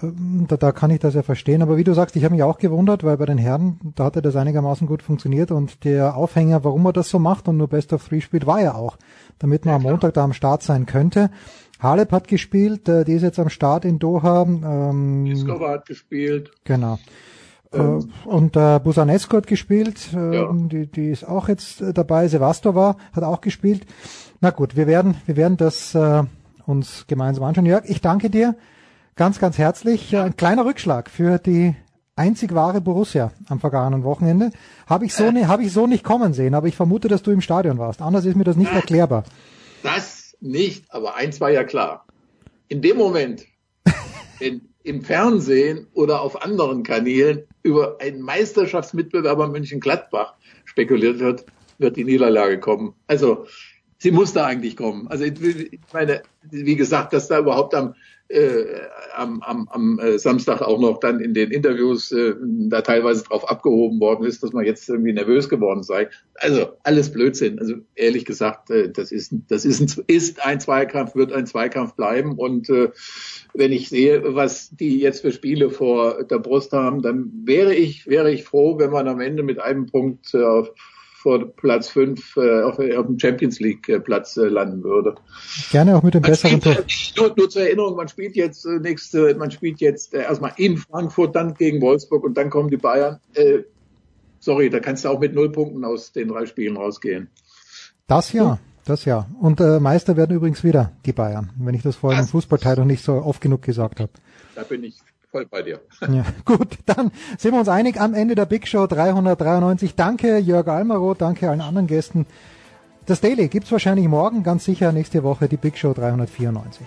Ähm, da, da kann ich das ja verstehen. Aber wie du sagst, ich habe mich auch gewundert, weil bei den Herren, da hatte das einigermaßen gut funktioniert und der Aufhänger, warum er das so macht und nur Best of Three spielt, war ja auch, damit man am Montag da am Start sein könnte. Halep hat gespielt, äh, die ist jetzt am Start in Doha. Ähm, Iskova hat gespielt. Genau. Ähm, und äh, Busanesco hat gespielt, äh, ja. die, die ist auch jetzt äh, dabei. Sevastova hat auch gespielt. Na gut, wir werden, wir werden das äh, uns gemeinsam anschauen. Jörg, ich danke dir ganz, ganz herzlich. Ein kleiner Rückschlag für die einzig wahre Borussia am vergangenen Wochenende. Habe ich so äh. ne, habe ich so nicht kommen sehen, aber ich vermute, dass du im Stadion warst. Anders ist mir das nicht erklärbar. Das nicht, aber eins war ja klar. In dem Moment, wenn im Fernsehen oder auf anderen Kanälen über einen Meisterschaftsmitbewerber München-Gladbach spekuliert wird, wird die Niederlage kommen. Also sie muss da eigentlich kommen. Also ich meine, wie gesagt, dass da überhaupt am äh, am, am, am äh, Samstag auch noch dann in den Interviews äh, da teilweise drauf abgehoben worden ist, dass man jetzt irgendwie nervös geworden sei. Also alles Blödsinn. Also ehrlich gesagt, äh, das ist das ist ein, ist ein Zweikampf, wird ein Zweikampf bleiben. Und äh, wenn ich sehe, was die jetzt für Spiele vor der Brust haben, dann wäre ich wäre ich froh, wenn man am Ende mit einem Punkt äh, vor Platz 5 äh, auf, auf dem Champions League äh, Platz äh, landen würde. Gerne auch mit dem besseren Tor. Nur, nur zur Erinnerung, man spielt jetzt äh, nächste, man spielt jetzt äh, erstmal in Frankfurt, dann gegen Wolfsburg und dann kommen die Bayern. Äh, sorry, da kannst du auch mit null Punkten aus den drei Spielen rausgehen. Das ja. Das ja. Und äh, Meister werden übrigens wieder die Bayern, wenn ich das vorhin im Fußballteil noch nicht so oft genug gesagt habe. Da bin ich voll bei dir. Ja, gut, dann sind wir uns einig am Ende der Big Show 393. Danke Jörg Almaro, danke allen anderen Gästen. Das Daily gibt's wahrscheinlich morgen, ganz sicher nächste Woche die Big Show 394.